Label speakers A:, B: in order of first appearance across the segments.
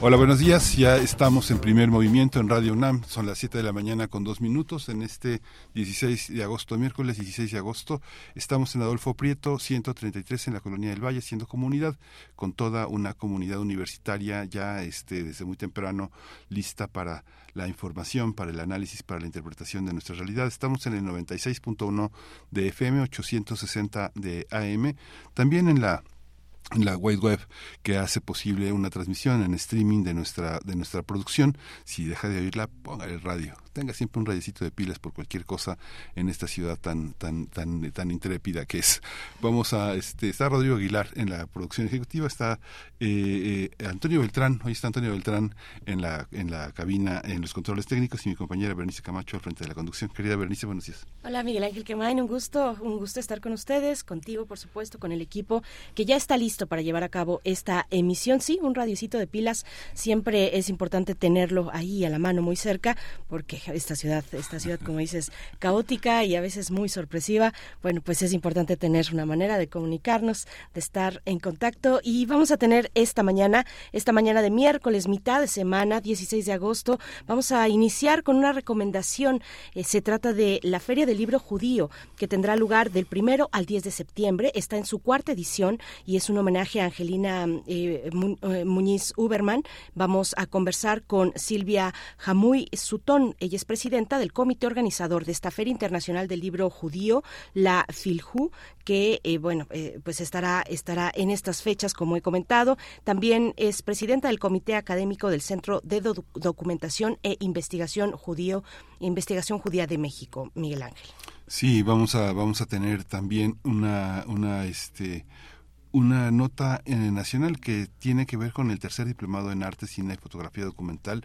A: Hola, buenos días. Ya estamos en primer movimiento en Radio UNAM. Son las 7 de la mañana con dos minutos en este 16 de agosto, miércoles 16 de agosto. Estamos en Adolfo Prieto, 133 en la Colonia del Valle, siendo comunidad con toda una comunidad universitaria ya este, desde muy temprano lista para la información, para el análisis, para la interpretación de nuestra realidad. Estamos en el 96.1 de FM, 860 de AM. También en la la Wide Web que hace posible una transmisión en streaming de nuestra de nuestra producción. Si deja de oírla, ponga el radio tenga siempre un rayecito de pilas por cualquier cosa en esta ciudad tan tan tan tan intrépida que es. Vamos a este está Rodrigo Aguilar en la producción ejecutiva, está eh, eh, Antonio Beltrán, hoy está Antonio Beltrán en la en la cabina en los controles técnicos y mi compañera Bernice Camacho al frente de la conducción. Querida Bernice, buenos días.
B: Hola Miguel Ángel Quemain, un gusto, un gusto estar con ustedes, contigo por supuesto, con el equipo que ya está listo para llevar a cabo esta emisión. Sí, un radiocito de pilas siempre es importante tenerlo ahí a la mano muy cerca porque esta ciudad, esta ciudad, como dices, caótica y a veces muy sorpresiva, bueno, pues es importante tener una manera de comunicarnos, de estar en contacto y vamos a tener esta mañana, esta mañana de miércoles, mitad de semana, 16 de agosto, vamos a iniciar con una recomendación. Eh, se trata de la Feria del Libro Judío, que tendrá lugar del primero al 10 de septiembre. Está en su cuarta edición y es un homenaje a Angelina eh, eh, Muñiz Uberman. Vamos a conversar con Silvia Jamuy Sutón. Ella es presidenta del comité organizador de esta Feria Internacional del Libro Judío, la FILJU, que eh, bueno, eh, pues estará estará en estas fechas como he comentado. También es presidenta del comité académico del Centro de Documentación e Investigación Judío, Investigación Judía de México, Miguel Ángel.
A: Sí, vamos a vamos a tener también una una este una nota en nacional que tiene que ver con el tercer diplomado en arte, cine y fotografía documental.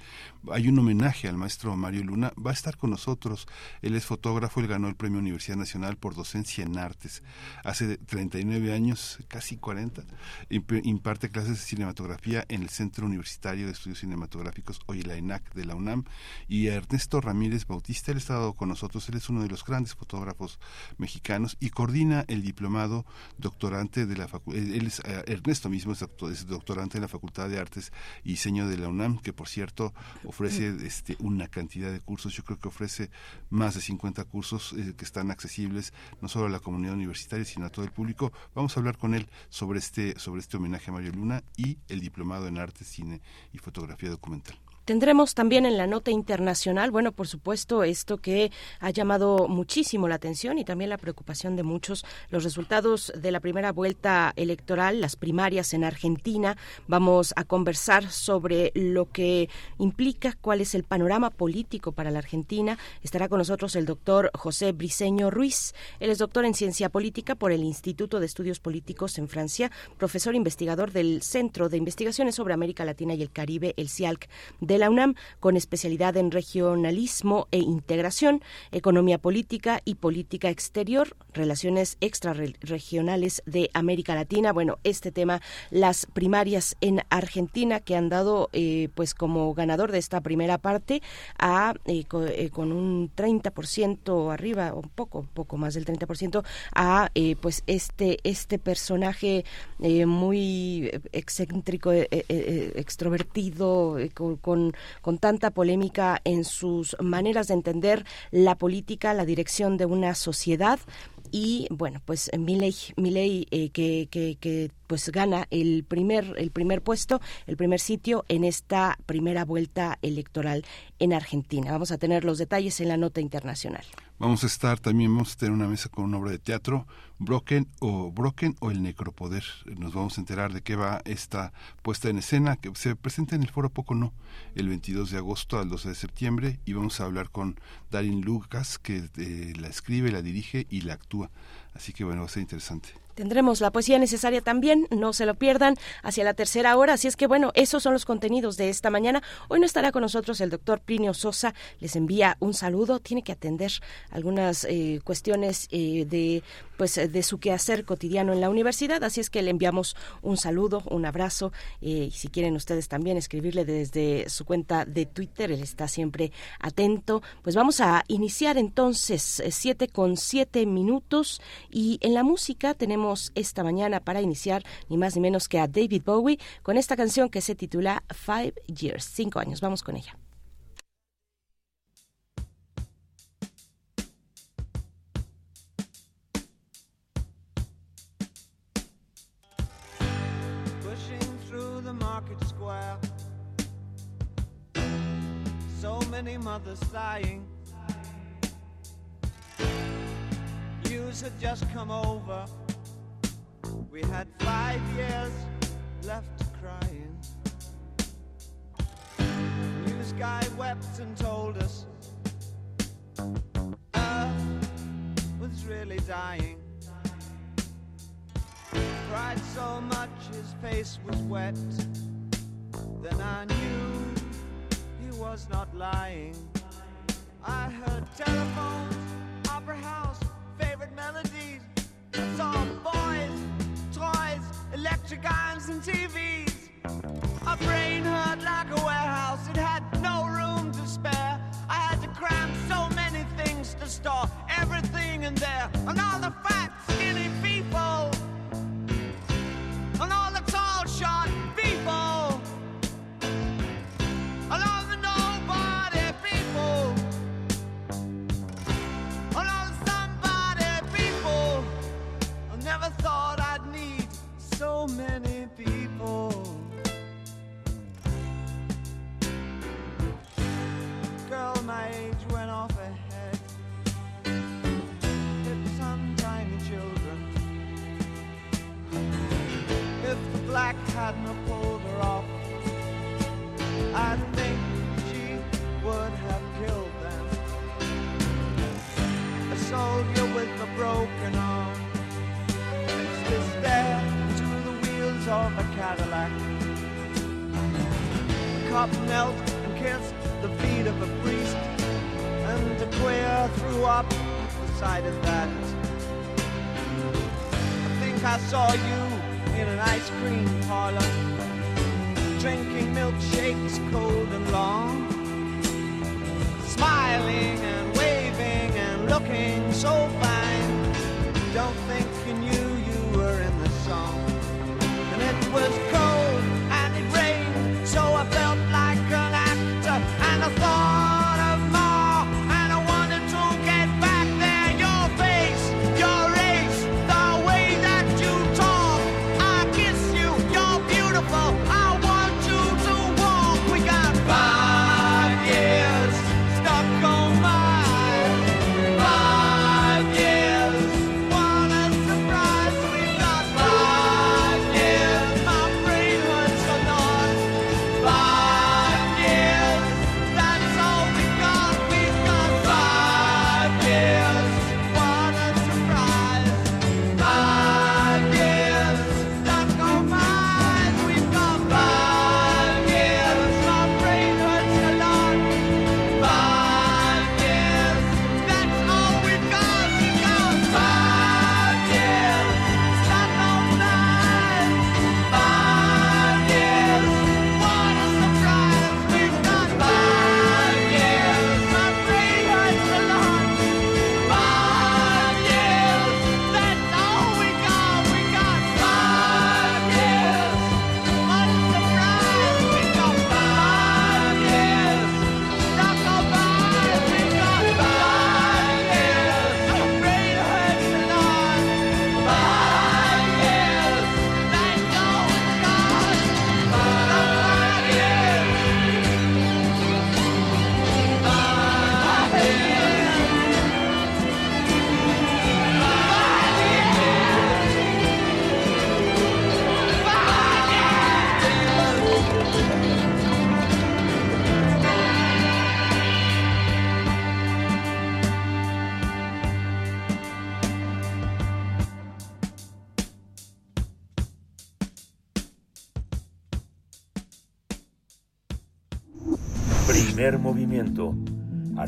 A: Hay un homenaje al maestro Mario Luna. Va a estar con nosotros. Él es fotógrafo, él ganó el Premio Universidad Nacional por docencia en artes. Hace 39 años, casi 40, imparte clases de cinematografía en el Centro Universitario de Estudios Cinematográficos, hoy la ENAC de la UNAM. Y Ernesto Ramírez Bautista, él ha estado con nosotros. Él es uno de los grandes fotógrafos mexicanos y coordina el diplomado doctorante de la facultad él eh, Ernesto mismo es, doctorante en la Facultad de Artes y Diseño de la UNAM, que por cierto ofrece este, una cantidad de cursos, yo creo que ofrece más de 50 cursos eh, que están accesibles no solo a la comunidad universitaria, sino a todo el público. Vamos a hablar con él sobre este, sobre este homenaje a Mario Luna y el diplomado en arte, cine y fotografía documental.
B: Tendremos también en la nota internacional, bueno, por supuesto, esto que ha llamado muchísimo la atención y también la preocupación de muchos, los resultados de la primera vuelta electoral, las primarias en Argentina. Vamos a conversar sobre lo que implica, cuál es el panorama político para la Argentina. Estará con nosotros el doctor José Briceño Ruiz. Él es doctor en ciencia política por el Instituto de Estudios Políticos en Francia, profesor investigador del Centro de Investigaciones sobre América Latina y el Caribe, el CIALC de la UNAM, con especialidad en regionalismo e integración, economía política y política exterior, relaciones extrarregionales de América Latina. Bueno, este tema, las primarias en Argentina, que han dado, eh, pues, como ganador de esta primera parte, a, eh, eh, con, un 30% arriba, un poco, un poco más del 30%, a, pues, este, este personaje muy excéntrico, extrovertido, con, tanta polémica en sus maneras de entender la política, la dirección de una sociedad. Y bueno pues Milei, eh, que, que, que, pues gana el primer el primer puesto el primer sitio en esta primera vuelta electoral en Argentina. Vamos a tener los detalles en la nota internacional
A: Vamos a estar también, vamos a tener una mesa con una obra de teatro, Broken o Broken o el Necropoder. Nos vamos a enterar de qué va esta puesta en escena que se presenta en el Foro Poco No el 22 de agosto al 12 de septiembre y vamos a hablar con Darin Lucas que eh, la escribe, la dirige y la actúa. Así que bueno, va a ser interesante.
C: Tendremos la poesía necesaria también, no se lo pierdan, hacia la tercera hora. Así es que bueno, esos son los contenidos de esta mañana. Hoy no estará con nosotros el doctor Plinio Sosa, les envía un saludo, tiene que atender algunas eh, cuestiones eh, de pues de su quehacer cotidiano en la universidad, así es que le enviamos un saludo, un abrazo eh, y si quieren ustedes también escribirle desde su cuenta de Twitter, él está siempre atento. Pues vamos a iniciar entonces siete con siete minutos y en la música tenemos esta mañana para iniciar ni más ni menos que a David Bowie con esta canción que se titula Five Years, cinco años. Vamos con ella. So many mothers sighing. News had just come over. We had five years left crying. News guy wept and told us Earth was really dying. Cried so much his face was wet. Then I knew he was not lying. I heard telephones, opera house, favorite melodies. I saw boys electric irons, and TVs. My brain hurt like a warehouse, it had no room to spare. I had to cram so many things to store everything in there, and all the fat, skinny people, cop knelt and kissed the feet of a priest, and the queer threw up the sight of that. I think I saw you in an ice cream parlor, drinking milkshakes cold and long, smiling and waving and looking so fine. Don't think you knew you were in the song and it
D: was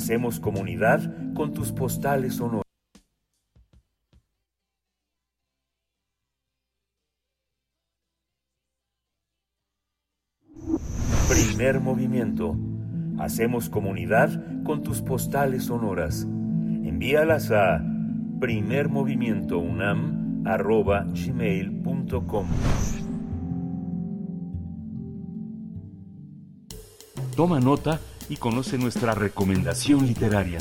D: Hacemos comunidad con tus postales sonoras. Primer movimiento. Hacemos comunidad con tus postales sonoras. Envíalas a primermovimientounam.gmail.com Toma nota y conoce nuestra recomendación literaria.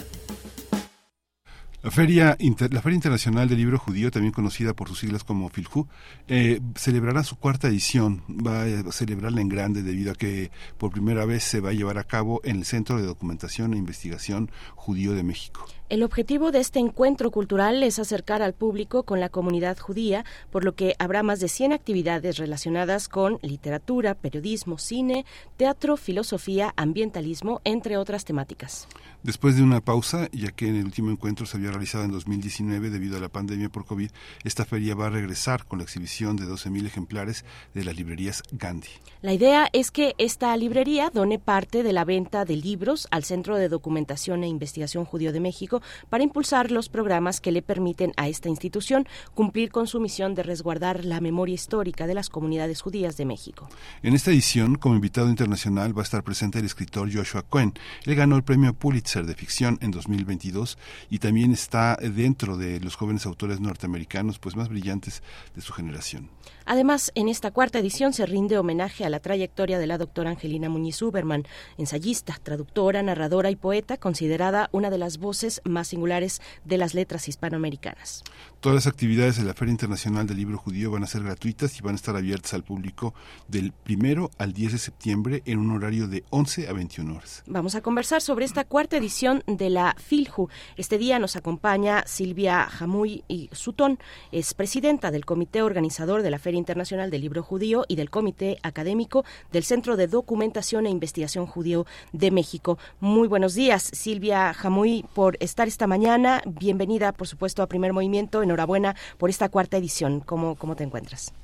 A: La Feria, la Feria Internacional del Libro Judío, también conocida por sus siglas como FILJU, eh, celebrará su cuarta edición. Va a celebrarla en grande debido a que por primera vez se va a llevar a cabo en el Centro de Documentación e Investigación Judío de México.
B: El objetivo de este encuentro cultural es acercar al público con la comunidad judía, por lo que habrá más de 100 actividades relacionadas con literatura, periodismo, cine, teatro, filosofía, ambientalismo, entre otras temáticas.
A: Después de una pausa, ya que en el último encuentro se había realizado en 2019 debido a la pandemia por COVID, esta feria va a regresar con la exhibición de 12.000 ejemplares de las librerías Gandhi.
B: La idea es que esta librería done parte de la venta de libros al Centro de Documentación e Investigación Judío de México para impulsar los programas que le permiten a esta institución cumplir con su misión de resguardar la memoria histórica de las comunidades judías de México.
A: En esta edición, como invitado internacional, va a estar presente el escritor Joshua Cohen. Él ganó el premio Pulitzer de ficción en 2022 y también está dentro de los jóvenes autores norteamericanos pues más brillantes de su generación.
B: Además, en esta cuarta edición se rinde homenaje a la trayectoria de la doctora Angelina Muñiz Uberman, ensayista, traductora, narradora y poeta, considerada una de las voces más singulares de las letras hispanoamericanas.
A: Todas las actividades de la Feria Internacional del Libro Judío van a ser gratuitas y van a estar abiertas al público del primero al 10 de septiembre en un horario de 11 a 21 horas.
B: Vamos a conversar sobre esta cuarta edición de la FILJU. Este día nos acompaña Silvia Jamuy y Sutón, es presidenta del comité organizador de la Feria Internacional del Libro Judío y del comité académico del Centro de Documentación e Investigación Judío de México. Muy buenos días, Silvia Jamuy, por estar esta mañana. Bienvenida, por supuesto, a Primer Movimiento enhorabuena por esta cuarta edición. ¿Cómo, cómo te encuentras?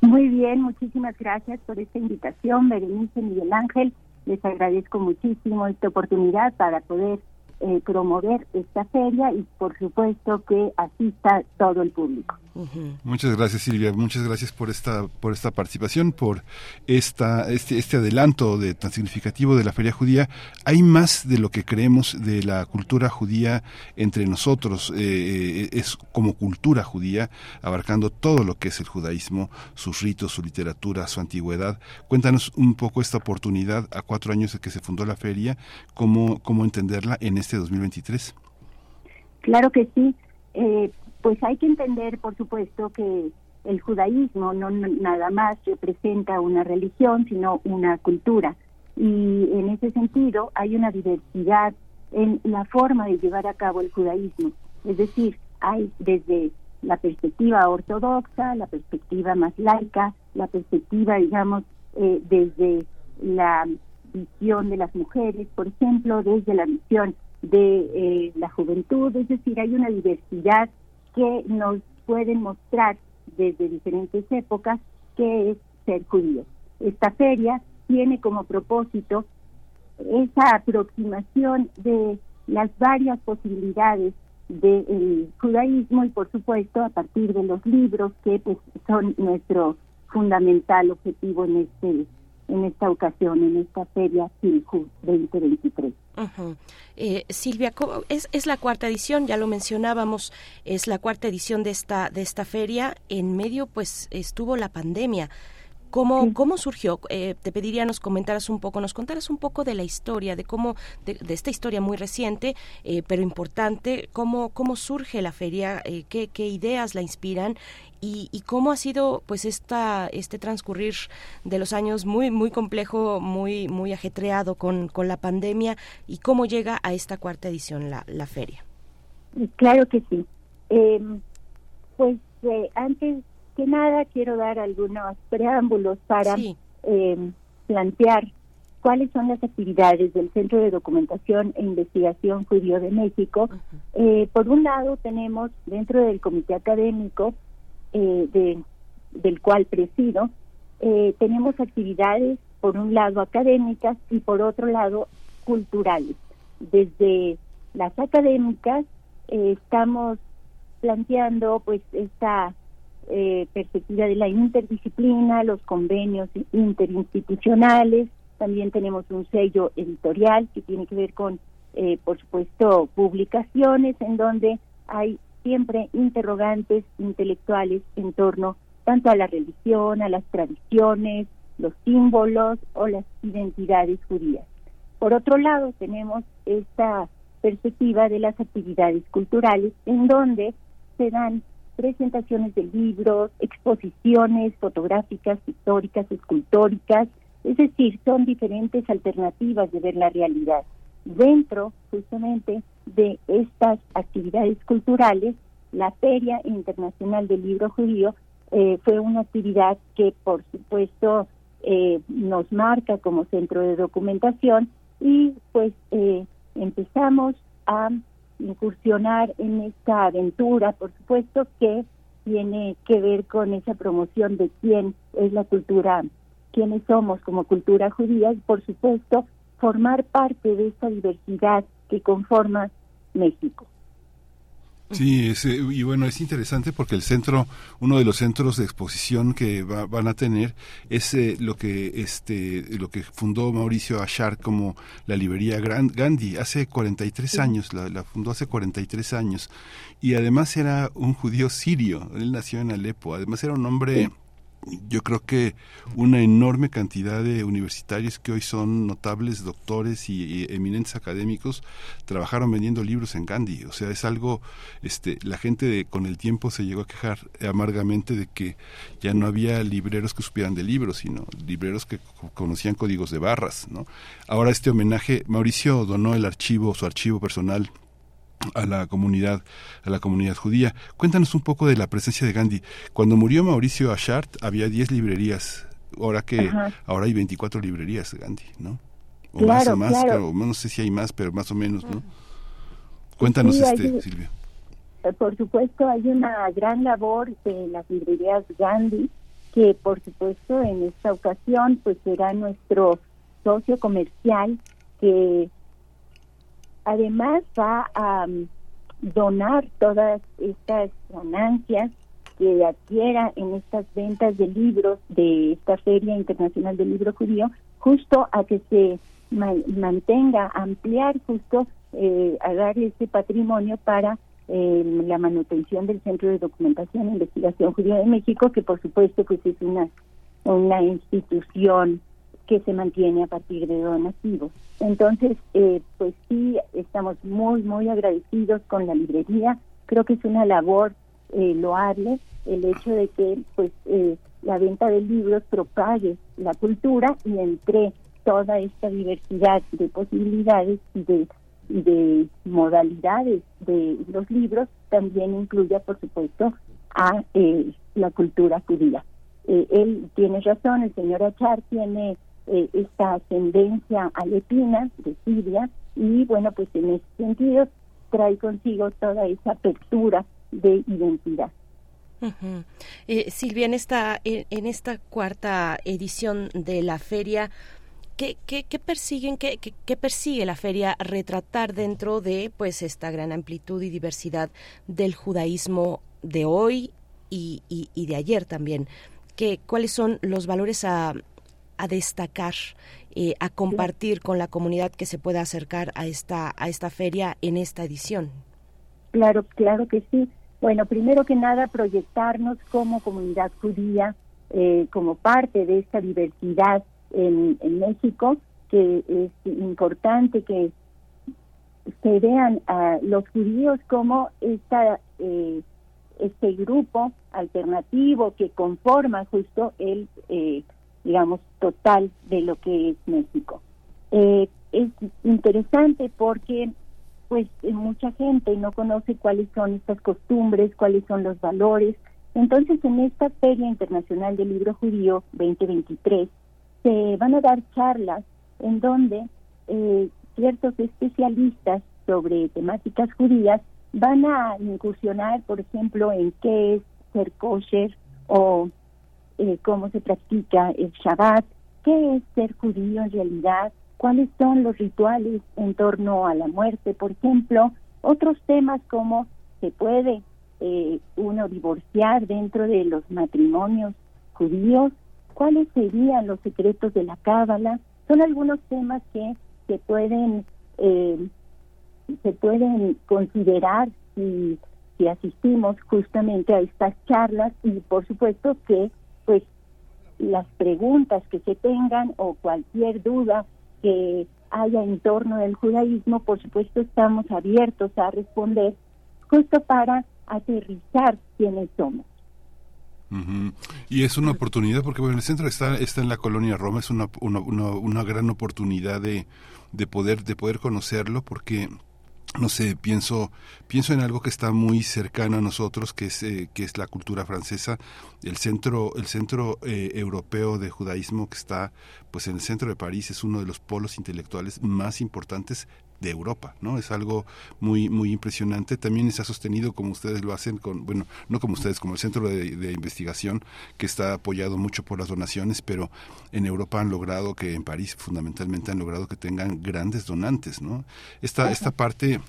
E: Muy bien, muchísimas gracias por esta invitación, Berenice Miguel Ángel. Les agradezco muchísimo esta oportunidad para poder eh, promover esta feria y por supuesto que asista todo el público.
A: Muchas gracias Silvia, muchas gracias por esta por esta participación, por esta este este adelanto de tan significativo de la feria judía. Hay más de lo que creemos de la cultura judía entre nosotros, eh, es como cultura judía abarcando todo lo que es el judaísmo, sus ritos, su literatura, su antigüedad. Cuéntanos un poco esta oportunidad a cuatro años de que se fundó la feria, cómo cómo entenderla en este 2023.
E: Claro que sí. Eh, pues hay que entender, por supuesto, que el judaísmo no nada más representa una religión, sino una cultura. Y en ese sentido hay una diversidad en la forma de llevar a cabo el judaísmo. Es decir, hay desde la perspectiva ortodoxa, la perspectiva más laica, la perspectiva, digamos, eh, desde la visión de las mujeres, por ejemplo, desde la visión de eh, la juventud, es decir, hay una diversidad que nos pueden mostrar desde diferentes épocas qué es ser judío. Esta feria tiene como propósito esa aproximación de las varias posibilidades del judaísmo y por supuesto a partir de los libros que pues, son nuestro fundamental objetivo en este en esta ocasión, en esta feria Silju 2023.
B: Eh, Silvia, es, es la cuarta edición, ya lo mencionábamos, es la cuarta edición de esta, de esta feria. En medio, pues, estuvo la pandemia. ¿Cómo, ¿Cómo surgió? Eh, te pediría nos comentaras un poco, nos contaras un poco de la historia, de cómo, de, esta historia muy reciente, eh, pero importante, cómo, cómo surge la feria, eh, qué, qué, ideas la inspiran y, y, cómo ha sido pues esta, este transcurrir de los años muy, muy complejo, muy, muy ajetreado con, con la pandemia y cómo llega a esta cuarta edición la, la feria.
E: Claro que sí. Em, pues antes que nada quiero dar algunos preámbulos para em, plantear cuáles son las actividades del Centro de Documentación e Investigación Judío de México. Eh, por un lado, tenemos dentro del comité académico eh, de, del cual presido, eh, tenemos actividades, por un lado, académicas y por otro lado, culturales. Desde las académicas estamos planteando pues esta eh, perspectiva de la interdisciplina, los convenios interinstitucionales, también tenemos un sello editorial que tiene que ver con, eh, por supuesto, publicaciones en donde hay siempre interrogantes intelectuales en torno tanto a la religión, a las tradiciones, los símbolos o las identidades judías. Por otro lado, tenemos esta perspectiva de las actividades culturales en donde se dan presentaciones de libros, exposiciones fotográficas, históricas, escultóricas, es decir, son diferentes alternativas de ver la realidad. Dentro justamente de estas actividades culturales, la Feria Internacional del Libro Judío eh, fue una actividad que por supuesto eh, nos marca como centro de documentación y pues eh, empezamos a incursionar en esta aventura, por supuesto que tiene que ver con esa promoción de quién es la cultura, quiénes somos como cultura judía y por supuesto formar parte de esta diversidad que conforma México.
A: Sí, eh, y bueno, es interesante porque el centro, uno de los centros de exposición que van a tener es eh, lo que este lo que fundó Mauricio Achar como la librería Gandhi hace 43 años, la, la, fundó hace 43 años. Y además era un judío sirio, él nació en Alepo, además era un hombre yo creo que una enorme cantidad de universitarios que hoy son notables doctores y, eminentes académicos trabajaron vendiendo libros en Gandhi. O sea, es algo, este, la gente de, con el tiempo se llegó a quejar amargamente de que ya no había libreros que supieran de libros, sino libreros que conocían códigos de barras, ¿no? Ahora este homenaje, Mauricio donó el archivo, su archivo personal a la comunidad a la comunidad judía. Cuéntanos un poco de la presencia de Gandhi. Cuando murió Mauricio Achart había 10 librerías, ahora que ahora hay 24 librerías Gandhi, ¿no? O más o más, claro. no sé si hay más, pero más o menos, ¿no? Cuéntanos este, Silvia.
E: Eh, por supuesto, hay una gran labor de las librerías Gandhi que por supuesto en esta ocasión pues será nuestro socio comercial que Además va a mm, donar todas estas ganancias que adquiera en estas ventas de libros de esta Feria Internacional del Libro Judío, justo a que se mantenga, ampliar justo, eh, a dar ese patrimonio para eh, la manutención del Centro de Documentación e Investigación Judía de México, que por supuesto pues es una, una institución que se mantiene a partir de donativos. Entonces, eh, pues sí, estamos muy, muy agradecidos con la librería. Creo que es una labor eh, loable el hecho de que pues eh, la venta de libros propague la cultura y entre toda esta diversidad de posibilidades y de, de modalidades de los libros también incluya, por supuesto, a la cultura judía. él tiene razón, el señor Achar tiene eh, esta ascendencia aletina de Siria y bueno, pues en ese sentido trae consigo toda esa apertura de identidad.
B: Eh, Silvia, en esta, en, esta cuarta edición de la feria, ¿Qué, qué, persiguen, qué, qué, persigue la feria retratar dentro de pues esta gran amplitud y diversidad del judaísmo de hoy y, y, y de ayer también? ¿Qué, ¿Cuáles son los valores a, a destacar, eh, a compartir con la comunidad que se pueda acercar a esta, a esta feria en esta edición?
E: Claro, claro que sí. Bueno, primero que nada, proyectarnos como comunidad judía, eh, como parte de esta diversidad en, México, que es importante que se vean a los judíos como esta, eh, este grupo alternativo que conforma justo el digamos, total de lo que es México. Eh, es interesante porque pues eh, mucha gente no conoce cuáles son estas costumbres, cuáles son los valores. Entonces, en esta Feria Internacional del Libro Judío 2023 se van a dar charlas en donde eh, ciertos especialistas sobre temáticas judías van a incursionar, por ejemplo, en qué es ser kosher o eh, cómo se practica el Shabbat, qué es ser judío en realidad, cuáles son los rituales en torno a la muerte, por ejemplo, otros temas como se puede eh, uno divorciar dentro de los matrimonios judíos, cuáles serían los secretos de la cábala, son algunos temas que se pueden eh, se pueden considerar si, si asistimos justamente a estas charlas y por supuesto que pues las preguntas que se tengan o cualquier duda que haya en torno del judaísmo, por supuesto estamos abiertos a responder justo para aterrizar quiénes somos.
A: Y es una oportunidad porque bueno, el centro está está en la colonia Roma, es una, una, una, gran oportunidad de, de poder de poder conocerlo porque no sé, pienso, pienso en algo que está muy cercano a nosotros, que es, eh, que es la cultura francesa, el centro, el centro eh, europeo de judaísmo que está, pues en el centro de París, es uno de los polos intelectuales más importantes de Europa, ¿no? Es algo muy muy impresionante. También se ha sostenido como ustedes lo hacen con, bueno, no como ustedes, como el Centro de, Investigación que está apoyado mucho por las donaciones, pero en Europa han logrado que en París fundamentalmente han logrado que tengan grandes donantes, ¿no? Esta esta parte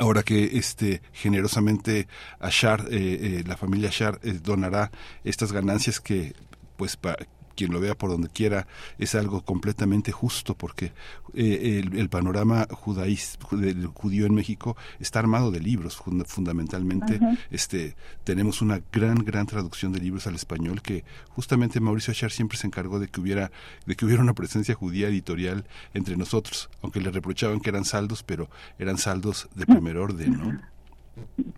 A: Ahora que este generosamente Ashar, eh, eh, la familia Ashar eh, donará estas ganancias que pues quien lo vea por donde quiera, es algo completamente justo porque eh, el, panorama judaís, del judío en México está armado de libros fundamentalmente. este Tenemos una gran, gran traducción de libros al español que justamente Mauricio Achar siempre se encargó de que hubiera, de que hubiera una presencia judía editorial entre nosotros, aunque le reprochaban que eran saldos, pero eran saldos de primer orden, ¿no?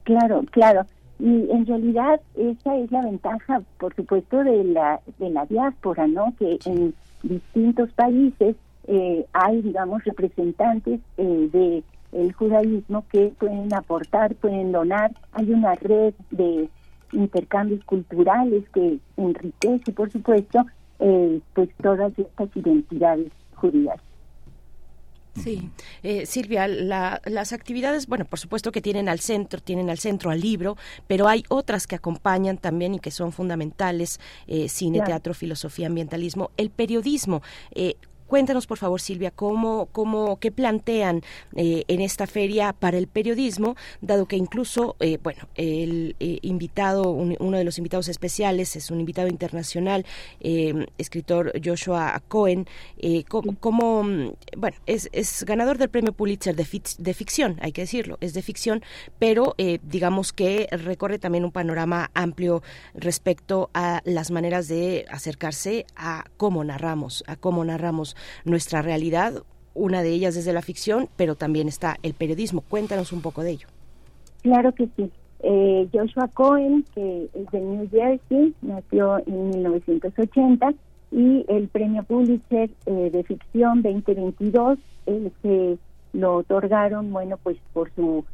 E: Claro, claro. Y en realidad esa es la ventaja, por supuesto, de la, de la diáspora, ¿no? Que en distintos países eh, hay, digamos, representantes eh, de el judaísmo que pueden aportar, pueden donar. Hay una red de intercambios culturales que enriquece, por supuesto, eh, pues todas estas identidades judías.
B: Sí, eh, Silvia, las actividades, bueno, por supuesto que tienen al centro, tienen al centro al libro, pero hay otras que acompañan también y que son fundamentales: eh, cine, teatro, filosofía, ambientalismo, el periodismo. Eh, Cuéntanos, por favor, Silvia, cómo, cómo, qué plantean eh, en esta feria para el periodismo, dado que incluso, eh, bueno, el eh, invitado, uno de los invitados especiales es un invitado internacional, escritor Joshua Cohen, como, bueno, es, es, ganador del premio Pulitzer de, de, ficción, hay que decirlo, es de ficción, pero digamos que recorre también un panorama amplio respecto a las maneras de acercarse a cómo narramos, a cómo narramos nuestra realidad, una de ellas desde la ficción, pero también está el periodismo. Cuéntanos un poco de ello.
E: Claro que sí. Eh, Joshua Cohen, que es de New Jersey, nació en 1980 y el premio Pulitzer eh, de ficción 2022 eh, se lo otorgaron, bueno, pues por su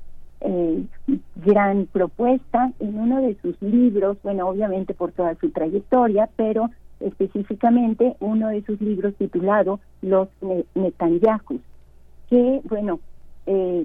E: gran propuesta en uno de sus libros, bueno, obviamente por toda su trayectoria, pero específicamente uno de sus libros titulado Los Netanyahu, que bueno, eh,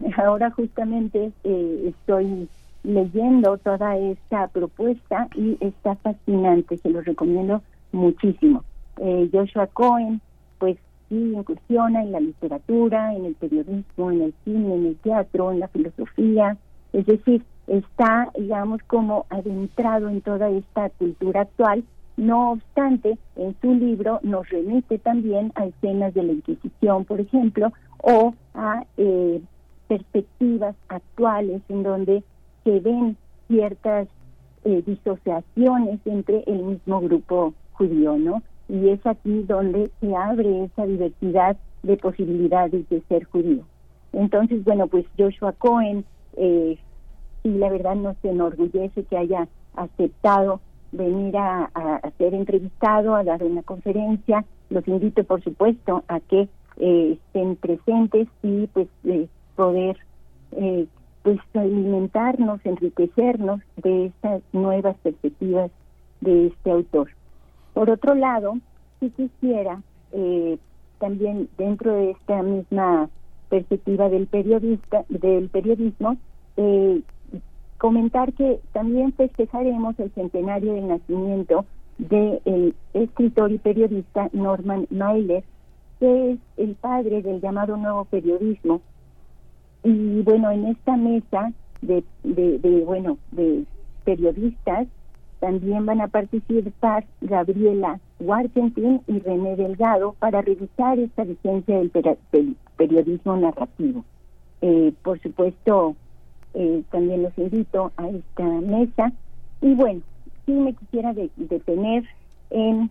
E: ahora justamente eh, estoy leyendo toda esta propuesta y está fascinante, se lo recomiendo muchísimo. Eh, Joshua Cohen, pues sí, incursiona en la literatura, en el periodismo, en el cine, en el teatro, en la filosofía, es decir, está, digamos, como adentrado en toda esta cultura actual no obstante, en su libro nos remite también a escenas de la Inquisición, por ejemplo, o a eh, perspectivas actuales en donde se ven ciertas eh, disociaciones entre el mismo grupo judío, ¿no? Y es aquí donde se abre esa diversidad de posibilidades de ser judío. Entonces, bueno, pues Joshua Cohen, eh, la verdad nos enorgullece que haya aceptado venir a, ser entrevistado, a dar una conferencia. Los invito, por supuesto, a que eh, estén presentes y pues poder eh, pues alimentarnos, enriquecernos de estas nuevas perspectivas de este autor. Por otro lado, si quisiera eh, también dentro de esta misma perspectiva del periodista, del periodismo, eh, comentar que también festejaremos el centenario del nacimiento del escritor y periodista Norman Mailer, que es el padre del llamado nuevo periodismo. Y bueno, en esta mesa de, de, bueno, de periodistas también van a participar Gabriela Warkentin y René Delgado para revisar esta vigencia del, periodismo narrativo. Eh, por supuesto, eh, también los invito a esta mesa. Y bueno, sí me quisiera detener en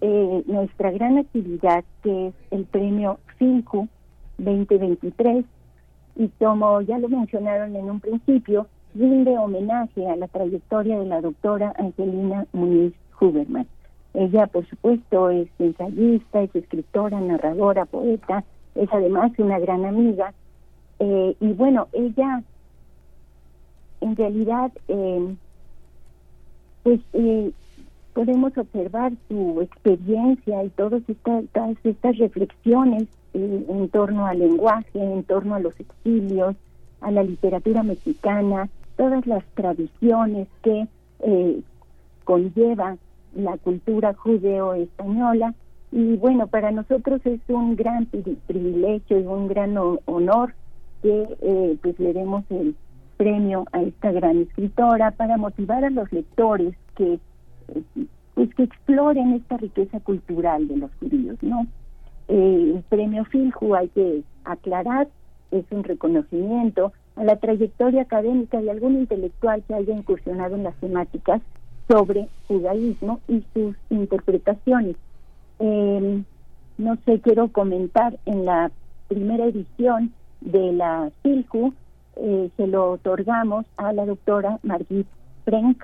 E: eh, nuestra gran actividad, que es el premio FINCU 2023. Y como ya lo mencionaron en un principio, rinde homenaje a la trayectoria de la doctora Angelina Muñiz Huberman. Ella, por supuesto, es ensayista, es escritora, narradora, poeta, es además una gran amiga. Eh, y bueno, ella en realidad, eh, pues eh, podemos observar su experiencia y todas estas, estas reflexiones eh, en torno al lenguaje, en torno a los exilios, a la literatura mexicana, todas las tradiciones que eh, conlleva la cultura judeo-española. Y bueno, para nosotros es un gran privilegio y un gran honor que eh, pues le demos el premio a esta gran escritora para motivar a los lectores que pues que exploren esta riqueza cultural de los judíos, ¿no? Eh, el premio Filju, hay que aclarar, es un reconocimiento a la trayectoria académica de algún intelectual que haya incursionado en las temáticas sobre judaísmo y sus interpretaciones. Em, no sé, quiero comentar, en la primera edición de la Filju eh, se lo otorgamos a la doctora Margit Frenk,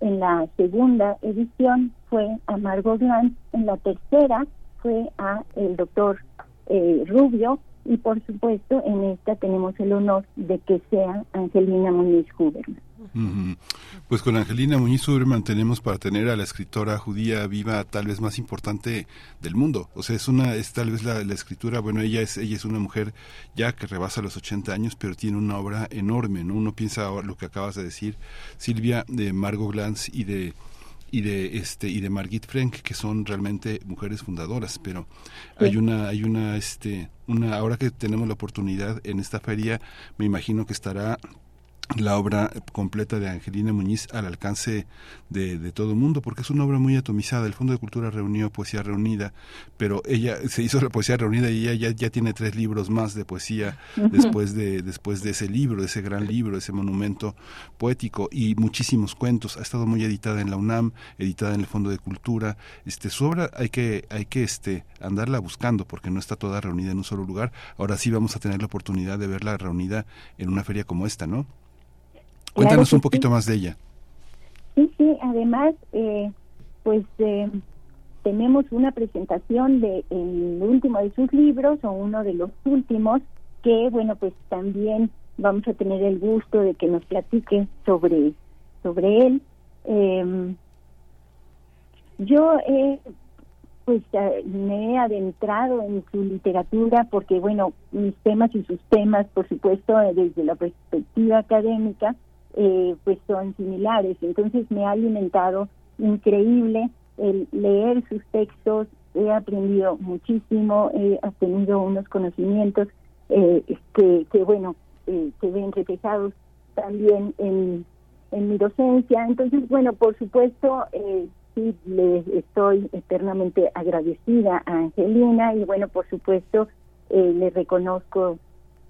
E: en la segunda edición fue a Margot Glantz, en la tercera fue a el doctor eh, Rubio y por supuesto en esta tenemos el honor de que sea Angelina Muñiz Huberman.
A: Pues con Angelina Muñiz Huberman tenemos para tener a la escritora judía viva tal vez más importante del mundo. O sea, es una, es tal vez la, escritura, bueno, ella es, ella es una mujer ya que rebasa los 80 años, pero tiene una obra enorme, ¿no? Uno piensa lo que acabas de decir, Silvia, de Margot Glantz y de y de este y de Margit Frank que son realmente mujeres fundadoras pero hay una hay una este una ahora que tenemos la oportunidad en esta feria me imagino que estará la obra completa de Angelina Muñiz al alcance de, de, todo el mundo, porque es una obra muy atomizada. El Fondo de Cultura reunió Poesía Reunida, pero ella se hizo la Poesía Reunida y ella ya, ya tiene tres libros más de poesía después, de, después de ese libro, de ese gran libro, de ese monumento poético y muchísimos cuentos. Ha estado muy editada en la UNAM, editada en el Fondo de Cultura. Este, su obra hay que, hay que este, andarla buscando porque no está toda reunida en un solo lugar. Ahora sí vamos a tener la oportunidad de verla reunida en una feria como esta, ¿no? Cuéntanos un poquito más de ella.
E: Sí, sí, además, eh, pues eh, tenemos una presentación de el último de sus libros o uno de los últimos que, bueno, pues también vamos a tener el gusto de que nos platique sobre, sobre él. Em, yo he pues eh, me he adentrado en su literatura porque bueno mis temas y sus temas por supuesto desde la perspectiva académica eh, pues son similares. Entonces me ha alimentado increíble el leer sus textos, he aprendido muchísimo, he obtenido unos conocimientos eh, que, que, bueno, eh, se ven reflejados también en, en mi docencia. Entonces, bueno, por supuesto, eh, sí le estoy eternamente agradecida a Angelina y bueno, por supuesto, eh, le reconozco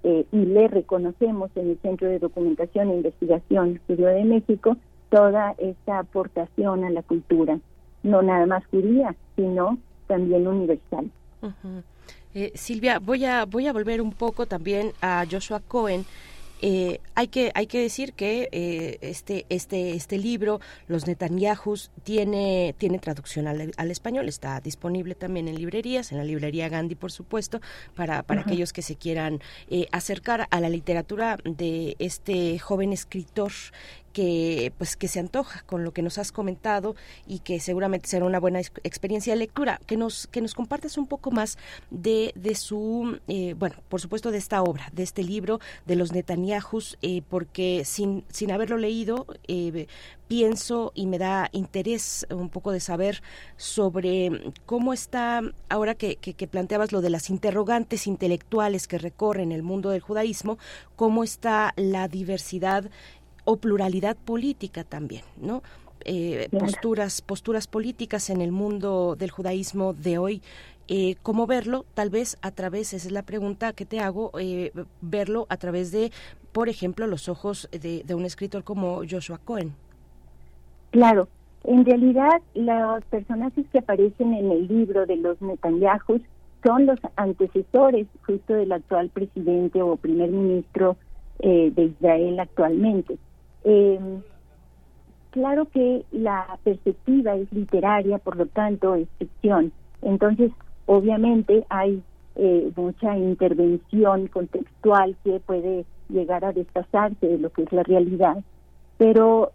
E: eh, y le reconocemos en el Centro de Documentación e Investigación Judío de México toda esta aportación a la cultura, no nada más judía, sino también universal.
B: Eh, Silvia, voy a, voy a volver un poco también a Joshua Cohen. Eh, hay que hay que decir que eh, este este este libro los Netanyahus tiene tiene traducción al, español. Está disponible también en librerías en la librería Gandhi por supuesto para para aquellos que se quieran eh, acercar a la literatura de este joven escritor que pues que se antoja con lo que nos has comentado y que seguramente será una buena experiencia de lectura. Que nos que nos compartas un poco más de, de su eh, bueno por supuesto de esta obra, de este libro de los Netanyahus, eh, porque sin sin haberlo leído eh, pienso y me da interés un poco de saber sobre cómo está, ahora que, que, planteabas lo de las interrogantes intelectuales que recorren el mundo del judaísmo, cómo está la diversidad o pluralidad política también, ¿no? Eh, posturas, posturas políticas en el mundo del judaísmo de hoy. Eh, ¿Cómo verlo? Tal vez a través, esa es la pregunta que te hago, eh, verlo a través de, por ejemplo, los ojos de, de un escritor como Joshua Cohen.
E: Claro, en realidad los personajes que aparecen en el libro de los Netanyahu son los antecesores justo del actual presidente o primer ministro eh, de Israel actualmente. Em, claro que la perspectiva es literaria, por lo tanto es ficción. Entonces, obviamente hay eh, mucha intervención contextual que puede llegar a desplazarse de lo que es la realidad, pero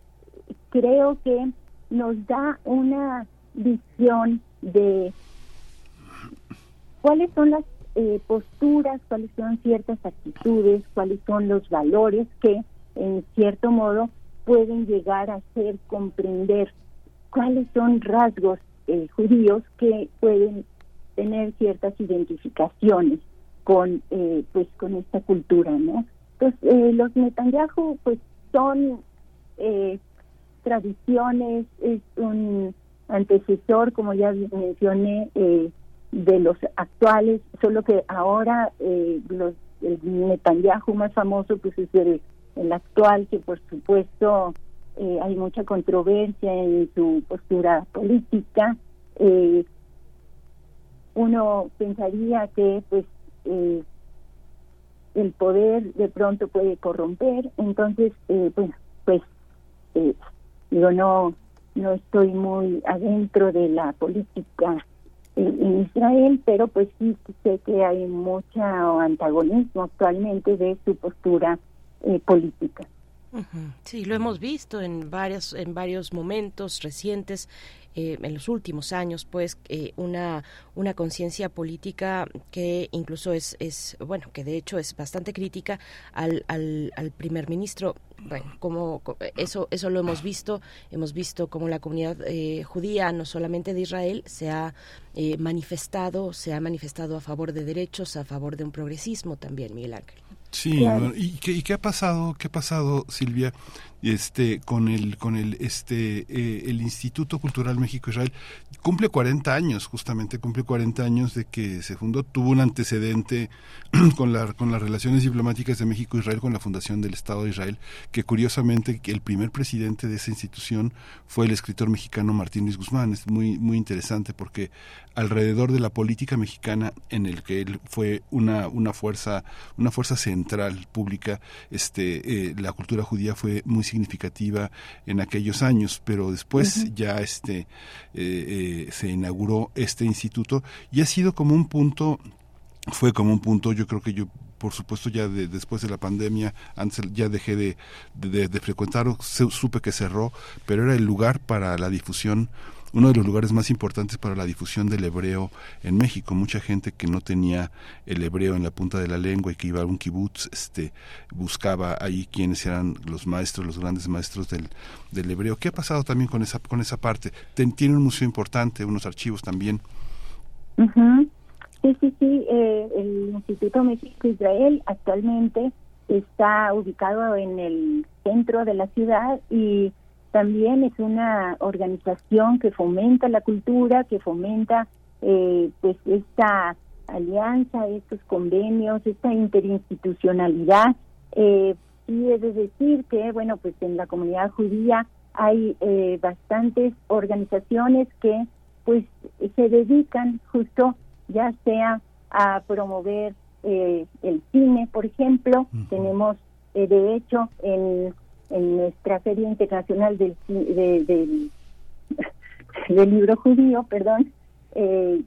E: creo que nos da una visión de cuáles son las eh, posturas, cuáles son ciertas actitudes, cuáles son los valores que en cierto modo pueden llegar a hacer comprender cuáles son rasgos eh, judíos que pueden tener ciertas identificaciones con eh, pues con esta cultura no entonces los Netanyahu pues son tradiciones, es un antecesor, como ya mencioné, eh, de los actuales, solo que ahora eh, los, el Netanyahu más famoso pues es el, el actual, que por supuesto eh, hay mucha controversia en su postura política. Eh, uno pensaría que pues eh, el poder de pronto puede corromper, entonces eh, bueno, pues eh, Digo, no, no estoy muy adentro de la política en, Israel, pero pues sí sé que hay mucho antagonismo actualmente de su postura eh.
B: Sí, lo hemos visto en varios en varios momentos recientes eh, en los últimos años, pues, eh, una, una conciencia política que incluso es, es, bueno, que de hecho es bastante crítica al, al, al primer ministro. Bueno, como eso, eso lo hemos visto, hemos visto como la comunidad eh, judía, no solamente de Israel, se ha manifestado, se ha manifestado a favor de derechos, a favor de un progresismo también, Miguel Ángel.
A: Sí, ¿y qué, ¿y qué ha pasado, qué ha pasado, Silvia, este con el con el este eh, el Instituto Cultural México Israel cumple 40 años justamente cumple 40 años de que se fundó tuvo un antecedente con la con las relaciones diplomáticas de México Israel con la fundación del Estado de Israel que curiosamente el primer presidente de esa institución fue el escritor mexicano Martín Luis Guzmán. Es muy muy interesante porque alrededor de la política mexicana en el que él fue una una fuerza una fuerza central pública este eh, la cultura judía fue muy significativa en aquellos años, pero después ya este eh, eh, se inauguró este instituto y ha sido como un punto fue como un punto, yo creo que yo por supuesto ya después de la pandemia, antes ya dejé de, de, de frecuentar, supe que cerró, pero era el lugar para la difusión uno de los lugares más importantes para la difusión del hebreo en México. Mucha gente que no tenía el hebreo en la punta de la lengua y que iba a un kibutz, este, buscaba ahí quiénes eran los maestros, los grandes maestros del, del hebreo. ¿Qué ha pasado también con esa, con esa parte? tiene un museo importante, unos archivos también.
E: Sí, sí, sí. Eh, el Instituto México-Israel actualmente está ubicado en el centro de la ciudad y también es una organización que fomenta la cultura, que fomenta eh, pues esta alianza, estos convenios, esta interinstitucionalidad. Eh, y es decir que, bueno, pues en la comunidad judía hay eh, bastantes organizaciones que pues se dedican justo ya sea a promover eh, el cine, por ejemplo, tenemos de hecho en en nuestra Feria Internacional del, del, libro judío, perdón, eh,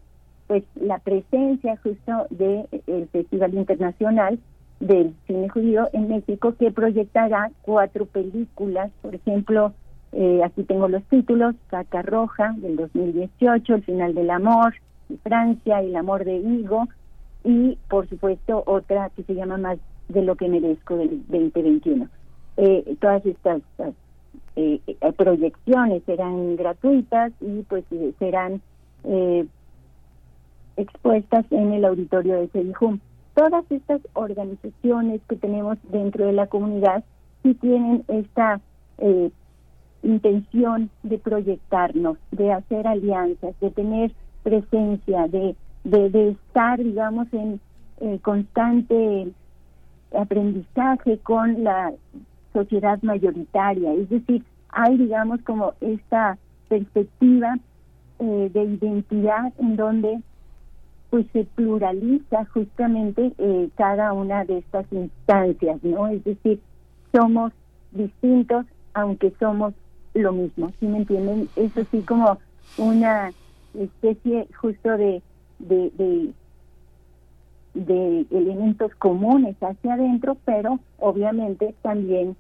E: pues la presencia justo del el Festival Internacional del cine judío en México que proyectará cuatro películas, por ejemplo, eh, aquí tengo los títulos, Caca Roja del 2018, El final del amor, Francia, El amor de Higo y por supuesto otra que se llama Más de lo que merezco del 2021. Eh, todas estas eh, proyecciones serán gratuitas y pues serán expuestas en el auditorio de Cedijum todas estas organizaciones que tenemos dentro de la comunidad sí tienen esta eh, intención de proyectarnos, de hacer alianzas, de tener presencia, de, de, estar, digamos, en eh, constante aprendizaje con la sociedad mayoritaria. Es decir, hay, digamos, como esta perspectiva eh, de identidad en donde pues se pluraliza justamente eh, cada una de estas instancias, ¿no? Es decir, somos distintos aunque somos lo mismo, ¿sí me entienden? Es así como una especie justo de, de, de, de elementos comunes hacia adentro, pero obviamente también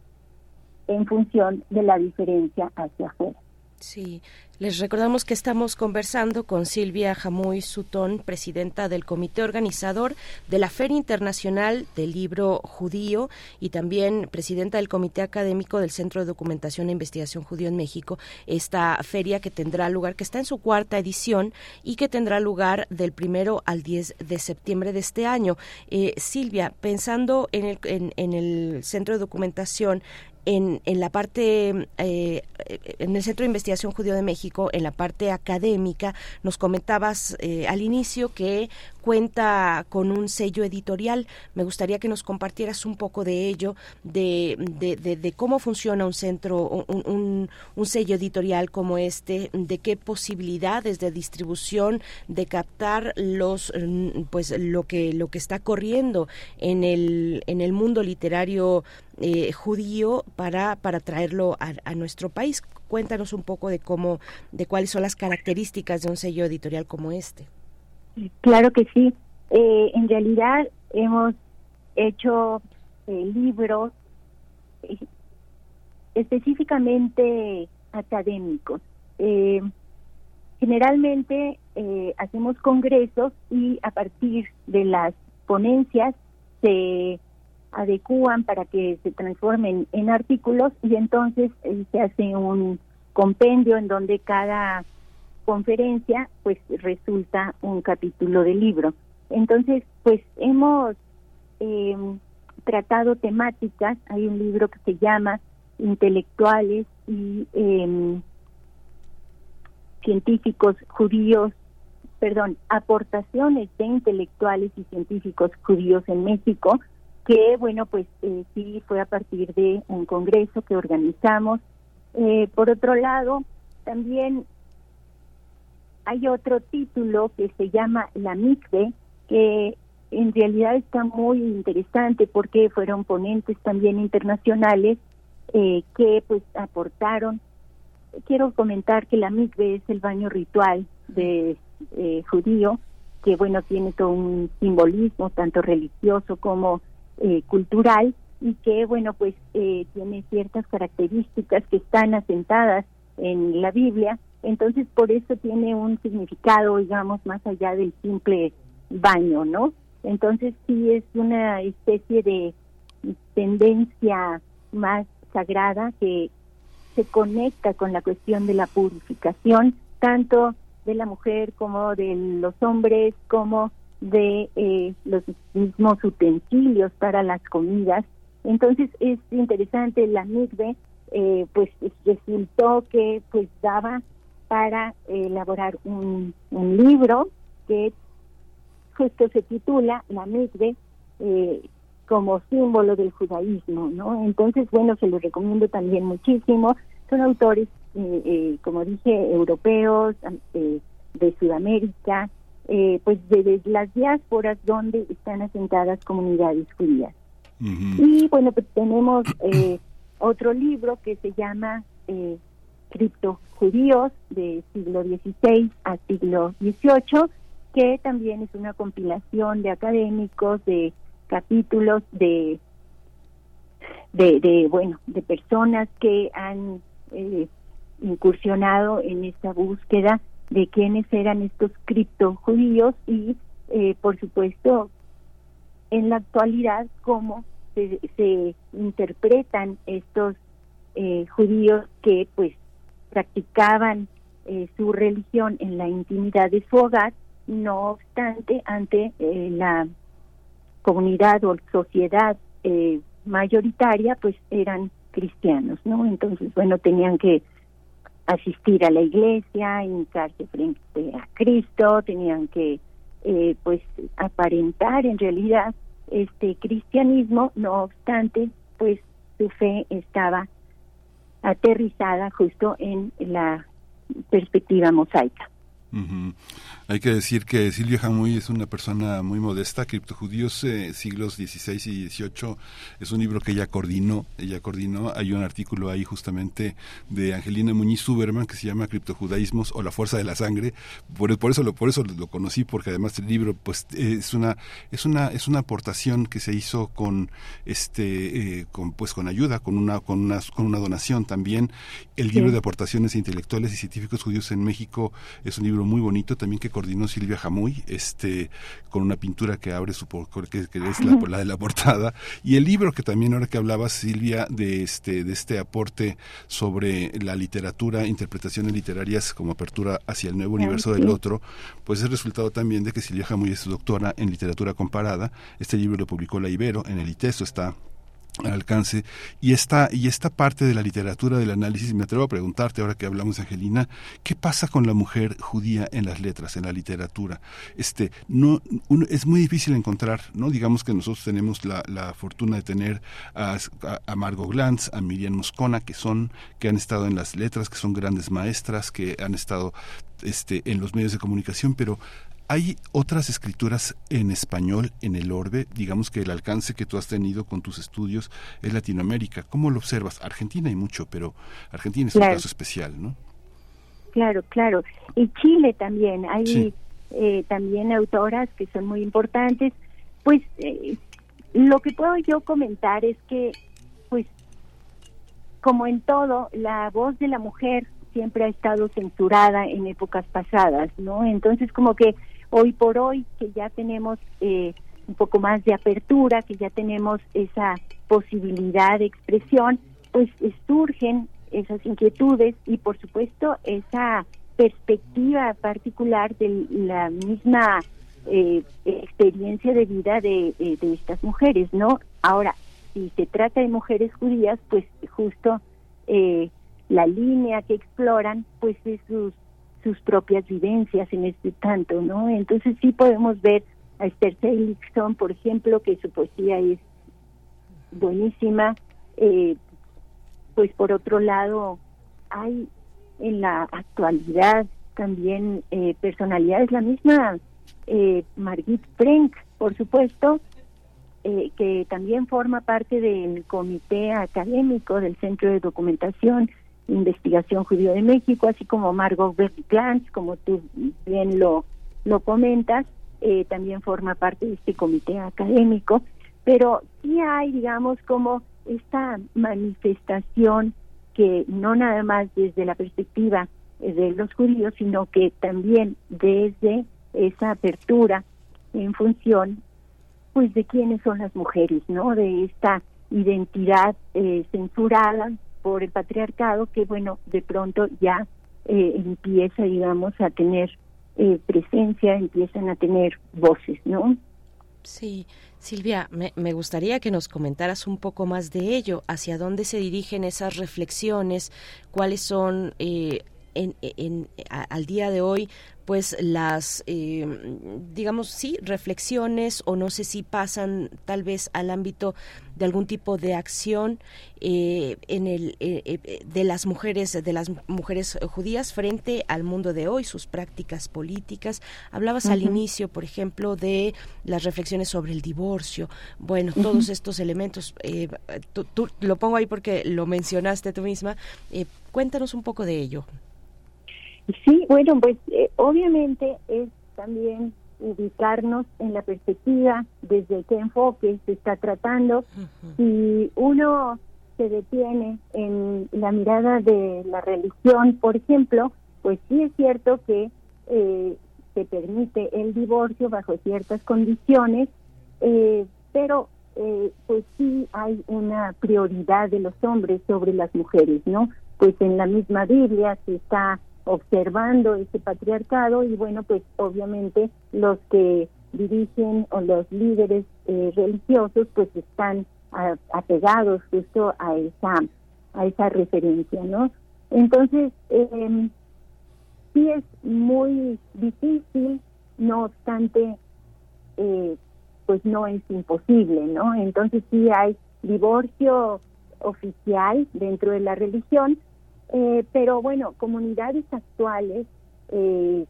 E: en función de la diferencia hacia afuera.
B: Sí, les recordamos que estamos conversando con Silvia Jamuy Sutón, presidenta del comité organizador de la Feria Internacional del Libro Judío y también presidenta del comité académico del Centro de Documentación e Investigación Judío en México. Esta feria que tendrá lugar, que está en su cuarta edición y que tendrá lugar del primero al 10 de septiembre de este año. Eh, Silvia, pensando en el, en el Centro de Documentación, en, en la parte, eh, en el Centro de Investigación Judío de México, en la parte académica, nos comentabas eh, al inicio que cuenta con un sello editorial. Me gustaría que nos compartieras un poco de ello, de, de, cómo funciona un centro, un, un, sello editorial como este, de qué posibilidades de distribución, de captar los, mm, pues lo que lo que está corriendo en el en el mundo literario eh, judío para, para traerlo a, nuestro país. Cuéntanos un poco de cómo, de cuáles son las características de un sello editorial como este.
E: Claro que sí. Eh, en realidad hemos hecho eh, libros específicamente académicos. generalmente hacemos congresos y a partir de las ponencias se adecúan para que se transformen en artículos y entonces eh, se hace un compendio en donde cada conferencia pues resulta un capítulo del libro. Entonces pues hemos em, tratado temáticas, hay un libro que se llama Intelectuales y em, Científicos Judíos, perdón, aportaciones de intelectuales y científicos judíos en México, que bueno, pues eh, sí fue a partir de un congreso que organizamos. Eh, por otro lado, también hay otro título que se llama La MICDE, que en realidad está muy interesante porque fueron ponentes también internacionales eh, que pues aportaron. Quiero comentar que la MICDE es el baño ritual de judío, que bueno, tiene todo un simbolismo tanto religioso como eh, cultural y que, bueno, pues eh, tiene ciertas características que están asentadas en la Biblia, entonces por eso tiene un significado, digamos, más allá del simple baño, ¿no? Entonces sí es una especie de tendencia más sagrada que se conecta con la cuestión de la purificación, tanto de la mujer como de los hombres, como de eh, los mismos utensilios para las comidas. Entonces es interesante la MIGBE, eh, pues resultó que pues daba para elaborar un, un libro que justo se titula La MIGBE eh, como símbolo del judaísmo, ¿no? Entonces, bueno, se lo recomiendo también muchísimo. Son autores, eh, eh como dije, europeos, de Sudamérica, eh, pues de, las diásporas donde están asentadas comunidades judías. Y bueno, pues tenemos eh, otro libro que se llama eh, Criptojudíos de siglo XVI a siglo XVIII, que también es una compilación de académicos, de capítulos de, de, de bueno, de personas que han eh, incursionado en esta búsqueda de quiénes eran estos criptojudíos y, eh, por supuesto, en la actualidad cómo se, se interpretan estos eh, judíos que pues practicaban eh, su religión en la intimidad de su hogar, no obstante ante eh, la comunidad o sociedad eh, mayoritaria pues eran cristianos, ¿no? Entonces, bueno, tenían que asistir a la iglesia, hincarse frente a Cristo, tenían que eh, pues aparentar en realidad este cristianismo, no obstante, pues su fe estaba aterrizada justo en la perspectiva mosaica.
A: Hay que decir que Silvia Jamuy es una persona muy modesta, Criptojudíos eh, siglos XVI y XVIII es un libro que ella coordinó, ella coordinó, hay un artículo ahí justamente de Angelina Muñiz Suberman que se llama Criptojudaísmos o la fuerza de la sangre, por, por eso lo por eso lo conocí porque además el libro pues es una es una es una aportación que se hizo con este eh, con pues con ayuda, con una con una con una donación también. El libro de aportaciones intelectuales y científicos judíos en México es un libro muy bonito también que coordinó Silvia Jamuy, este, con una pintura que abre su que, que es la, la, de la portada y el libro que también ahora que hablaba Silvia de este de este aporte sobre la literatura, interpretaciones literarias como apertura hacia el nuevo universo del otro, pues es resultado también de que Silvia Jamuy es doctora en literatura comparada. Este libro lo publicó la Ibero, en el ITESO está al alcance. Y esta y esta parte de la literatura del análisis me atrevo a preguntarte ahora que hablamos Angelina qué pasa con la mujer judía en las letras en la literatura este no es muy difícil encontrar no digamos que nosotros tenemos la, la fortuna de tener a, a, Margot Glantz a Miriam Moscona que son que han estado en las letras que son grandes maestras que han estado este en los medios de comunicación pero ¿Hay otras escrituras en español en el orbe? Digamos que el alcance que tú has tenido con tus estudios es Latinoamérica. ¿Cómo lo observas? Argentina hay mucho, pero Argentina es claro. un caso especial, ¿no?
E: Claro, claro. Y Chile también. Hay sí. eh, también autoras que son muy importantes. Pues eh, lo que puedo yo comentar es que, pues, como en todo, la voz de la mujer siempre ha estado censurada en épocas pasadas, ¿no? Entonces, como que hoy por hoy que ya tenemos eh, un poco más de apertura, que ya tenemos esa posibilidad de expresión, pues surgen esas inquietudes y por supuesto esa perspectiva particular de la misma eh, experiencia de vida de, de, de, estas mujeres, ¿no? Ahora, si se trata de mujeres judías, pues justo eh, la línea que exploran, pues es sus sus propias vivencias en este tanto, ¿no? Entonces sí podemos ver a Esther Seligson, por ejemplo, que su poesía es buenísima. Eh, pues por otro lado, hay en la actualidad también eh, personalidades, la misma eh, Margit Frank, por supuesto, eh, que también forma parte del comité académico del Centro de Documentación Investigación Judío de México, así como Margot Glantz, como tú bien lo, lo comentas, eh, también forma parte de este comité académico, pero sí hay, digamos, como esta manifestación que no nada más desde la perspectiva de los judíos, sino que también desde esa apertura en función pues de quiénes son las mujeres, ¿no? De esta identidad eh, censurada por el patriarcado que, bueno, de pronto ya eh, empieza, digamos, a tener eh, presencia, empiezan a tener voces, ¿no?
B: Sí, Silvia, me, me, gustaría que nos comentaras un poco más de ello, hacia dónde se dirigen esas reflexiones, cuáles son eh, en, en, a, al día de hoy pues las eh, digamos sí reflexiones o no sé si pasan tal vez al ámbito de algún tipo de acción eh, en el eh, eh de las mujeres de las mujeres judías frente al mundo de hoy sus prácticas políticas hablabas uh -huh. al inicio por ejemplo de las reflexiones sobre el divorcio bueno uh -huh. todos estos elementos eh, tú, tú, lo pongo ahí porque lo mencionaste tú misma eh, cuéntanos un poco de ello
E: Sí, bueno, pues eh, obviamente es también ubicarnos en la perspectiva desde qué enfoque se está tratando. Si uno se detiene en la mirada de la religión, por ejemplo, pues sí es cierto que eh, se permite el divorcio bajo ciertas condiciones, eh, pero eh, pues sí hay una prioridad de los hombres sobre las mujeres, ¿no? Pues en la misma Biblia se está observando ese patriarcado y bueno, pues obviamente los que dirigen o los líderes eh, religiosos pues están apegados justo a esa a esa referencia, ¿no? Entonces eh, sí es muy difícil, no obstante, eh, pues no es imposible, ¿no? Entonces sí hay divorcio oficial dentro de la religión, eh, pero bueno, comunidades actuales, eh,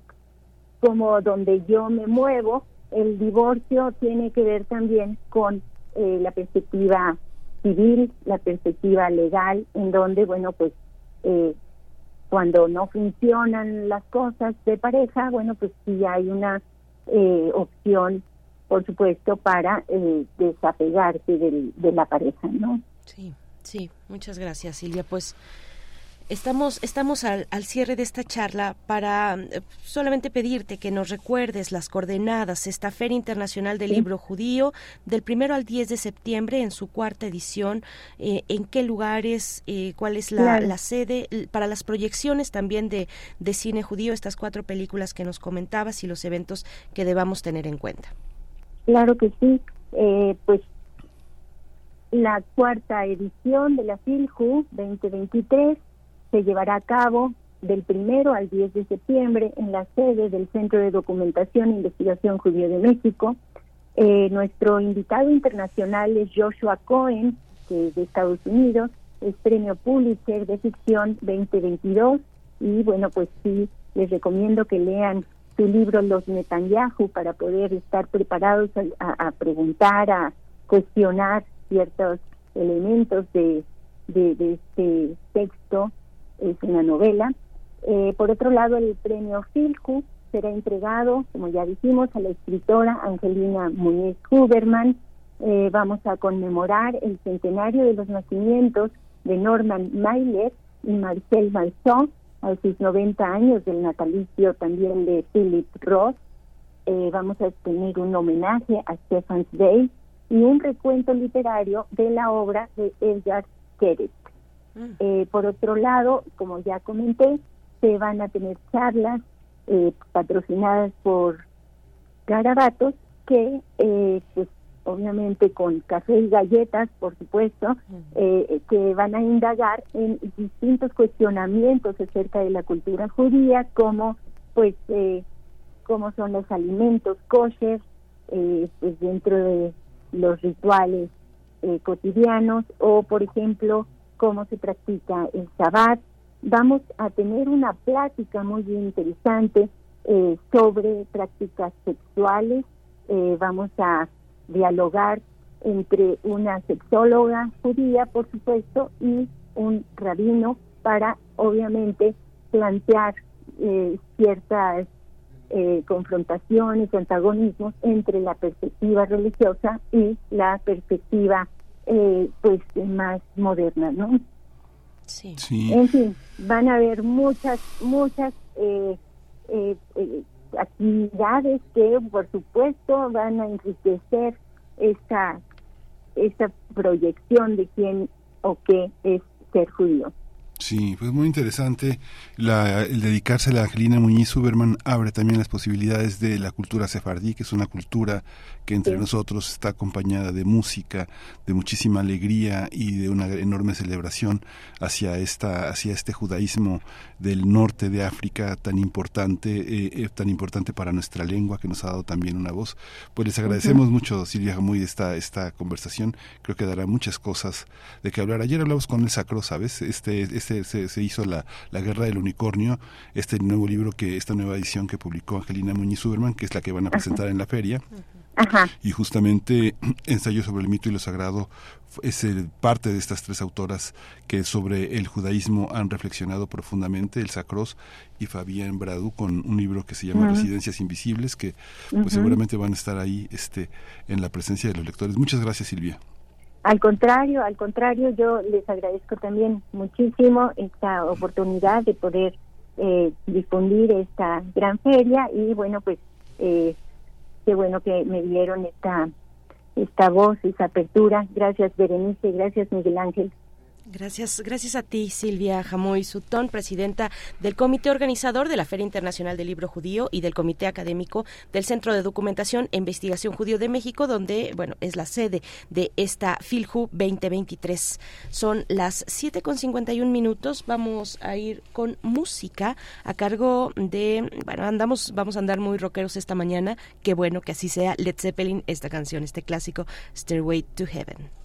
E: como donde yo me muevo, el divorcio tiene que ver también con eh, la perspectiva civil, la perspectiva legal, en donde, bueno, pues cuando no funcionan las cosas de pareja, bueno, pues sí hay una opción, por supuesto, para desapegarse de la pareja, ¿no?
B: Sí, sí, muchas gracias, Silvia. Pues Estamos, estamos al, cierre de esta charla para eh, solamente pedirte que nos recuerdes las coordenadas, esta Feria Internacional del Libro Judío, del primero al 10 de septiembre en su cuarta edición, eh, en qué lugares, eh, cuál es la, sede, para las proyecciones también de, de cine judío, estas cuatro películas que nos comentabas y los eventos que debamos tener en cuenta.
E: Claro que sí, pues la cuarta edición de la FILJU 2023 se llevará a cabo del primero al 10 de septiembre en la sede del Centro de Documentación e Investigación Judío de México. Eh, nuestro invitado internacional es Joshua Cohen, que es de Estados Unidos, es premio Pulitzer de ficción 2022 y bueno, pues sí, les recomiendo que lean su libro Los Netanyahu para poder estar preparados a, preguntar, a cuestionar ciertos elementos de, de, de este texto es una novela. Eh, por otro lado, el premio Filcu será entregado, como ya dijimos, a la escritora Angelina Muñiz Huberman. Eh, vamos a conmemorar el centenario de los nacimientos de Norman Mailer y Marcel Marceau a sus 90 años del natalicio también de Philip Roth. Eh, vamos a tener un homenaje a Stefan Zweig y un recuento literario de la obra de Edgar Keret. Eh, por otro lado, como ya comenté, se van a tener charlas eh, patrocinadas por Garabatos que, eh, pues, obviamente con café y galletas, por supuesto, que van a indagar en distintos cuestionamientos acerca de la cultura judía, como, pues, cómo son los alimentos kosher, pues, dentro de los rituales cotidianos, o, por ejemplo, cómo se practica el Shabbat. Vamos a tener una plática muy interesante eh, sobre prácticas sexuales. Eh, vamos a dialogar entre una sexóloga judía, por supuesto, y un rabino para, obviamente, plantear eh, ciertas confrontaciones, antagonismos entre la perspectiva religiosa y la perspectiva eh, pues más moderna, ¿no? Sí. En fin, van a haber muchas, muchas eh, eh, eh, actividades que, por supuesto, van a enriquecer esta, esta proyección de quién o qué es ser judío.
A: Sí, pues muy interesante. el dedicarse a la Angelina Muñiz Superman abre también las posibilidades de la cultura sefardí, que es una cultura que entre nosotros está acompañada de música, de muchísima alegría y de una enorme celebración hacia esta, hacia este judaísmo del norte de África tan importante, eh, eh, tan importante para nuestra lengua, que nos ha dado también una voz. Pues les agradecemos mucho, Silvia Jamuy, esta, esta conversación. Creo que dará muchas cosas de que hablar. Ayer hablamos con el Sacro, ¿sabes? Este, este se, hizo la, la Guerra del Unicornio, este nuevo libro que, esta nueva edición que publicó Angelina Muñiz Uberman, que es la que van a presentar en la feria. Y justamente Ensayo sobre el mito y lo sagrado es parte de estas tres autoras que sobre el judaísmo han reflexionado profundamente, Elsa Cross y Fabián Bradu, con un libro que se llama Residencias Invisibles, que pues seguramente van a estar ahí este, en la presencia de los lectores. Muchas gracias, Silvia.
E: Al contrario, al contrario, yo les agradezco también muchísimo esta oportunidad de poder eh, difundir esta gran feria y bueno, pues eh, qué bueno que me dieron esta esta voz, esa apertura. Gracias Berenice, gracias Miguel Ángel.
F: Gracias, gracias a ti, Silvia Jamoy Sutón, presidenta del Comité Organizador de la Feria Internacional del Libro Judío y del Comité Académico del Centro de Documentación e Investigación Judío de México, donde, bueno, es la sede de esta FILJU 2023. Son las 7.51 minutos. Vamos a ir con música a cargo de, bueno, andamos, vamos a andar muy rockeros esta mañana. Qué bueno que así sea. Led Zeppelin, esta canción, este clásico, Stairway to Heaven.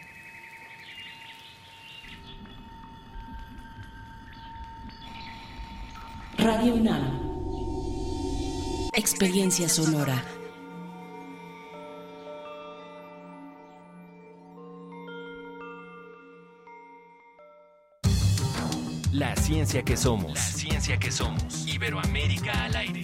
G: Experiencia sonora.
H: La ciencia que somos. La ciencia que somos. Iberoamérica al aire.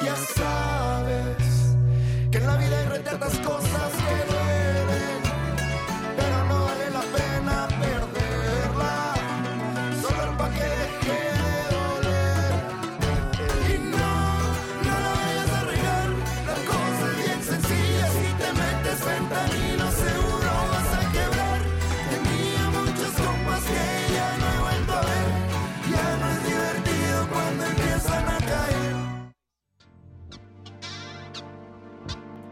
I: Ya sabes que en la vida hay retratas cosas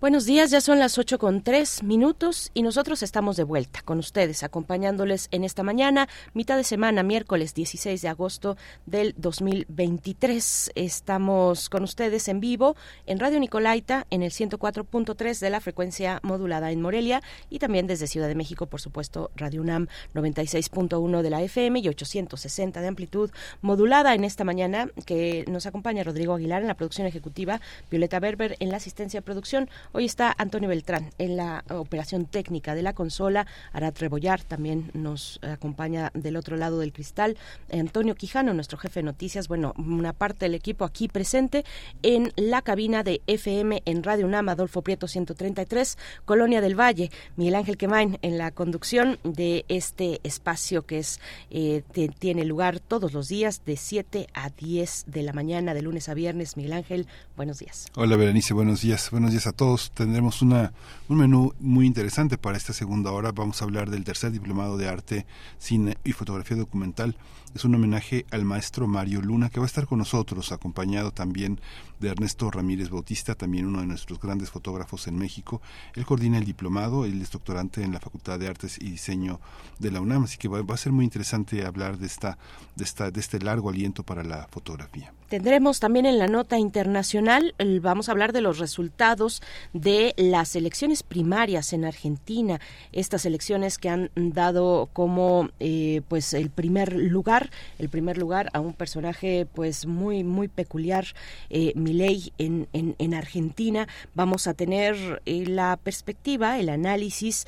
B: Buenos días, ya son las ocho con tres minutos y nosotros estamos de vuelta con ustedes, acompañándoles en esta mañana, mitad de semana, miércoles 16 de agosto del 2023. Estamos con ustedes en vivo en Radio Nicolaita en el 104.3 de la frecuencia modulada en Morelia y también desde Ciudad de México, por supuesto, Radio UNAM 96.1 de la FM y 860 de amplitud modulada en esta mañana que nos acompaña Rodrigo Aguilar en la producción ejecutiva, Violeta Berber en la asistencia de producción. Hoy está Antonio Beltrán en la operación técnica de la consola. Arat Rebollar también nos acompaña del otro lado del cristal. Antonio Quijano, nuestro jefe de noticias, bueno, una parte del equipo aquí presente en la cabina de FM en Radio UNAM, Adolfo Prieto 133, Colonia del Valle. Miguel Ángel Quemain en la conducción de este espacio que es eh, tiene lugar todos los días de 7 a 10 de la mañana, de lunes a viernes. Miguel Ángel, buenos días.
A: Hola Berenice, buenos días. Buenos días a todos. Tendremos una, un menú muy interesante para esta segunda hora. Vamos a hablar del tercer diplomado de arte, cine y fotografía documental. Es un homenaje al maestro Mario Luna que va a estar con nosotros, acompañado también de Ernesto Ramírez Bautista, también uno de nuestros grandes fotógrafos en México. Él coordina el diplomado, él es doctorante en la Facultad de Artes y Diseño de la UNAM, así que va, a ser muy interesante hablar de esta, de esta, de este largo aliento para la fotografía.
B: Tendremos también en la nota internacional, vamos a hablar de los resultados de las elecciones primarias en Argentina, estas elecciones que han dado como eh, pues el primer lugar, el primer lugar a un personaje pues muy muy peculiar, eh, Milei en, en, en Argentina. Vamos a tener eh, la perspectiva, el análisis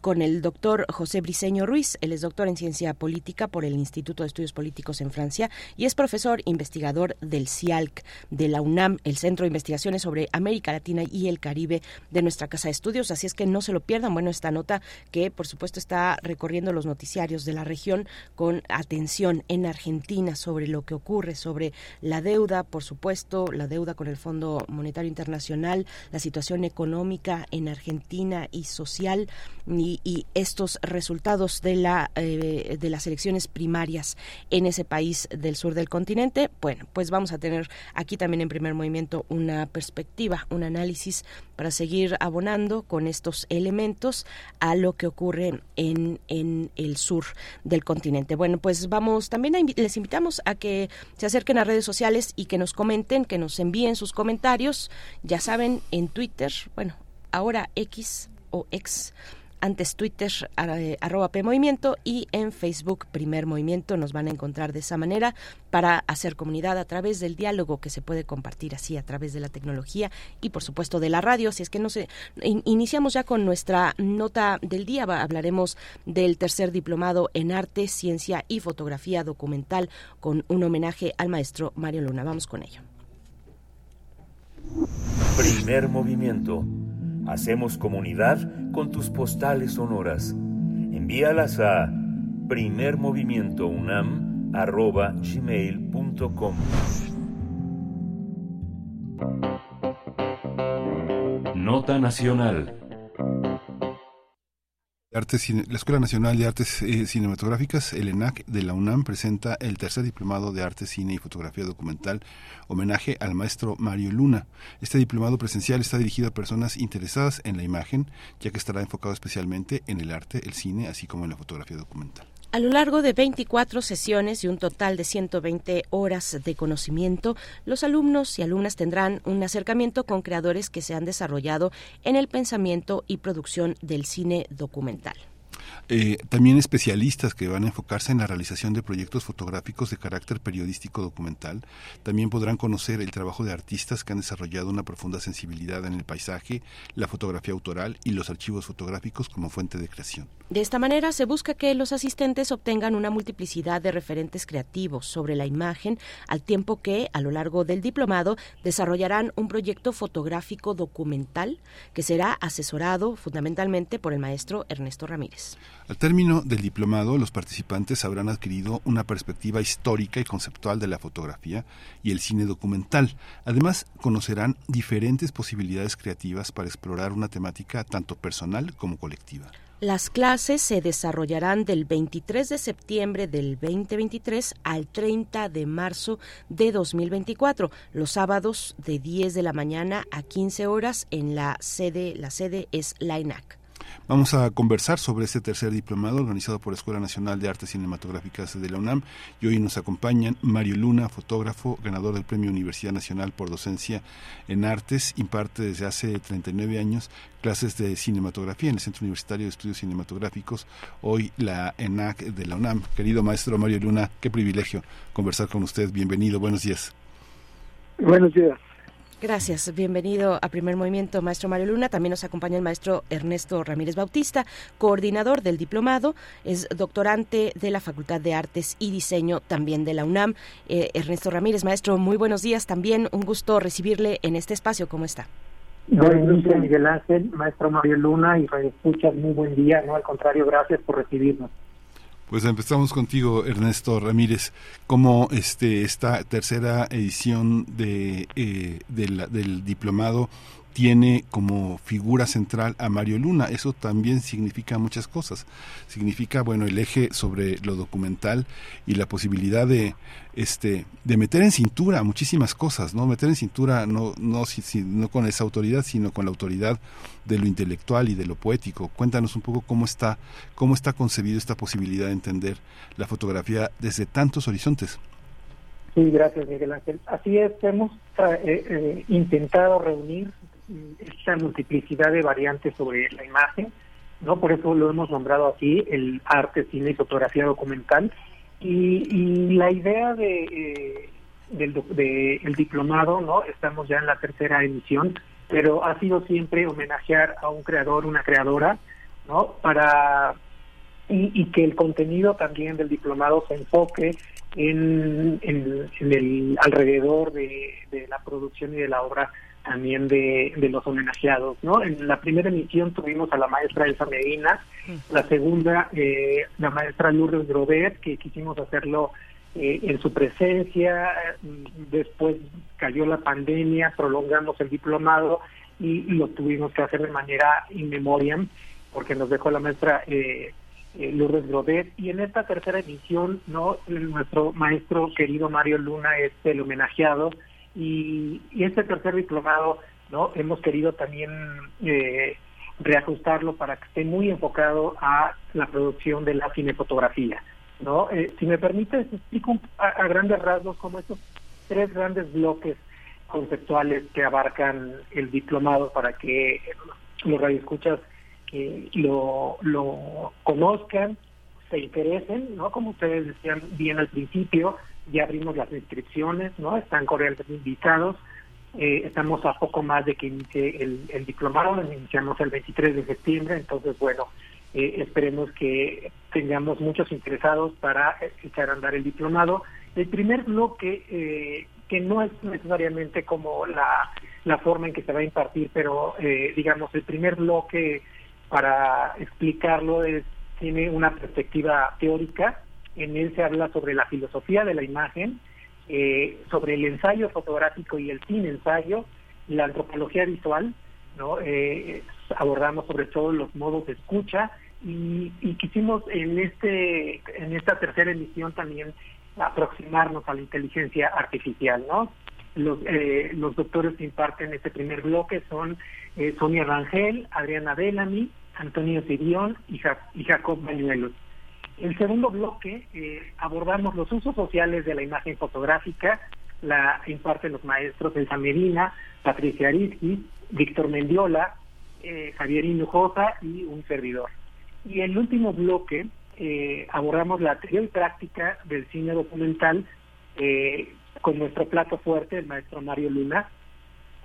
B: con el doctor José Briceño Ruiz, él es doctor en ciencia política por el Instituto de Estudios Políticos en Francia y es profesor investigador del CIALC de la UNAM, el Centro de Investigaciones sobre América Latina y el Caribe de nuestra Casa de Estudios. Así es que no se lo pierdan. Bueno, esta nota que por supuesto está recorriendo los noticiarios de la región con atención en Argentina sobre lo que ocurre, sobre la deuda, por supuesto, la deuda con el Fondo Monetario Internacional, la situación económica en Argentina y social y, estos resultados de la eh, de las elecciones primarias en ese país del sur del continente. Bueno, pues vamos a tener aquí también en primer movimiento una perspectiva, un análisis para seguir abonando con estos elementos a lo que ocurre en, en el sur del continente. Bueno, pues vamos, también a invi- les invitamos a que se acerquen a redes sociales y que nos comenten, que nos envíen sus comentarios. Ya saben, en Twitter, bueno, ahora X o X antes Twitter eh, arroba P Movimiento y en Facebook Primer Movimiento nos van a encontrar de esa manera para hacer comunidad a través del diálogo que se puede compartir así a través de la tecnología y por supuesto de la radio. Si es que no in- iniciamos ya con nuestra nota del día, hablaremos del tercer diplomado en arte, ciencia y fotografía documental con un homenaje al maestro Mario Luna. Vamos con ello.
D: Primer movimiento. Hacemos comunidad con tus postales sonoras. Envíalas a primermovimientounam.gmail.com
H: Nota Nacional.
A: La Escuela Nacional de Artes eh, Cinematográficas, el ENAC de la UNAM, presenta el tercer diplomado de Arte, Cine y Fotografía Documental, homenaje al maestro Mario Luna. Este diplomado presencial está dirigido a personas interesadas en la imagen, ya que estará enfocado especialmente en el arte, el cine, así como en la fotografía documental.
B: A lo largo de 24 sesiones y un total de 120 horas de conocimiento, los alumnos y alumnas tendrán un acercamiento con creadores que se han desarrollado en el pensamiento y producción del cine documental.
A: Eh, también especialistas que van a enfocarse en la realización de proyectos fotográficos de carácter periodístico documental. También podrán conocer el trabajo de artistas que han desarrollado una profunda sensibilidad en el paisaje, la fotografía autoral y los archivos fotográficos como fuente de creación.
B: De esta manera se busca que los asistentes obtengan una multiplicidad de referentes creativos sobre la imagen, al tiempo que, a lo largo del diplomado, desarrollarán un proyecto fotográfico documental que será asesorado fundamentalmente por el maestro Ernesto Ramírez.
A: Al término del diplomado, los participantes habrán adquirido una perspectiva histórica y conceptual de la fotografía y el cine documental. Además, conocerán diferentes posibilidades creativas para explorar una temática tanto personal como colectiva.
B: Las clases se desarrollarán del 23 de septiembre del 2023 al 30 de marzo de 2024, los sábados de 10 de la mañana a 15 horas en la sede, la sede es la INAC.
A: Vamos a conversar sobre este tercer diplomado organizado por la Escuela Nacional de Artes Cinematográficas de la UNAM y hoy nos acompañan Mario Luna, fotógrafo, ganador del Premio Universidad Nacional por Docencia en Artes, imparte desde hace 39 años clases de cinematografía en el Centro Universitario de Estudios Cinematográficos, hoy la ENAC de la UNAM. Querido maestro Mario Luna, qué privilegio conversar con usted. Bienvenido, buenos días.
J: Buenos días.
B: Gracias, bienvenido a Primer Movimiento, maestro Mario Luna. También nos acompaña el maestro Ernesto Ramírez Bautista, coordinador del diplomado, es doctorante de la Facultad de Artes y Diseño también de la UNAM. Eh, Ernesto Ramírez, maestro, muy buenos días. También un gusto recibirle en este espacio. ¿Cómo está?
J: Buenos días, Miguel Ángel, maestro Mario Luna y Radio Escuchas, muy buen día. No, al contrario, gracias por recibirnos.
A: Pues empezamos contigo, Ernesto Ramírez. Como este, esta tercera edición de, eh, del diplomado tiene como figura central a Mario Luna. Eso también significa muchas cosas. Significa, bueno, el eje sobre lo documental y la posibilidad de este de meter en cintura muchísimas cosas, ¿no? Meter en cintura no no no con esa autoridad, sino con la autoridad de lo intelectual y de lo poético. Cuéntanos un poco cómo está cómo está concebido esta posibilidad de entender la fotografía desde tantos horizontes.
J: Sí, gracias Miguel Ángel. Así es, hemos eh, eh, intentado reunir esta multiplicidad de variantes sobre la imagen, ¿no? Por eso lo hemos nombrado así, el arte, cine y fotografía documental. Y, la idea de, eh, del de, el diplomado, ¿no? Estamos ya en la tercera emisión, pero ha sido siempre homenajear a un creador, una creadora, ¿no? Para y, que el contenido también del diplomado se enfoque en, el alrededor de, de, la producción y de la obra también de, de, los homenajeados, ¿no? En la primera emisión tuvimos a la maestra Elsa Medina, la segunda eh, la maestra Lourdes Grobet, que quisimos hacerlo eh, en su presencia, después cayó la pandemia, prolongamos el diplomado y, lo tuvimos que hacer de manera in memoriam, porque nos dejó la maestra eh, eh Lourdes Grobet, y en esta tercera emisión, ¿no? Nuestro maestro querido Mario Luna es el homenajeado, y, este tercer diplomado no hemos querido también eh, reajustarlo para que esté muy enfocado a la producción de la cinefotografía no eh, si me permites explico a, grandes rasgos como estos tres grandes bloques conceptuales que abarcan el diplomado para que los radioescuchas eh, lo, lo conozcan se interesen no como ustedes decían bien al principio ya abrimos las inscripciones, ¿no? Están cordialmente invitados. Eh, estamos a poco más de que inicie el, diplomado, iniciamos el 23 de septiembre, entonces, bueno, eh, esperemos que tengamos muchos interesados para echar a andar el diplomado. El primer bloque, eh, que no es necesariamente como la, la forma en que se va a impartir, pero digamos, el primer bloque para explicarlo es, tiene una perspectiva teórica, en él se habla sobre la filosofía de la imagen, eh, sobre el ensayo fotográfico y el cine ensayo, la antropología visual, ¿no? Eh, abordamos sobre todo los modos de escucha y, quisimos en este en esta tercera emisión también aproximarnos a la inteligencia artificial, ¿no? Los, eh, los doctores que imparten este primer bloque son eh, Sonia Rangel, Adriana Bellamy, Antonio Sirión y Jacob Bañuelos. El segundo bloque eh, abordamos los usos sociales de la imagen fotográfica, la imparten los maestros Elsa Medina, Patricia Arizki, Víctor Mendiola, eh, Javier Hinojosa y un servidor. Y el último bloque eh, abordamos la teoría y práctica del cine documental eh, con nuestro plato fuerte, el maestro Mario Luna.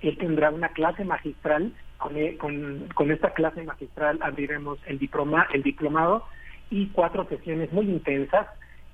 J: Él tendrá una clase magistral. Con, e- con, con esta clase magistral abriremos el, diploma, el diplomado y cuatro sesiones muy intensas.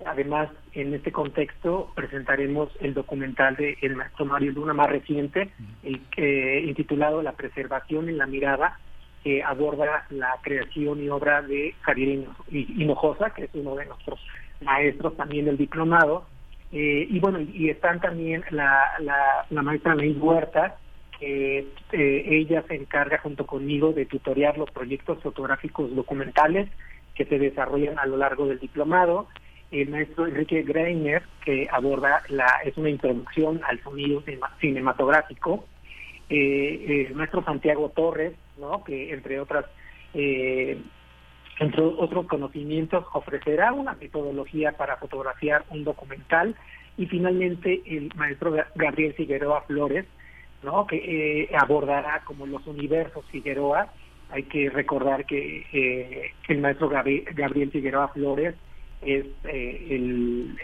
J: Además, en este contexto presentaremos el documental de el maestro Mario Luna más reciente, el, eh, intitulado La preservación en la mirada, que aborda la creación y obra de Javier Hino- Hinojosa, que es uno de nuestros maestros también del diplomado. Eh, y bueno, y están también la, la, la maestra Neil Huerta, que eh, ella se encarga junto conmigo de tutoriar los proyectos fotográficos documentales que se desarrollan a lo largo del diplomado. El maestro Enrique Greiner, que aborda la, es una introducción al sonido cinema- cinematográfico. Eh, el maestro Santiago Torres, ¿no? que entre otras eh, entre otros conocimientos ofrecerá una metodología para fotografiar un documental y finalmente el maestro Ga- Gabriel Figueroa Flores no que eh, abordará como los universos Figueroa hay que recordar que eh, el maestro Gabriel Figueroa Flores es eh, el,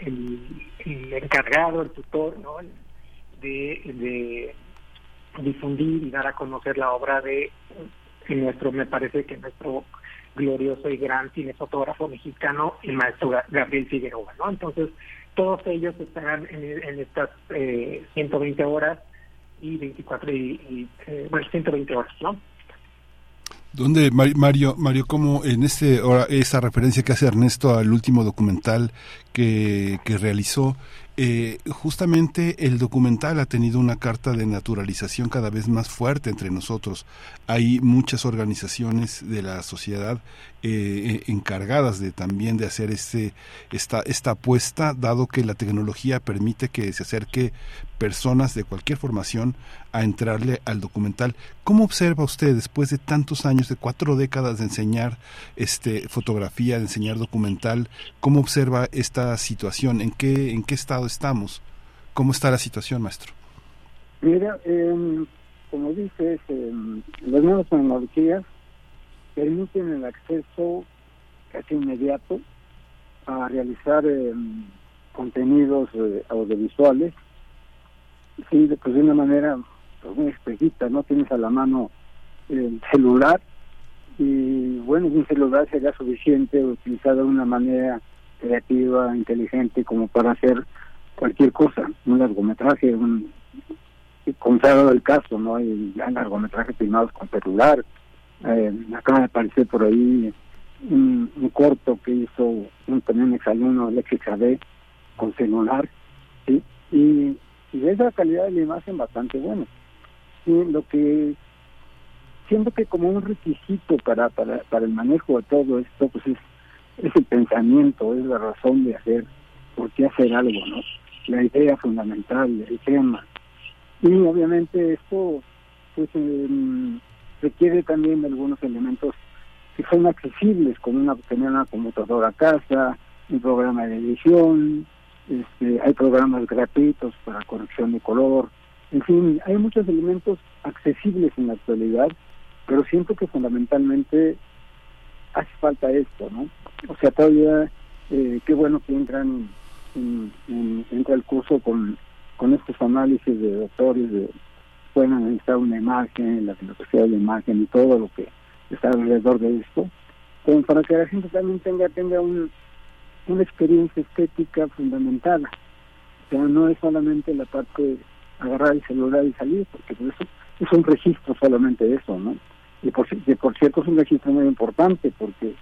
J: encargado el tutor no de, de difundir y dar a conocer la obra de nuestro me parece que nuestro glorioso y gran cinefotógrafo mexicano el maestro Ga- Gabriel Figueroa no entonces todos ellos estarán en, en estas eh, 120 horas y 24 y, y, eh, bueno 120 horas no
A: ¿Dónde, Mar- Mario, Mario, cómo en este ahora esa referencia que hace Ernesto al último documental que, que realizó, eh, justamente el documental ha tenido una carta de naturalización cada vez más fuerte entre nosotros. Hay muchas organizaciones de la sociedad eh, eh, encargadas de también de hacer este esta esta apuesta, dado que la tecnología permite que se acerque personas de cualquier formación a entrarle al documental. ¿Cómo observa usted después de tantos años, de cuatro décadas de enseñar este fotografía, de enseñar documental, cómo observa esta situación? ¿En qué en qué estado estamos? ¿Cómo está la situación, maestro?
K: Mira, em, como dices, em, las nuevas tecnologías permiten el acceso casi inmediato a realizar em, contenidos eh, audiovisuales, sí, pues de una manera pues, muy expedita, ¿no? Tienes a la mano el celular y bueno, un celular sería suficiente utilizado de una manera creativa, inteligente, como para hacer cualquier cosa, un largometraje, un, dado el caso, ¿no? Hay largometrajes filmados con celular. Eh, acaba de aparecer por ahí un, corto que hizo un, también exalumno, Alexis Jade, con celular, ¿sí? Y, y ves la calidad de la imagen bastante buena. Sí, lo que siento que como un requisito para, para, para el manejo de todo esto, pues es, es el pensamiento, es la razón de hacer, por qué hacer algo, ¿no? La idea fundamental, el tema. Y obviamente esto pues em, requiere también de algunos elementos que son accesibles, como una, tener una computadora a casa, un programa de edición, este, hay programas gratuitos para corrección de color, en fin, hay muchos elementos accesibles en la actualidad, pero siento que fundamentalmente hace falta esto, ¿no? O sea, todavía, eh, qué bueno que entran, en, en- entra el curso con, con estos análisis de doctores, de pueden analizar una imagen, la filosofía de la imagen y todo lo que está alrededor de esto, como para que la gente también tenga, tenga un, una experiencia estética fundamentada. O sea, no es solamente la parte de agarrar el celular y salir, porque pues, eso es un registro solamente eso, ¿no? Y por, que por cierto es un registro muy importante, porque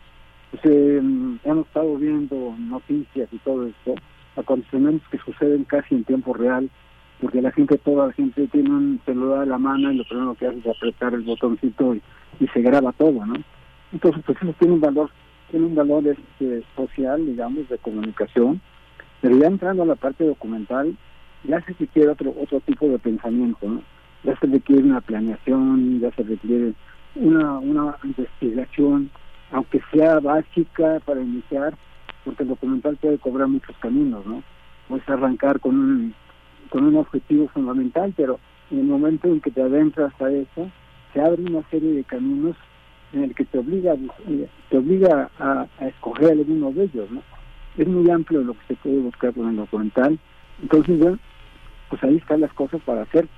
K: pues, eh, hemos estado viendo noticias y todo esto, acontecimientos que suceden casi en tiempo real, porque la gente, toda la gente tiene un celular a la mano y lo primero que hace es apretar el botoncito y, y se graba todo, ¿no? Entonces, pues eso tiene un valor tiene un valor este, social, digamos, de comunicación, pero ya entrando a la parte documental, ya se requiere otro, otro tipo de pensamiento. Ya se requiere una planeación, ya se requiere una, una investigación, aunque sea básica para iniciar, porque el documental puede cobrar muchos caminos, ¿no? Puedes arrancar con un, con un objetivo fundamental, pero en el momento en que te adentras a eso, se abre una serie de caminos en el que te obliga, eh, te obliga a, a escoger alguno de ellos, ¿no? Es muy amplio lo que se puede buscar con el documental. Entonces, bueno, pues ahí están las cosas para hacer.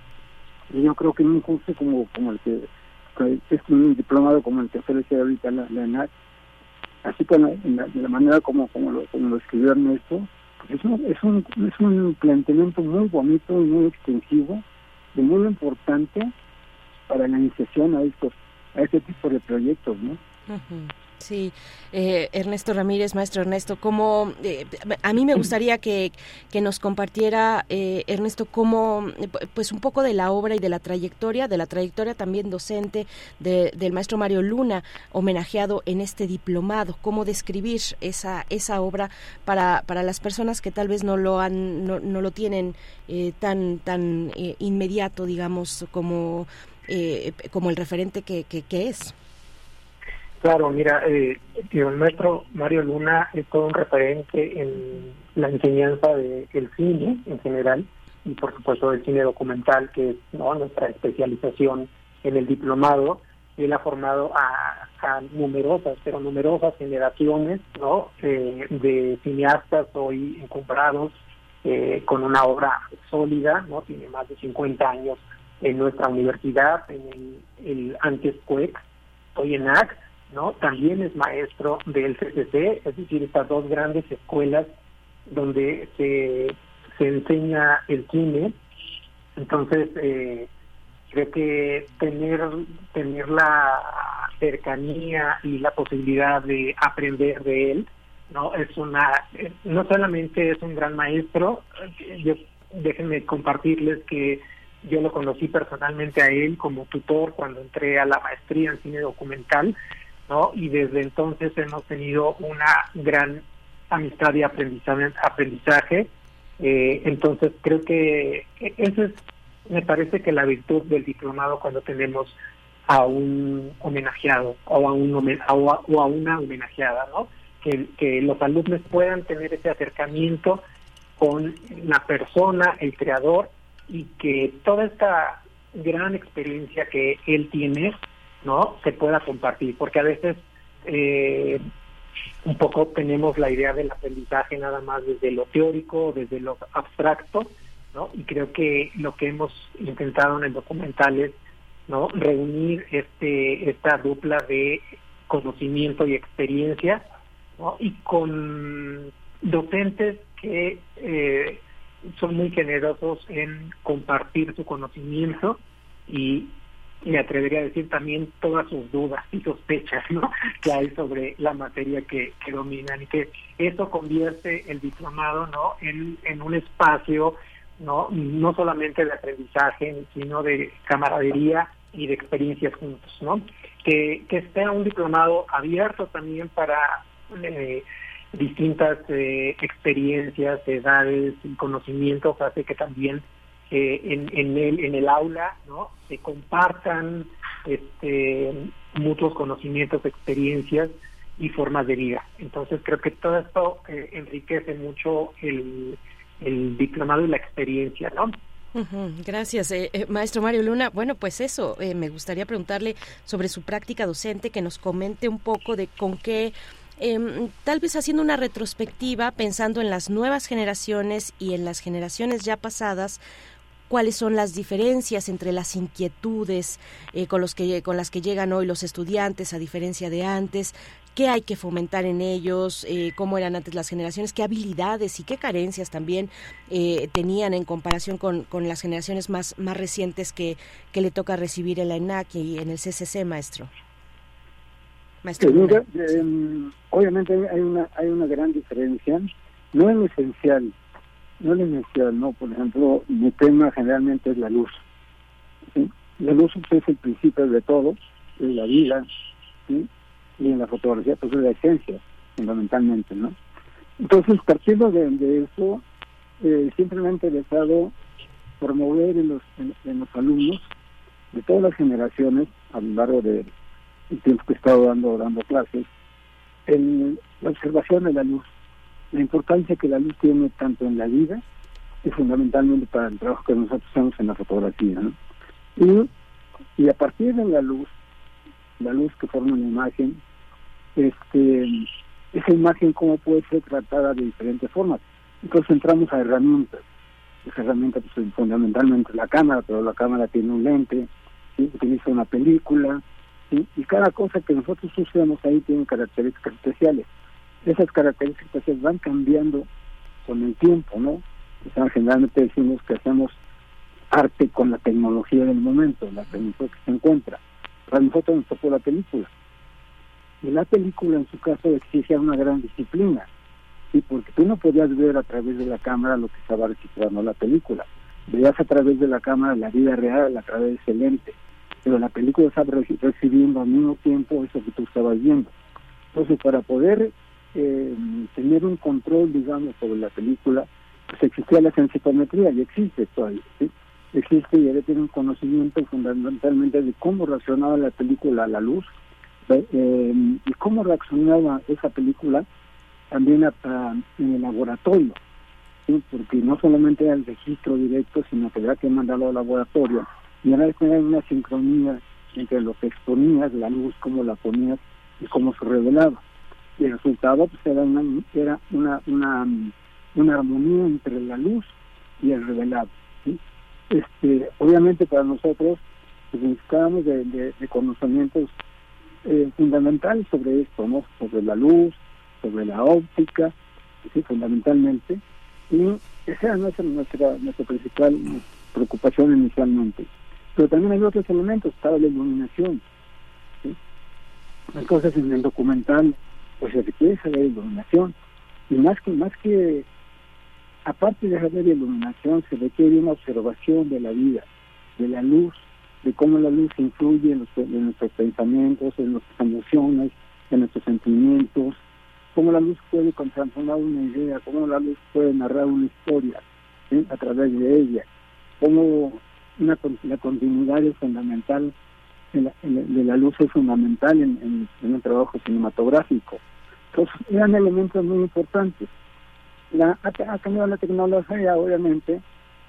K: Y yo creo que en un curso como, como el que, que es un diplomado como el que ofrece ahorita la, la ENAC, así la, en la manera como, como, lo, como lo escribió Ernesto, pues es un, es, un, es un planteamiento muy bonito y muy extensivo y muy importante para la iniciación a estos a este tipo de proyectos, ¿no?
B: Sí, eh, Ernesto Ramírez, maestro Ernesto, ¿cómo, eh, a mí me gustaría que, que nos compartiera, eh, Ernesto, cómo, pues un poco de la obra y de la trayectoria, de la trayectoria también docente de- del maestro Mario Luna, homenajeado en este diplomado, cómo describir esa, esa obra para, para las personas que tal vez no lo han, no, no lo tienen eh, tan, tan eh, inmediato, digamos, como, eh, como el referente que, que, es.
J: Claro, mira, eh, el maestro Mario Luna es todo un referente en la enseñanza del cine en general y por supuesto del cine documental, que es ¿no? nuestra especialización en el diplomado. Él ha formado a, a numerosas, pero numerosas generaciones ¿no? Eh, de cineastas hoy encumbrados eh, con una obra sólida, no tiene más de 50 años en nuestra universidad, en el, el antes CUEC, hoy en AC, ¿no? También es maestro del CCC, es decir, estas dos grandes escuelas donde se, se enseña el cine. Entonces, eh, creo que tener, tener la cercanía y la posibilidad de aprender de él, ¿no? Es una, no solamente es un gran maestro, yo, déjenme compartirles que yo lo conocí personalmente a él como tutor cuando entré a la maestría en cine documental, ¿no? Y desde entonces hemos tenido una gran amistad y aprendizaje. Eh, entonces creo que eso es, me parece que la virtud del diplomado cuando tenemos a un homenajeado o a, un, o a, o a una homenajeada, ¿no? Que los alumnos puedan tener ese acercamiento con la persona, el creador, y que toda esta gran experiencia que él tiene, ¿no? Se pueda compartir, porque a veces eh, un poco tenemos la idea del aprendizaje nada más desde lo teórico, desde lo abstracto, ¿no? Y creo que lo que hemos intentado en el documental es, ¿no? Reunir este esta dupla de conocimiento y experiencia. Y con docentes que eh, son muy generosos en compartir su conocimiento y me atrevería a decir también todas sus dudas y sospechas ¿no? que hay sobre la materia que, que dominan y que eso convierte el diplomado no en, un espacio no no solamente de aprendizaje sino de camaradería y de experiencias juntos no que, que sea un diplomado abierto también para eh, distintas eh, experiencias edades y conocimientos hace que también eh, en, en el en el aula no se compartan este mutuos conocimientos experiencias y formas de vida. Entonces creo que todo esto eh, enriquece mucho el, el diplomado y la experiencia no
B: Gracias, eh, eh, maestro Mario Luna. Bueno, pues eso, eh, me gustaría preguntarle sobre su práctica docente, que nos comente un poco de con qué, em, tal vez haciendo una retrospectiva, pensando en las nuevas generaciones y en las generaciones ya pasadas, cuáles son las diferencias entre las inquietudes eh, con, los que, con las que llegan hoy los estudiantes a diferencia de antes, qué hay que fomentar en ellos, eh, cómo eran antes las generaciones, qué habilidades y qué carencias también eh, tenían en comparación con, con las generaciones más, más recientes que, que le toca recibir en la ENAC y en el CCC, maestro. Maestro
K: eh, obviamente hay una hay una gran diferencia, no en lo esencial, no en esencial, no, por ejemplo, mi tema generalmente es la luz. ¿sí? La luz es el principio de todo, es la vida, ¿sí? y en la fotografía pues es la esencia, fundamentalmente, ¿no? Entonces, partiendo de, de eso, eh, siempre me ha interesado promover en los, en, los alumnos de todas las generaciones a lo largo del tiempo que he estado dando, dando clases, en la observación de la luz, la importancia que la luz tiene tanto en la vida y fundamentalmente para el trabajo que nosotros hacemos en la fotografía. Y, y a partir de la luz, la luz que forma una imagen, este esa imagen cómo puede ser tratada de diferentes formas. Entonces entramos a herramientas. Esa herramienta pues, fundamentalmente la cámara, pero la cámara tiene un lente, utiliza una película, y cada cosa que nosotros usamos ahí tiene características especiales. Esas características especiales van cambiando con el tiempo, ¿no? Generalmente decimos que hacemos arte con la tecnología del momento, la tecnología que se encuentra. Para nosotros nos tocó la película. Y la película en su caso exige una gran disciplina, ¿sí? porque tú no podías ver a través de la cámara lo que estaba registrando la película. Veías a través de la cámara la vida real, a través de ese lente pero la película está recibiendo al mismo tiempo eso que tú estabas viendo. Entonces, para poder eh, tener un control, digamos, sobre la película, pues existía la sensitometría y existe todavía, ¿sí? Existe y debe tener un conocimiento fundamentalmente de cómo reaccionaba la película a la luz eh, y cómo reaccionaba esa película también en el laboratorio, ¿sí? porque no solamente era el registro directo, sino que había que mandarlo al laboratorio y era una sincronía entre lo que exponías, la luz, cómo la ponías y cómo se revelaba. Y el resultado pues, era, una, era una, una, armonía entre la luz y el revelado. Este, obviamente para nosotros pues, necesitábamos de, conocimientos eh, fundamentales sobre esto, ¿no? sobre la luz, sobre la óptica, fundamentalmente. Y esa era nuestra, nuestra, nuestra principal preocupación inicialmente. Pero también hay otros elementos, estaba la iluminación. Las cosas en el documental, pues se requiere saber iluminación. Y más que, más que, aparte de saber iluminación, se requiere una observación de la vida, de la luz, de cómo la luz influye en, nuestros pensamientos, en nuestras emociones, en nuestros sentimientos, cómo la luz puede transformar una idea, cómo la luz puede narrar una historia a través de ella, cómo una, la continuidad es fundamental, de la, luz es fundamental en, en, un trabajo cinematográfico. Entonces, eran elementos muy importantes. La, ha, cambiado la tecnología, obviamente,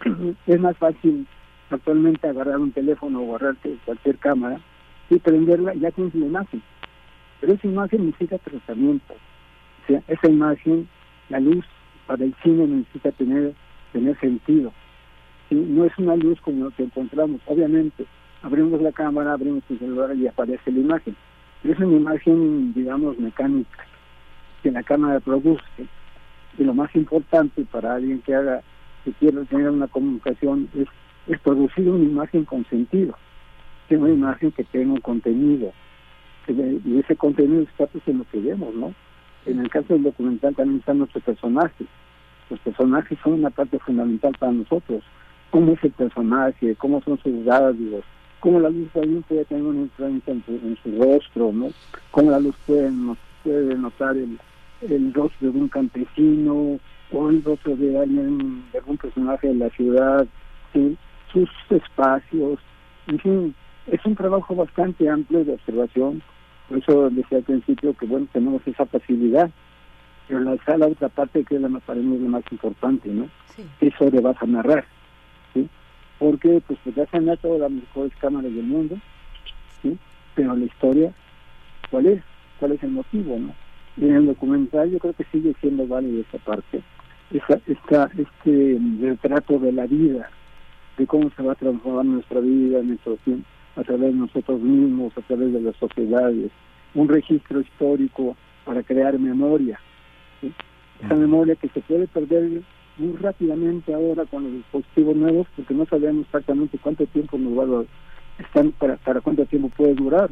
K: es más fácil actualmente agarrar un teléfono o agarrar cualquier cámara y prenderla, ya tienes la imagen. Pero esa imagen necesita tratamiento. O sea, esa imagen, la luz para el cine necesita tener, tener sentido no es una luz como lo que encontramos. Obviamente, abrimos la cámara, abrimos el celular y aparece la imagen. Pero es una imagen, digamos, mecánica, que la cámara produce. Y lo más importante para alguien que haga, que quiera tener una comunicación, es, es producir una imagen con sentido. Que una imagen que tenga un contenido. y ese contenido está pues en lo que vemos, ¿no? En el caso del documental también están nuestros personajes. Los personajes son una parte fundamental para nosotros cómo es el personaje, cómo son sus rasgos, cómo la luz también puede tener una influencia en su, rostro, ¿no? Cómo la luz puede, puede notar el, el rostro de un campesino o el rostro de alguien, de algún personaje de la ciudad, ¿sí? sus espacios, en fin, es un trabajo bastante amplio de observación, por eso decía al principio que bueno, tenemos esa facilidad, pero la, la otra parte que es la más, para mí la más importante, ¿no? Sí. Eso le vas a narrar porque pues, pues ya se han hecho las mejores cámaras del mundo, ¿sí? pero la historia, ¿cuál es? ¿Cuál es el motivo? no Y en el documental yo creo que sigue siendo válido esa parte, esa, esta, este retrato de la vida, de cómo se va a transformar nuestra vida, nuestro tiempo, a través de nosotros mismos, a través de las sociedades, un registro histórico para crear memoria, esa memoria que se puede perder muy rápidamente ahora con los dispositivos nuevos porque no sabemos exactamente cuánto tiempo nos va a están para, para cuánto tiempo puede durar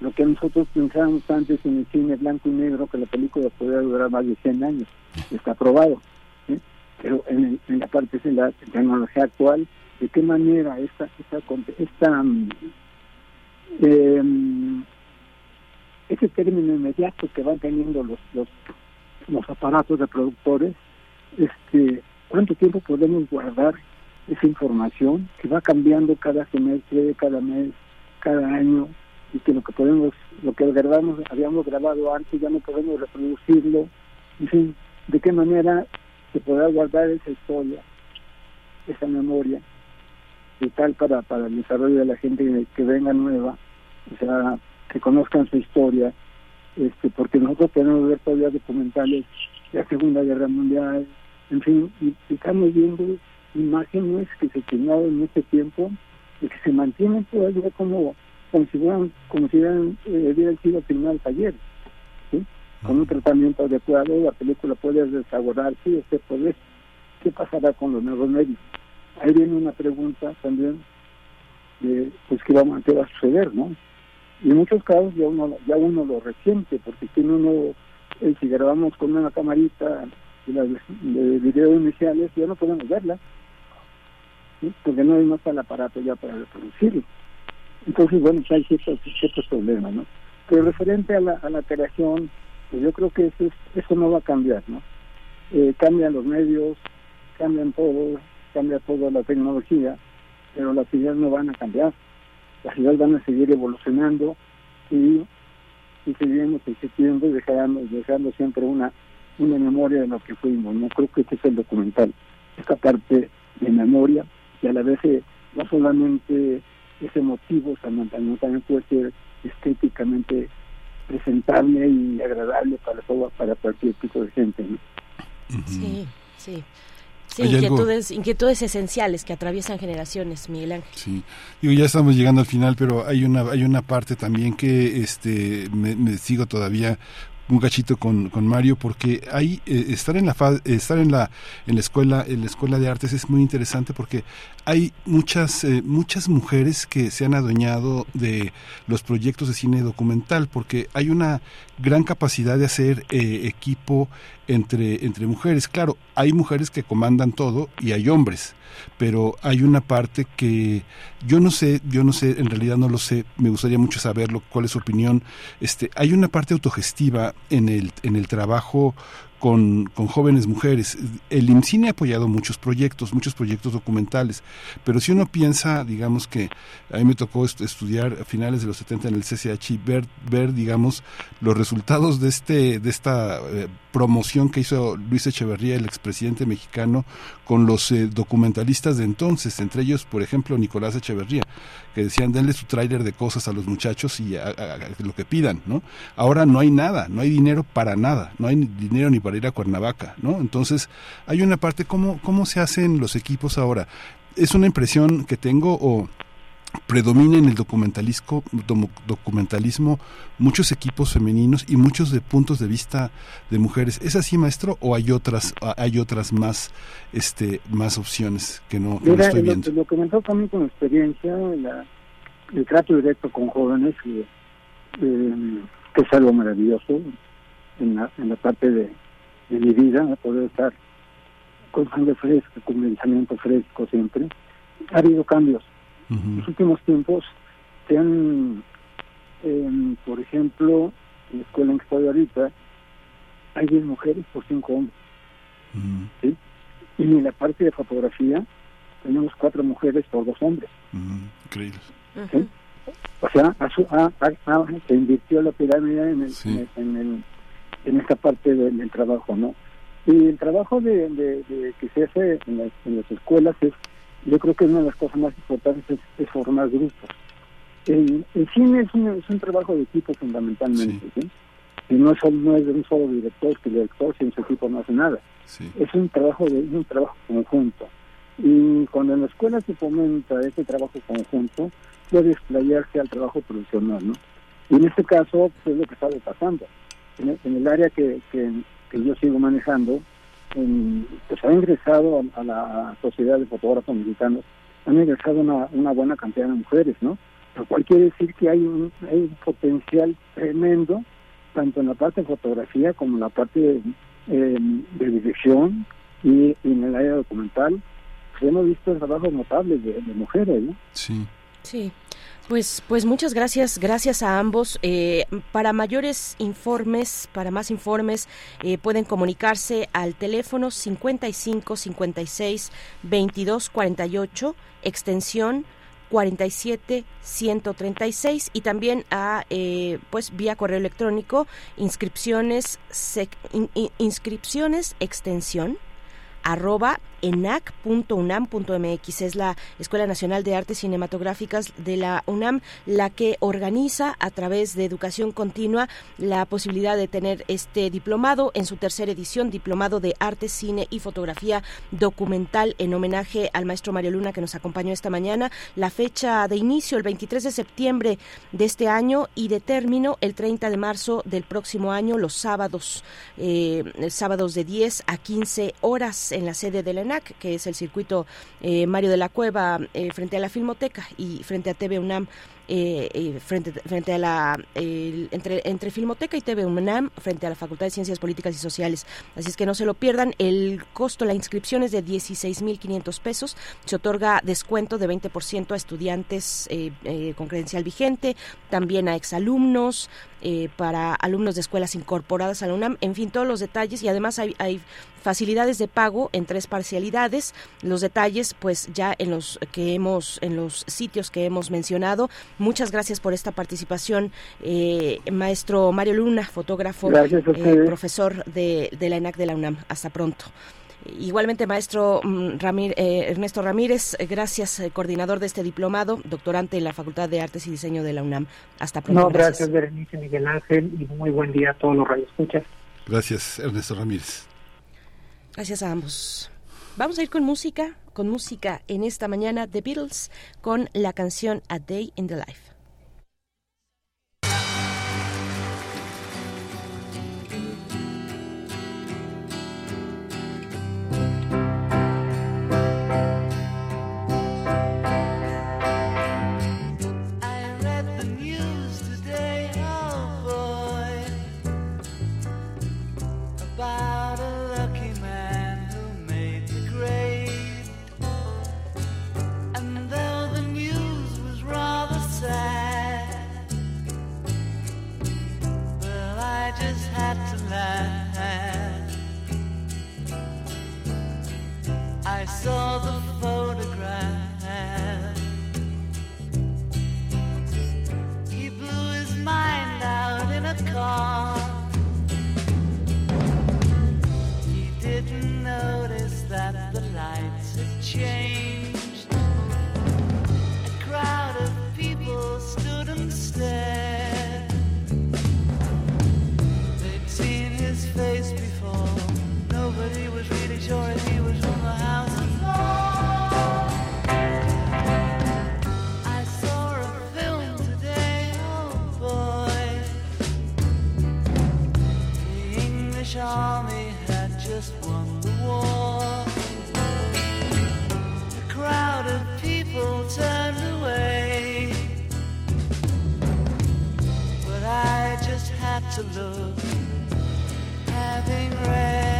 K: lo que nosotros pensábamos antes en el cine blanco y negro que la película podría durar más de 100 años está probado pero en, la parte de la tecnología actual de qué manera esta esta esta, mm, em, ese término inmediato que van teniendo los, los, los aparatos reproductores, este, ¿cuánto tiempo podemos guardar esa información que va cambiando cada semestre, cada mes, cada año, y que lo que podemos, lo que grabamos, habíamos grabado antes ya no podemos reproducirlo, en fin, de qué manera se podrá guardar esa historia, esa memoria, y tal para, para el desarrollo de la gente que, que venga nueva, o sea, que conozcan su historia, este, porque nosotros podemos ver todavía documentales de la Segunda Guerra Mundial, en fin, y, estamos viendo imágenes que se filmaron en este tiempo y que se mantienen todavía como como si hubieran, como si hubieran, eh, hubieran sido filmados ayer, ¿sí? con un tratamiento adecuado, la película puede desaguardarse y usted puede, ¿qué pasará con los nuevos medios? Ahí viene una pregunta también de, pues, ¿qué va, qué va a suceder, no? Y en muchos casos ya uno, ya uno lo resiente, porque tiene uno, eh, si grabamos con una camarita las, de iniciales, ya no podemos verla, ¿sí? porque no hay más el aparato ya para reproducirlo. Entonces, bueno, hay ciertos, ciertos problemas, ¿no? Pero referente a la, a la creación, pues yo creo que eso, es, eso no va a cambiar, ¿no? Eh, cambian los medios, cambian todo, cambia toda la tecnología, pero las ideas no van a cambiar. Las ideas van a seguir evolucionando y, y seguiremos existiendo y dejando, dejando siempre una, una memoria de lo que fuimos. No creo que este es el documental, esta parte de memoria y a la vez eh, no solamente ese motivo también, también puede ser estéticamente presentable y agradable para todo, para cualquier tipo de gente. ¿no?
B: Sí, sí. Sí, inquietudes, inquietudes esenciales que atraviesan generaciones, Miguel Ángel.
A: Sí, digo, ya estamos llegando al final, pero hay una hay una parte también que este me, me sigo todavía un cachito con, con Mario porque ahí eh, estar en la estar en la en la escuela en la escuela de artes es muy interesante porque hay muchas eh, muchas mujeres que se han adueñado de los proyectos de cine documental porque hay una gran capacidad de hacer eh, equipo entre entre mujeres. Claro hay mujeres que comandan todo y hay hombres pero hay una parte que yo no sé, yo no sé, en realidad no lo sé, me gustaría mucho saberlo, cuál es su opinión. Este, hay una parte autogestiva en el, en el trabajo con, con, jóvenes mujeres. El IMCINE ha apoyado muchos proyectos, muchos proyectos documentales, pero si uno piensa, digamos que a mí me tocó estudiar a finales de los 70 en el CCH y ver, ver digamos, los resultados de, este, de esta eh, promoción que hizo Luis Echeverría, el expresidente mexicano, con los eh, documentalistas de entonces, entre ellos, por ejemplo, Nicolás Echeverría, que decían, denle su tráiler de cosas a los muchachos y a, lo que pidan, ¿no? Ahora no hay nada, no hay dinero para nada, no hay dinero ni para ir a Cuernavaca, ¿no? Entonces, hay una parte, ¿cómo, cómo se hacen los equipos ahora? ¿Es una impresión que tengo o predomina en el documentalismo, documentalismo muchos equipos femeninos y muchos de puntos de vista de mujeres. ¿Es así, maestro, o hay otras hay otras más este más opciones que no, que
K: Mira,
A: no estoy viendo?
K: Lo, lo que con experiencia, la, el trato directo con jóvenes, que, eh, que es algo maravilloso en la, en la parte de, de mi vida, poder estar con sangre fresca, con pensamiento fresco siempre. Ha habido cambios en los últimos tiempos se han, eh, por ejemplo, en la escuela en que estoy ahorita, hay 10 mujeres por 5 hombres. ¿sí? Y en la parte de fotografía tenemos 4 mujeres por 2 hombres.
A: Increíble.
K: ¿sí? O sea, a su, a, a, se invirtió la pirámide en, el, sí. en, el, en esta parte del, del, trabajo, ¿no? Y el trabajo de, de, de que se hace en las, en las escuelas es yo creo que una de las cosas más importantes es, es formar grupos. El, el cine es un, es un, trabajo de equipo fundamentalmente, ¿sí? ¿sí? Y no es, no es de un solo director, que el director sin su equipo no hace nada.
A: Sí.
K: Es un trabajo de un trabajo conjunto. Y cuando en la escuela se fomenta ese trabajo conjunto, puede explayarse al trabajo profesional, ¿no? Y en este caso, pues, es lo que está pasando. En el, en el área que, que, que yo sigo manejando, en, pues ha ingresado a, la Sociedad de Fotógrafos Mexicanos, han ingresado una, una buena cantidad de mujeres, ¿no? Lo cual quiere decir que hay un, hay un potencial tremendo, tanto en la parte de fotografía como en la parte de, eh, dirección y, y, en el área documental. Pues hemos visto trabajos notables de, de mujeres, ¿no?
A: Sí.
B: Sí. Pues, pues muchas gracias, gracias a ambos. Eh, para mayores informes, para más informes, eh, pueden comunicarse al teléfono 55 56 22 48, extensión 47 136 y también a eh, pues vía correo electrónico inscripciones inscripciones extensión arroba enac.unam.mx. Es la Escuela Nacional de Artes Cinematográficas de la UNAM la que organiza a través de educación continua la posibilidad de tener este diplomado en su tercera edición, Diplomado de Arte, Cine y Fotografía Documental en homenaje al maestro Mario Luna que nos acompañó esta mañana. La fecha de inicio el 23 de septiembre de este año y de término el 30 de marzo del próximo año, los sábados, eh, sábados de 10 a 15 horas en la sede de la que es el circuito eh, Mario de la Cueva eh, frente a la Filmoteca y frente a TV UNAM eh, frente, frente a la entre, entre Filmoteca y TV UNAM frente a la Facultad de Ciencias Políticas y Sociales. Así es que no se lo pierdan. El costo, la inscripción es de 16.500 pesos. Se otorga descuento de 20% a estudiantes con credencial vigente, también a exalumnos, para alumnos de escuelas incorporadas a la UNAM, en fin, todos los detalles y además hay, hay facilidades de pago en tres parcialidades. Los detalles, pues ya en los que hemos, en los sitios que hemos mencionado. Muchas gracias por esta participación, eh, maestro Mario Luna, fotógrafo, eh, profesor de, la ENAC de la UNAM. Hasta pronto. Igualmente, maestro mm, eh, Ernesto Ramírez, gracias, coordinador de este diplomado, doctorante en la Facultad de Artes y Diseño de la UNAM. Hasta pronto.
J: No, gracias, Berenice Miguel Ángel, y muy buen día a todos los radioescuchas.
A: Gracias, Ernesto Ramírez.
B: Gracias a ambos. Vamos a ir con música, con música en esta mañana, The Beatles, con la canción A Day in the Life.
L: Saw the photograph. He blew his mind out in a car. He didn't notice that the lights had changed. To look, having read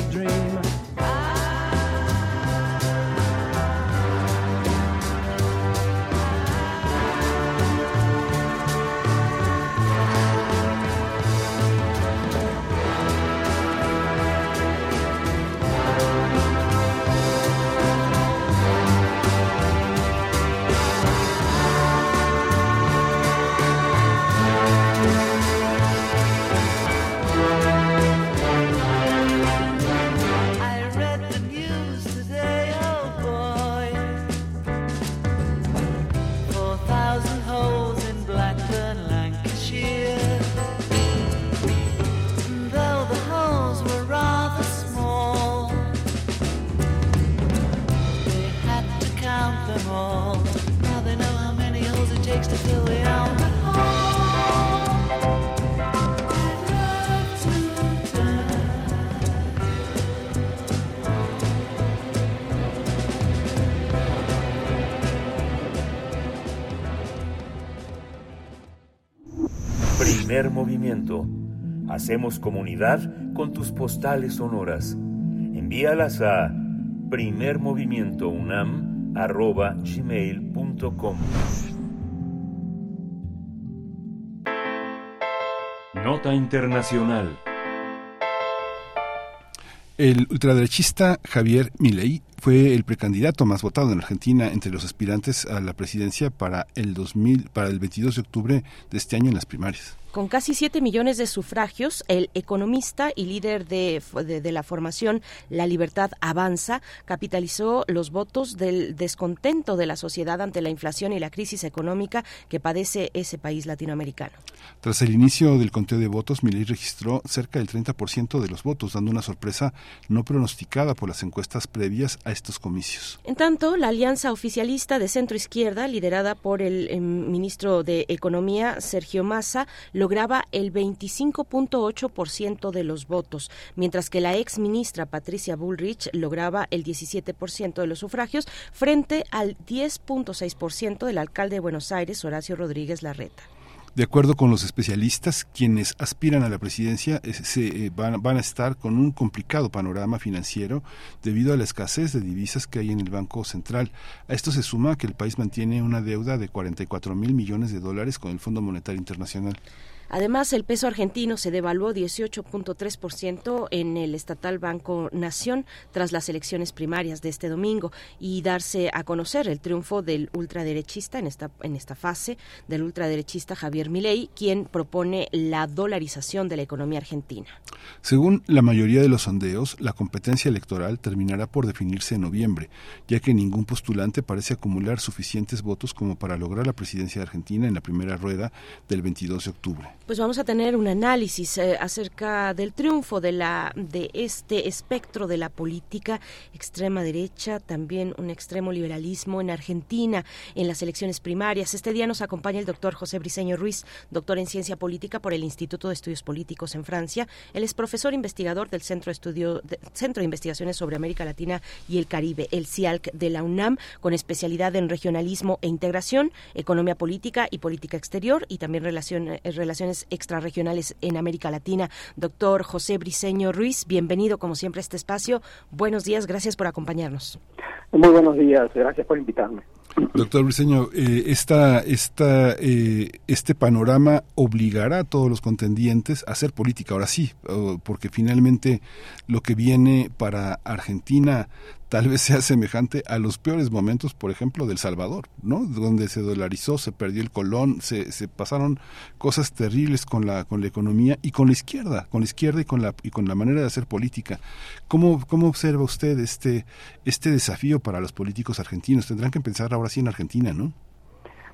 D: Hacemos comunidad con tus postales sonoras. Envíalas a primermovimientounam.gmail.com Nota Internacional
A: El ultraderechista Javier Milei fue el precandidato más votado en Argentina entre los aspirantes a la presidencia para el 2000 para el 22 de octubre de este año en las primarias.
B: Con casi 7 millones de sufragios, el economista y líder de, de, de, la formación La Libertad Avanza capitalizó los votos del descontento de la sociedad ante la inflación y la crisis económica que padece ese país latinoamericano.
A: Tras el inicio del conteo de votos, Milei registró cerca del 30% de los votos, dando una sorpresa no pronosticada por las encuestas previas a estos comicios.
B: En tanto, la alianza oficialista de centro izquierda, liderada por el, el ministro de Economía, Sergio Massa, lograba el 25.8% de los votos, mientras que la ex ministra Patricia Bullrich lograba el 17% de los sufragios frente al 10.6% del alcalde de Buenos Aires, Horacio Rodríguez Larreta.
A: De acuerdo con los especialistas, quienes aspiran a la presidencia se, eh, van, van, a estar con un complicado panorama financiero debido a la escasez de divisas que hay en el Banco Central. A esto se suma que el país mantiene una deuda de 44 mil millones de dólares con el Fondo Monetario Internacional.
B: Además, el peso argentino se devaluó 18.3% en el estatal Banco Nación tras las elecciones primarias de este domingo y darse a conocer el triunfo del ultraderechista en esta, en esta fase, del ultraderechista Javier Milei, quien propone la dolarización de la economía argentina.
A: Según la mayoría de los sondeos, la competencia electoral terminará por definirse en noviembre, ya que ningún postulante parece acumular suficientes votos como para lograr la presidencia de Argentina en la primera rueda del 22 de octubre
B: pues vamos a tener un análisis eh, acerca del triunfo de la de este espectro de la política extrema derecha, también un extremo liberalismo en Argentina en las elecciones primarias. Este día nos acompaña el doctor José Briceño Ruiz, doctor en ciencia política por el Instituto de Estudios Políticos en Francia. Él es profesor investigador del Centro de Estudio de, Centro de Investigaciones sobre América Latina y el Caribe, el CIALC de la UNAM, con especialidad en regionalismo e integración, economía política y política exterior y también eh, relaciones extrarregionales en América Latina. Doctor José Briceño Ruiz, bienvenido como siempre a este espacio. Buenos días, gracias por acompañarnos.
M: Muy buenos días, gracias por invitarme.
A: Doctor Briceño, eh, esta, esta, eh, este panorama obligará a todos los contendientes a hacer política, ahora sí, porque finalmente lo que viene para Argentina tal vez sea semejante a los peores momentos, por ejemplo, del Salvador, ¿no? Donde se dolarizó, se perdió el colón, se, se pasaron cosas terribles con la, con la economía y con la izquierda, con la izquierda y con la, y con la manera de hacer política. ¿Cómo, cómo observa usted este, este desafío para los políticos argentinos? Tendrán que pensar ahora sí en Argentina, ¿no?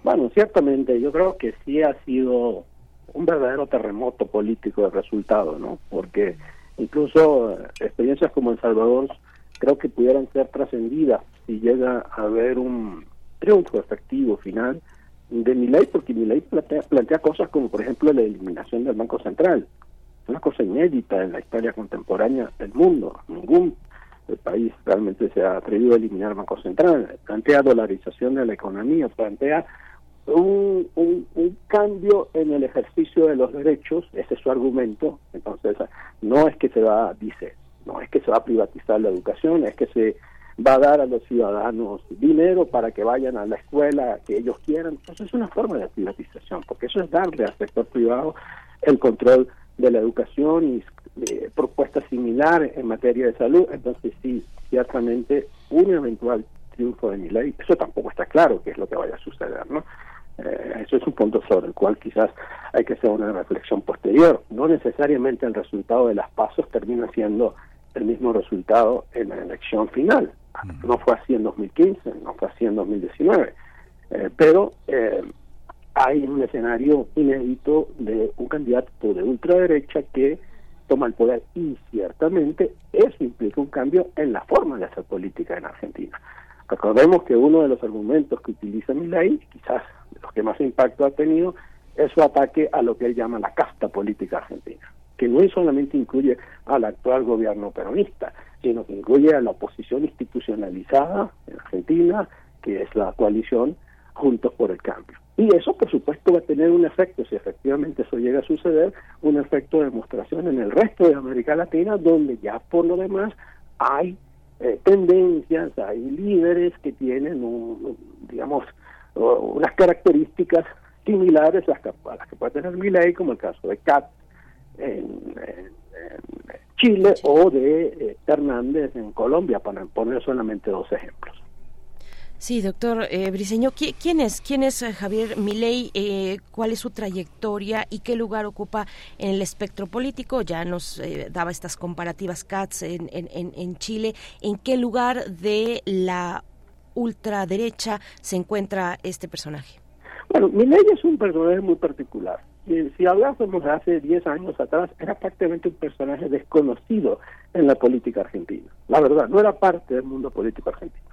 M: Bueno, ciertamente, yo creo que sí ha sido un verdadero terremoto político de resultado, ¿no? Porque incluso experiencias como El Salvador creo que pudieran ser trascendidas si llega a haber un triunfo efectivo final de mi ley, porque mi ley plantea, plantea cosas como, por ejemplo, la eliminación del Banco Central. Una cosa inédita en la historia contemporánea del mundo. Ningún país realmente se ha atrevido a eliminar el Banco Central. Plantea dolarización de la economía, plantea un, un, un, cambio en el ejercicio de los derechos, ese es su argumento. Entonces, no es que se va, dice, no es que se va a privatizar la educación, es que se va a dar a los ciudadanos dinero para que vayan a la escuela que ellos quieran. Entonces es una forma de privatización, porque eso es darle al sector privado el control de la educación y eh, propuestas similares en materia de salud. Entonces sí, ciertamente un eventual triunfo de mi ley, eso tampoco está claro qué es lo que vaya a suceder, ¿no? Eh, eso es un punto sobre el cual quizás hay que hacer una reflexión posterior. No necesariamente el resultado de las pasos termina siendo el mismo resultado en la elección final. No fue así en 2015, no fue así en 2019, eh, pero eh, hay un escenario inédito de un candidato de ultraderecha que toma el poder y ciertamente eso implica un cambio en la forma de hacer política en Argentina. Recordemos que uno de los argumentos que utiliza Milei, quizás los que más impacto ha tenido, es su ataque a lo que él llama la casta política argentina que no solamente incluye al actual gobierno peronista, sino que incluye a la oposición institucionalizada en Argentina, que es la coalición Juntos por el Cambio. Y eso, por supuesto, va a tener un efecto, si efectivamente eso llega a suceder, un efecto de demostración en el resto de América Latina, donde ya por lo demás hay eh, tendencias, hay líderes que tienen, un, digamos, unas características similares a las que, a las que puede tener Milei, como el caso de Cat en, en- en Chile o de eh, Hernández en Colombia, para poner solamente dos ejemplos.
B: Sí, doctor eh, Briceño, ¿qui- ¿quién es, quién es eh, Javier Milei? Eh, ¿Cuál es su trayectoria y qué lugar ocupa en el espectro político? Ya nos eh, daba estas comparativas CATS en, en- en Chile. ¿En qué lugar de la ultraderecha se encuentra este personaje?
M: Bueno, Milei es un personaje muy particular. Si, si hablásemos hace 10 años atrás, era prácticamente un personaje desconocido en la política argentina. La verdad, no era parte del mundo político argentino.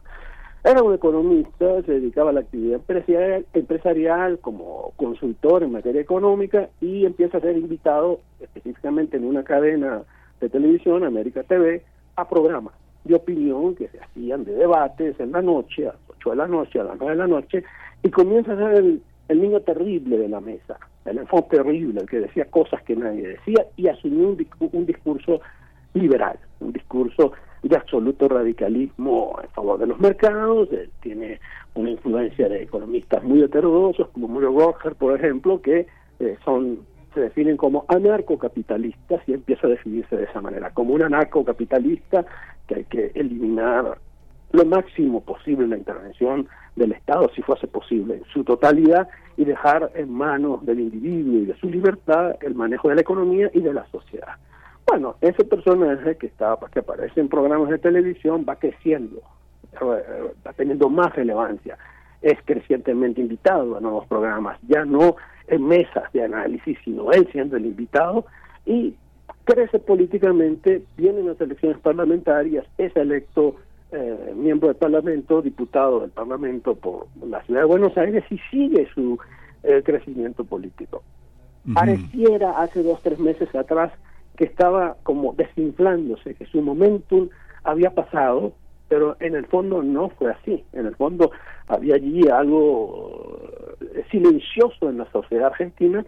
M: Era un economista, se dedicaba a la actividad empresarial, empresarial como consultor en materia económica y empieza a ser invitado específicamente en una cadena de televisión, América TV, a programas de opinión que se hacían de debates en la noche, a las 8 de la noche, a las 9 de la noche, y comienza a ser el, el niño terrible de la mesa, el enfant terrible, el que decía cosas que nadie decía y asumió un, un discurso liberal, un discurso de absoluto radicalismo en favor de los mercados, tiene una influencia de economistas muy heterodoxos, como Muriel Roger, por ejemplo, que eh, son se definen como anarcocapitalistas y empieza a definirse de esa manera, como un anarcocapitalista que hay que eliminar lo máximo posible la intervención del Estado, si fuese posible, en su totalidad, y dejar en manos del individuo y de su libertad el manejo de la economía y de la sociedad. Bueno, ese personaje que está, que aparece en programas de televisión va creciendo, va teniendo más relevancia, es crecientemente invitado a nuevos programas, ya no en mesas de análisis, sino él siendo el invitado y crece políticamente, vienen las elecciones parlamentarias, es electo eh, miembro del Parlamento, diputado del Parlamento por la ciudad de Buenos Aires y sigue su eh, crecimiento político. Pareciera hace dos, tres meses atrás que estaba como desinflándose, que su momentum había pasado, pero en el fondo no fue así. En el fondo había allí algo eh, silencioso en la sociedad argentina,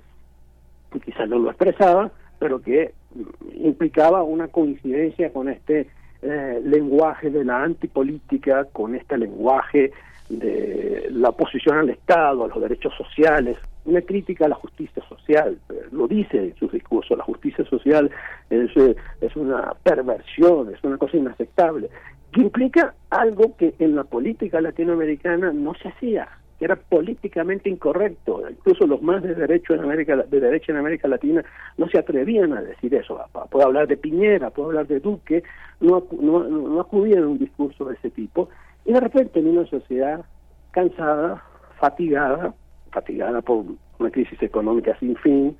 M: que quizás no lo expresaba, pero que mm, implicaba una coincidencia con este eh, lenguaje de la antipolítica, con este lenguaje de la oposición al Estado, a los derechos sociales, una crítica a la justicia social, eh, lo dice en sus discursos, la justicia social es, eh, es una perversión, es una cosa inaceptable, que implica algo que en la política latinoamericana no se hacía, que era políticamente incorrecto, incluso los más de derecho en América de derecha en América Latina no se atrevían a decir eso, puedo hablar de Piñera, puedo hablar de Duque, no, no, no acudían a un discurso de ese tipo, y de repente en una sociedad cansada, fatigada, fatigada por una crisis económica sin fin,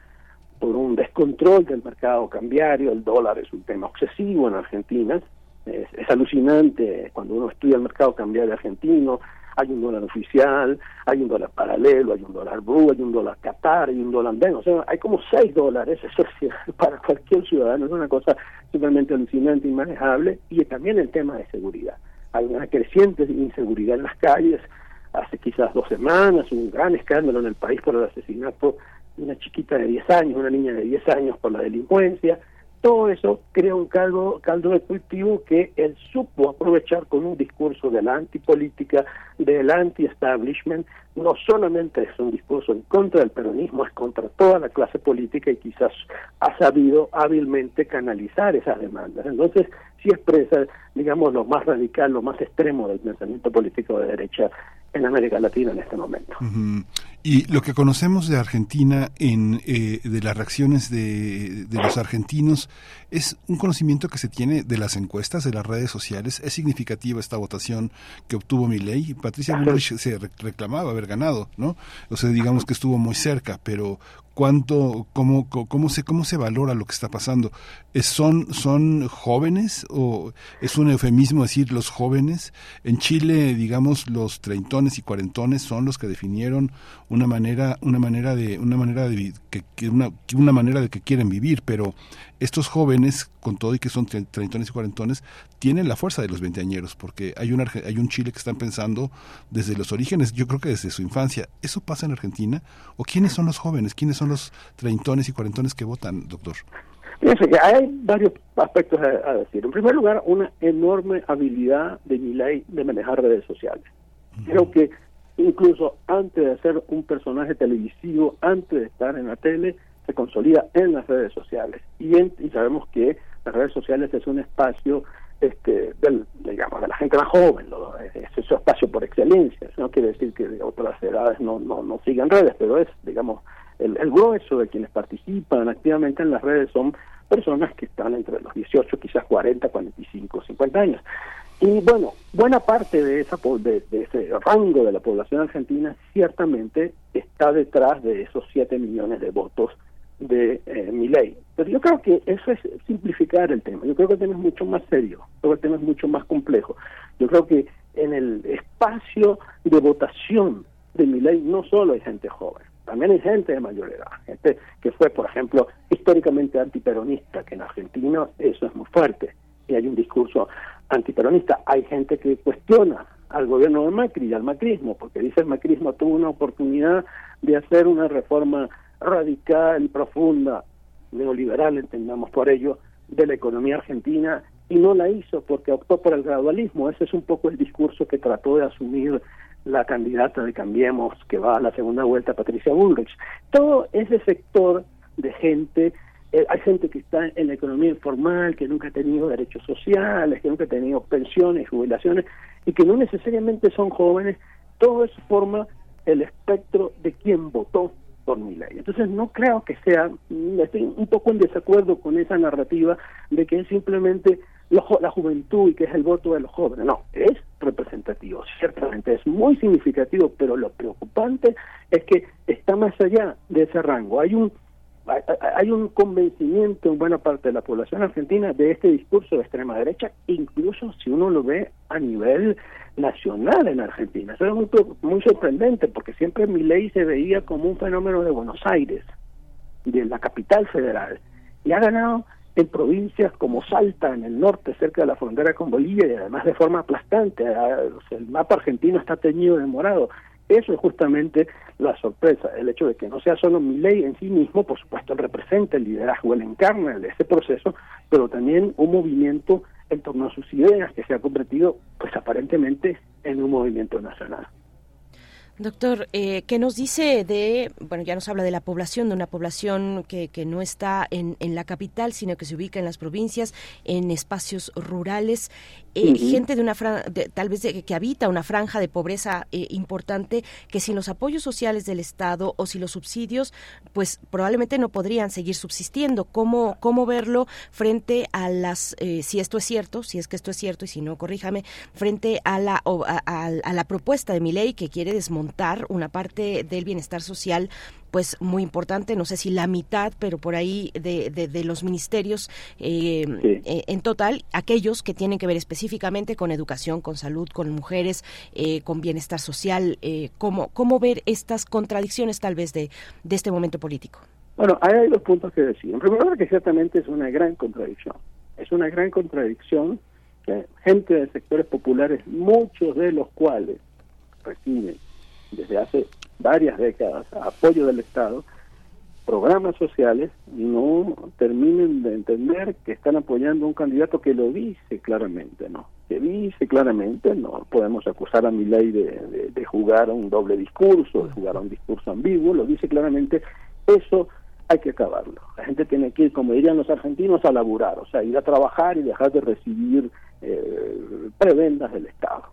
M: por un descontrol del mercado cambiario, el dólar es un tema obsesivo en Argentina, es alucinante cuando uno estudia el mercado cambiario argentino, hay un dólar oficial, hay un dólar paralelo, hay un dólar blue, hay un dólar Qatar, hay un dólar andino, o sea, hay como seis dólares, para cualquier ciudadano es una cosa simplemente alucinante, inmanejable, y también el tema de seguridad. Hay una creciente inseguridad en las calles, hace quizás dos semanas, un gran escándalo en el país por el asesinato de una chiquita de 10 años, una niña de 10 años por la delincuencia. Todo eso crea un caldo, caldo de cultivo que él supo aprovechar con un discurso de la antipolítica, del anti-establishment. No solamente es un discurso en contra del peronismo, es contra toda la clase política y quizás ha sabido hábilmente canalizar esas demandas. Entonces, sí expresa, digamos, lo más radical, lo más extremo del pensamiento político de derecha en América Latina en este momento.
A: Y lo que conocemos de Argentina, en, eh, de las reacciones de, de los argentinos, es un conocimiento que se tiene de las encuestas, de las redes sociales. Es significativa esta votación que obtuvo Milei. Patricia Bullrich se re- reclamaba haber ganado, ¿no? O sea, digamos que estuvo muy cerca, pero cuánto, cómo, cómo se, cómo se valora lo que está pasando. ¿Es- ¿Son, son jóvenes o es un eufemismo decir los jóvenes. En Chile, digamos, los treintones y cuarentones son los que definieron una manera, una manera de, una manera de que, que una, una manera de que quieren vivir, pero estos jóvenes, con todo y que son tre- treintones y cuarentones, tienen la fuerza de los veinteañeros, porque hay un, hay un Chile que están pensando desde los orígenes, yo creo que desde su infancia. ¿Eso pasa en Argentina? ¿O quiénes son los jóvenes? ¿Quiénes son los treintones y cuarentones que votan, doctor?
M: Fíjense que hay varios aspectos a, a decir. En primer lugar, una enorme habilidad de Milei de manejar redes sociales. Creo que incluso antes de ser un personaje televisivo, antes de estar en la tele, se consolida en las redes sociales. Y, en- y sabemos que las redes sociales es un espacio este, del, digamos, de la gente más joven, ¿no? es, su espacio por excelencia. Eso no quiere decir que de otras edades no, no, no sigan redes, pero es, digamos, el, el grueso de quienes participan activamente en las redes son personas que están entre los 18, quizás 40, 45, 50 años. Y bueno, buena parte de, esa de, de ese rango de la población argentina ciertamente está detrás de esos 7 millones de votos de eh. Pero yo creo que eso es simplificar el tema. Yo creo que el tema es mucho más serio, creo que el tema es mucho más complejo. Yo creo que en el espacio de votación de Milei no solo hay gente joven, también hay gente de mayor edad, gente que fue, por ejemplo, históricamente antiperonista, que en Argentina eso es muy fuerte, y hay un discurso antiperonista. Hay gente que cuestiona al gobierno de Macri y al macrismo, porque dice el macrismo tuvo una oportunidad de hacer una reforma radical y profunda, neoliberal, entendamos por ello, de la economía argentina y no la hizo porque optó por el gradualismo. Ese es un poco el discurso que trató de asumir la candidata de Cambiemos que va a la segunda vuelta, Patricia Bullrich. Todo ese sector de gente, hay gente que está en la economía informal, que nunca ha tenido derechos sociales, que nunca ha tenido pensiones, jubilaciones, y que no necesariamente son jóvenes, todo eso forma el espectro de quien votó por mi ley. Entonces no creo que sea, mm, estoy un poco en desacuerdo con esa narrativa de que es simplemente jo- la juventud y que es el voto de los jóvenes. No, es representativo, ciertamente es muy significativo, pero lo preocupante es que está más allá de ese rango. Hay un hay- un convencimiento en buena parte de la población argentina de este discurso de extrema derecha, incluso si uno lo ve a nivel nacional en Argentina. Eso es muy, muy sorprendente porque siempre mi ley se veía como un fenómeno de Buenos Aires, de la capital federal, y ha ganado en provincias como Salta, en el norte, cerca de la frontera con Bolivia, y además de forma aplastante. Ah, El mapa argentino está teñido de morado. Eso es justamente la sorpresa, el hecho de que no sea solo mi ley en sí mismo, por supuesto, representa el liderazgo, él encarna ese proceso, pero también un movimiento en torno a sus ideas que se ha convertido, pues aparentemente, en un movimiento nacional.
B: Doctor, eh, ¿qué nos dice de, bueno, ya nos habla de la población, de una población que, que no está en, en la capital, sino que se ubica en las provincias, en espacios rurales, eh, gente de una fran- de- tal vez de- que habita una franja de pobreza eh, importante, que sin los apoyos sociales del Estado o sin los subsidios, pues probablemente no podrían seguir subsistiendo. ¿Cómo, cómo verlo frente a las, eh, si esto es cierto, si es que esto es cierto y si no, corríjame, frente a la, o a- a la propuesta de mi ley que quiere desmontar una parte del bienestar social pues muy importante, no sé si la mitad, pero por ahí de, de- de los ministerios eh, eh, en total, aquellos que tienen que ver específicamente con educación, con salud, con mujeres, eh, con bienestar social, eh, ¿cómo, ¿cómo ver estas contradicciones tal vez de, de este momento político?
M: Bueno, hay dos puntos que decir. En primer lugar, que ciertamente es una gran contradicción. Es una gran contradicción que gente de sectores populares, muchos de los cuales reciben desde hace varias décadas apoyo del Estado, programas sociales, no terminen de entender que están apoyando a un candidato que lo dice claramente, ¿no? Que dice claramente, no podemos acusar a mi ley de, de, de jugar a un doble discurso, de jugar a un discurso ambiguo, lo dice claramente, eso hay que acabarlo. La gente tiene que ir, como dirían los argentinos, a laburar, o sea, ir a trabajar y dejar de recibir eh, prebendas del Estado.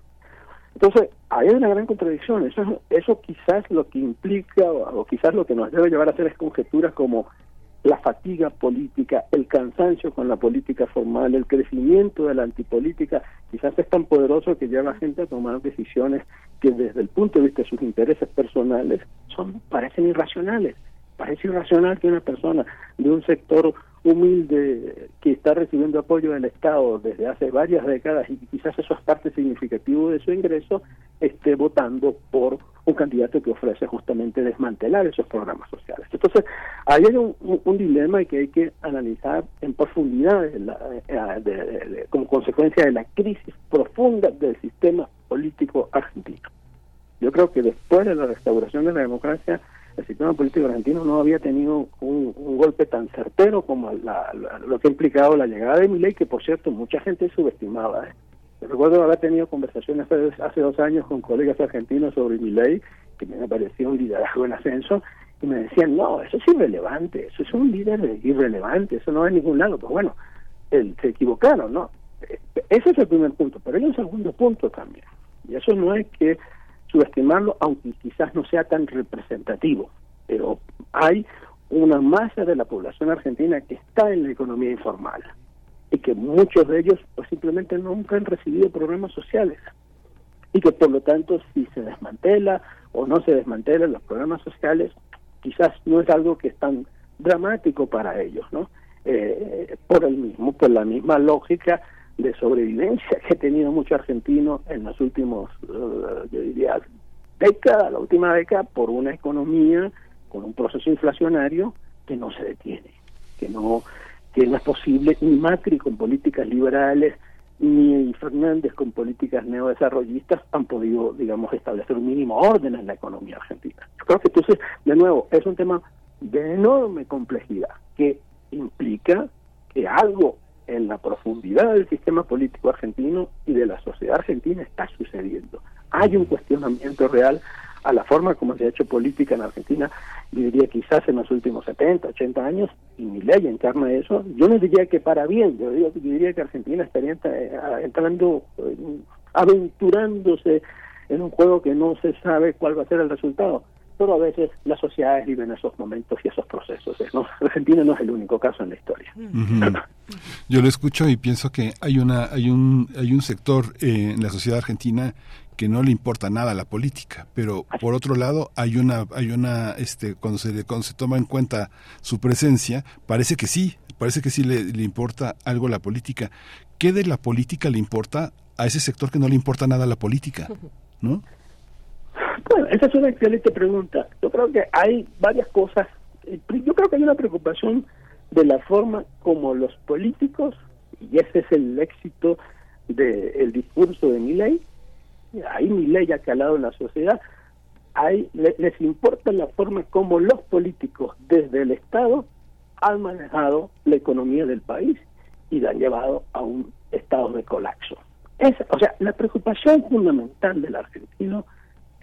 M: Entonces, ahí hay una gran contradicción. Eso, eso quizás lo que implica, o, quizás lo que nos debe llevar a hacer es conjeturas como la fatiga política, el cansancio con la política formal, el crecimiento de la antipolítica, quizás es tan poderoso que lleva a gente a tomar decisiones que desde el punto de vista de sus intereses personales son parecen irracionales. Parece irracional que una persona de un sector humilde que está recibiendo apoyo del Estado desde hace varias décadas y quizás eso es parte significativo de su ingreso, esté votando por un candidato que ofrece justamente desmantelar esos programas sociales. Entonces, ahí hay un, un- un dilema que hay que analizar en profundidad de la- eh, de- de- como consecuencia de la crisis profunda del sistema político argentino. Yo creo que después de la restauración de la democracia, el sistema político argentino no había tenido un, golpe tan certero como la- lo que ha implicado la llegada de Milei, que por cierto mucha gente subestimaba. ¿eh? Recuerdo haber tenido conversaciones hace, dos años con colegas argentinos sobre Milei, que me parecía un liderazgo en ascenso, y me decían, no, eso es irrelevante, eso es un líder irrelevante, eso no a ningún lado. Pues bueno, el- se equivocaron, ¿no? Ese es el primer punto, pero hay un segundo punto también, y eso no hay que subestimarlo, aunque quizás no sea tan representativo, pero hay una masa de la población argentina que está en la economía informal y que muchos de ellos pues simplemente nunca han recibido programas sociales. Y que por lo tanto si se desmantela o no se desmantelan los programas sociales quizás no es algo que es tan dramático para ellos no Eh, por el mismo por la misma lógica de sobrevivencia que ha tenido mucho argentino en los últimos eh, yo diría década la última década por una economía con un proceso inflacionario que no se detiene que no que no es posible ni Macri con políticas liberales ni Fernández con políticas neodesarrollistas han podido, digamos, establecer un mínimo orden en la economía argentina. Yo creo que entonces, de nuevo, es un tema de enorme complejidad que implica que algo profundidad del sistema político argentino y de la sociedad argentina está sucediendo. Hay un cuestionamiento real a la forma como se ha hecho política en Argentina, yo diría quizás en los últimos 70, 80 años, y mi ley encarna eso. Yo no diría que para bien, yo, digo- yo diría que Argentina estaría eh, entrando, eh, aventurándose en un juego que no se sabe cuál va a ser el resultado. Pero a veces las sociedades viven esos momentos y esos procesos. ¿no? Argentina no es el único caso en la historia.
A: Ujú. Yo lo escucho y pienso que hay una hay un hay un sector eh, en la sociedad argentina que no le importa nada la política, pero por otro lado hay una hay una este cuando se cuando se toma en cuenta su presencia parece que sí parece que sí le, le importa algo la política. ¿Qué de la política le importa a ese sector que no le importa nada la política? ¿No?
M: Bueno, esa es una excelente pregunta. Yo creo que hay varias cosas. Eh, Yo creo que hay una preocupación de la forma como los políticos, y ese es el éxito del discurso de Milley, ahí Milley ha calado en la sociedad, ahí le- les importa la forma como los políticos desde el Estado han manejado la economía del país y la han llevado a un estado de colapso. Es, o sea, la preocupación fundamental del argentino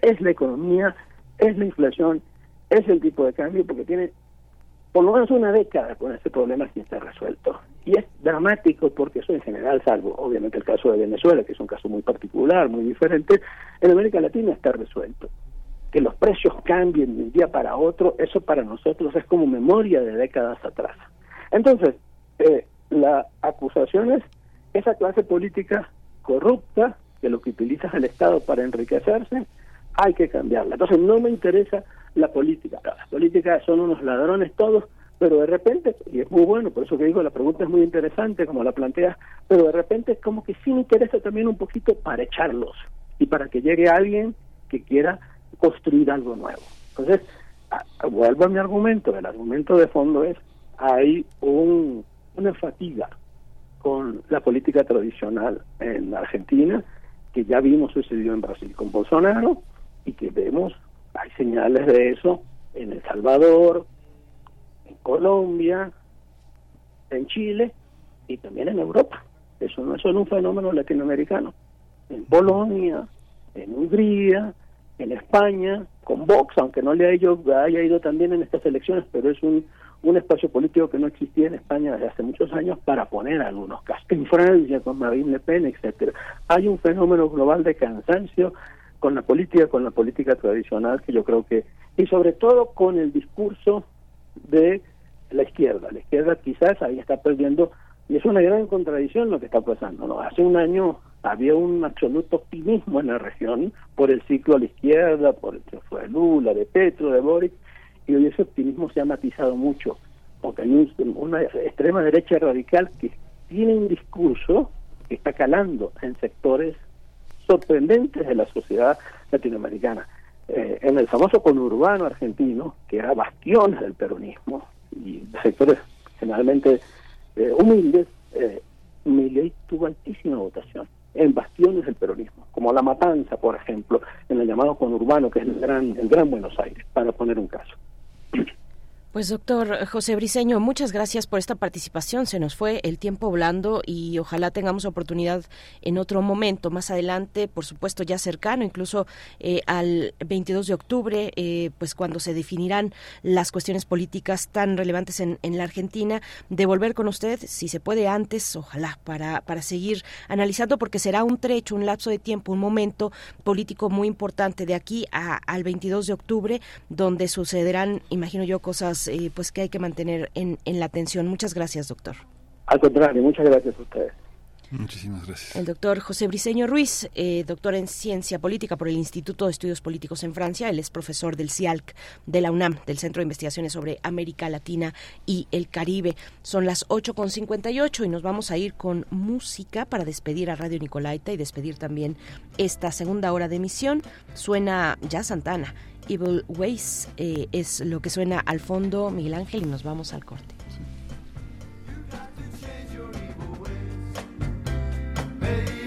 M: es la economía, es la inflación, es el tipo de cambio, porque tiene por lo menos una década con ese problema sin ser resuelto. Y es dramático porque eso en general, salvo obviamente el caso de Venezuela, que es un caso muy particular, muy diferente, en América Latina está resuelto. Que los precios cambien de un día para otro, eso para nosotros es como memoria de décadas atrás. Entonces, eh, la acusación es esa clase política corrupta, que lo que utiliza el Estado para enriquecerse, hay que cambiarla. Entonces no me interesa la política. Las políticas son unos ladrones todos, pero de repente, y es muy bueno, por eso que digo, la pregunta es muy interesante como la planteas, pero de repente es como que sí me interesa también un poquito para echarlos y para que llegue alguien que quiera construir algo nuevo. Entonces, vuelvo a mi argumento, el argumento de fondo es, hay un, una fatiga con la política tradicional en Argentina, que ya vimos sucedió en Brasil con Bolsonaro, y que vemos, hay señales de eso en El Salvador, en Colombia, en Chile y también en Europa. Eso no es solo un fenómeno latinoamericano. En Polonia, en Hungría, en España, con Vox, aunque no le haya ido, haya ido también en estas elecciones, pero es un, un espacio político que no existía en España desde hace muchos años para poner algunos casos. En Francia, con Marine Le Pen, etcétera. Hay un fenómeno global de cansancio con la política, con la política tradicional, que yo creo que, y sobre todo con el discurso de la izquierda. La izquierda quizás ahí está perdiendo, y es una gran contradicción lo que está pasando. ¿no? Hace un año había un absoluto optimismo en la región por el ciclo a la izquierda, por el triunfo de Lula, de Petro, de Boric, y hoy ese optimismo se ha matizado mucho porque hay un- una extrema derecha radical que tiene un discurso que está calando en sectores sorprendentes de la sociedad latinoamericana. Eh, en el famoso conurbano argentino, que era bastiones del peronismo, y sectores generalmente eh, humildes, eh, Milei tuvo altísima votación en bastiones del peronismo, como La Matanza, por ejemplo, en el llamado conurbano, que es el gran, el gran Buenos Aires, para poner un caso.
B: Pues doctor José Briceño, muchas gracias por esta participación. Se nos fue el tiempo volando y ojalá tengamos oportunidad en otro momento, más adelante, por supuesto ya cercano, incluso eh, al 22 de octubre, eh, pues cuando se definirán las cuestiones políticas tan relevantes en, en la Argentina, de volver con usted, si se puede antes, ojalá, para, para seguir analizando, porque será un trecho, un lapso de tiempo, un momento político muy importante de aquí a- al 22 de octubre, donde sucederán, imagino yo, cosas eh, pues que hay que mantener en, en la atención. Muchas gracias, doctor.
M: Al contrario, muchas gracias a ustedes.
A: Muchísimas gracias.
B: El doctor José Briceño Ruiz, eh, doctor en Ciencia Política por el Instituto de Estudios Políticos en Francia. Él es profesor del CIALC de la UNAM, del Centro de Investigaciones sobre América Latina y el Caribe. Son las 8.58 y nos vamos a ir con música para despedir a Radio Nicolaita y despedir también esta segunda hora de emisión. Suena ya Santana. Evil Ways eh, es lo que suena al fondo, Miguel Ángel, y nos vamos al corte.
I: Hey.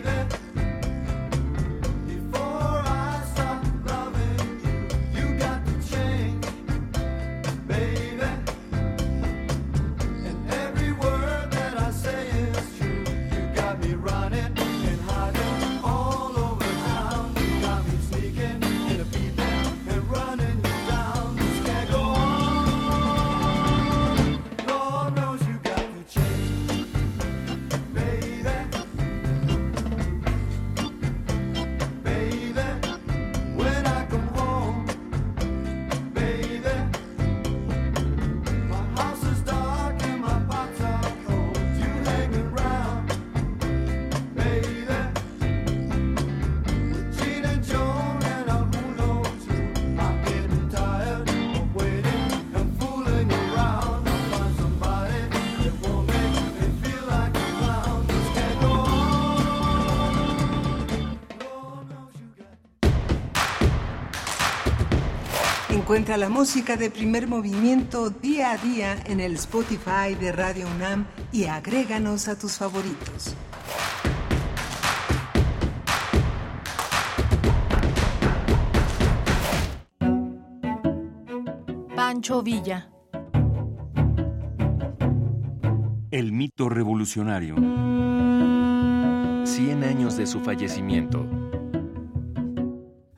N: Encuentra la música de primer movimiento día a día en el Spotify de Radio UNAM y agréganos a tus favoritos.
G: Pancho Villa.
D: El mito revolucionario.
H: 100 años de su fallecimiento.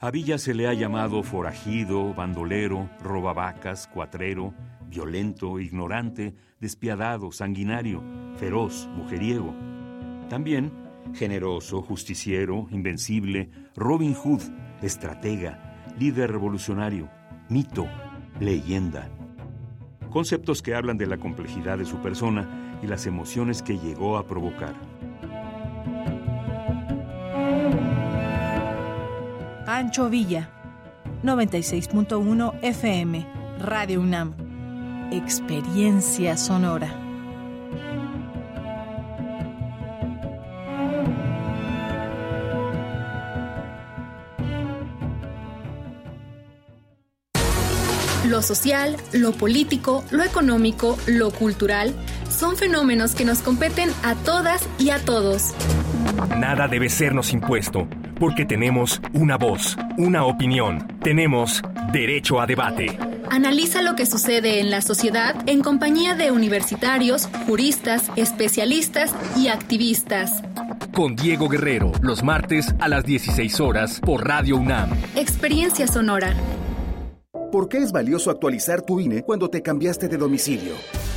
D: A Villa se le ha llamado forajido, bandolero, robavacas, cuatrero, violento, ignorante, despiadado, sanguinario, feroz, mujeriego. También generoso, justiciero, invencible, Robin Hood, estratega, líder revolucionario, mito, leyenda. Conceptos que hablan de la complejidad de su persona y las emociones que llegó a provocar.
G: Pancho Villa. 96.1 FM. Radio UNAM. Experiencia sonora.
O: Lo social, lo político, lo económico, lo cultural son fenómenos que nos competen a todas y a todos.
H: Nada debe sernos impuesto, porque tenemos una voz, una opinión, tenemos derecho a debate.
O: Analiza lo que sucede en la sociedad en compañía de universitarios, juristas, especialistas y activistas.
H: Con Diego Guerrero, los martes a las 16 horas por Radio UNAM.
O: Experiencia sonora.
P: ¿Por qué es valioso actualizar tu INE cuando te cambiaste de domicilio?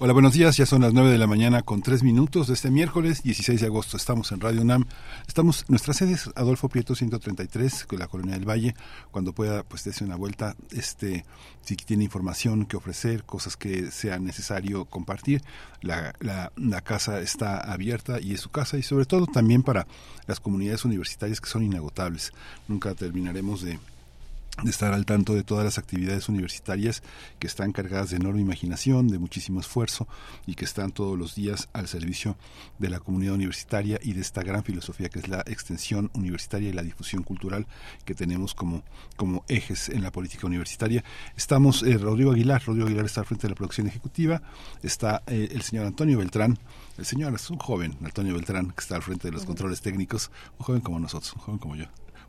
A: Hola, buenos días. Ya son las 9 de la mañana con 3 minutos de este miércoles 16 de agosto. Estamos en Radio UNAM. Estamos, nuestra sede es Adolfo Prieto 133, con la Colonia del Valle. Cuando pueda, pues dése una vuelta. Este, si tiene información que ofrecer, cosas que sea necesario compartir, la, la, la casa está abierta y es su casa. Y sobre todo también para las comunidades universitarias que son inagotables. Nunca terminaremos de de estar al tanto de todas las actividades universitarias que están cargadas de enorme imaginación, de muchísimo esfuerzo y que están todos los días al servicio de la comunidad universitaria y de esta gran filosofía que es la extensión universitaria y la difusión cultural que tenemos como, como ejes en la política universitaria. Estamos, eh, Rodrigo Aguilar, Rodrigo Aguilar está al frente de la producción ejecutiva, está eh, el señor Antonio Beltrán, el señor es un joven, Antonio Beltrán, que está al frente de los controles técnicos, un joven como nosotros, un joven como yo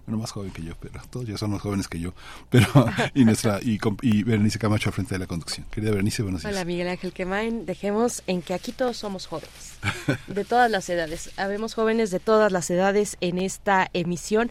A: bueno, más joven que yo, pero todos ya son más jóvenes que yo. Pero, y nuestra, y, y Berenice Camacho al frente de la conducción. Querida Berenice, buenos días.
B: Hola, Miguel Ángel Quemain. Dejemos en que aquí todos somos jóvenes, de todas las edades. Habemos jóvenes de todas las edades en esta emisión.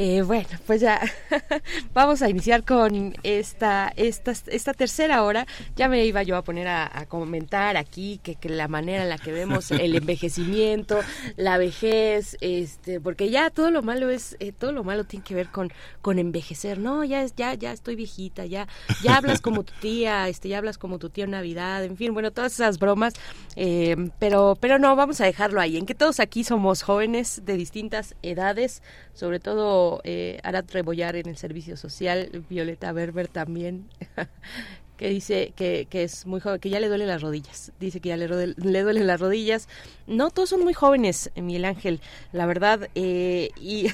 B: Eh, bueno, pues ya vamos a iniciar con esta, esta, esta tercera hora. Ya me iba yo a poner a, a comentar aquí que, que, la manera en la que vemos el envejecimiento, la vejez, este, porque ya todo lo malo es, eh, todo lo malo tiene que ver con, con envejecer. No, ya es, ya, ya estoy viejita, ya, ya hablas como tu tía, este, ya hablas como tu tía en Navidad, en fin, bueno, todas esas bromas. Eh, pero, pero no, vamos a dejarlo ahí, en que todos aquí somos jóvenes de distintas edades, sobre todo eh, Arat Rebollar en el servicio social, Violeta Berber también, que dice que, es muy joven, que ya le duelen las rodillas. Dice que ya le, le duelen las rodillas. No, todos son muy jóvenes, Miguel Ángel, la verdad. Eh, y,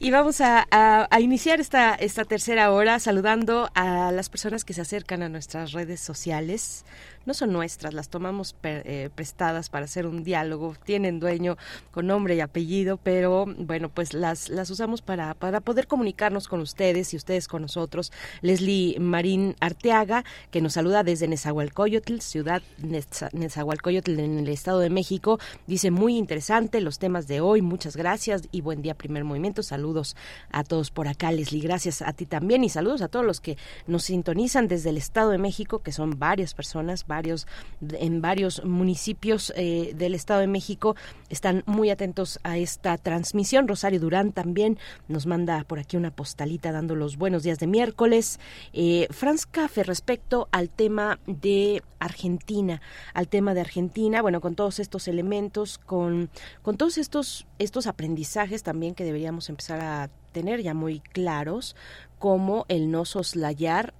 B: vamos a, iniciar esta tercera hora saludando a las personas que se acercan a nuestras redes sociales no son nuestras, las tomamos eh, prestadas para hacer un diálogo, tienen dueño con nombre y apellido, pero bueno, pues las, las usamos para, para poder comunicarnos con ustedes y ustedes con nosotros. Leslie Marín Arteaga, que nos saluda desde Nezahualcóyotl, ciudad Nezahualcóyotl en el Estado de México, dice muy interesante los temas de hoy, muchas gracias y buen día primer movimiento, saludos a todos por acá, Leslie, gracias a ti también y saludos a todos los que nos sintonizan desde el Estado de México, que son varias personas, en varios municipios eh, del Estado de México están muy atentos a esta transmisión. Rosario Durán también nos manda por aquí una postalita dando los buenos días de miércoles. Eh, Franz Café respecto al tema de Argentina, al tema de Argentina, bueno, con todos estos elementos, con, con todos estos, estos aprendizajes también que deberíamos empezar a tener ya muy claros, como el no soslayar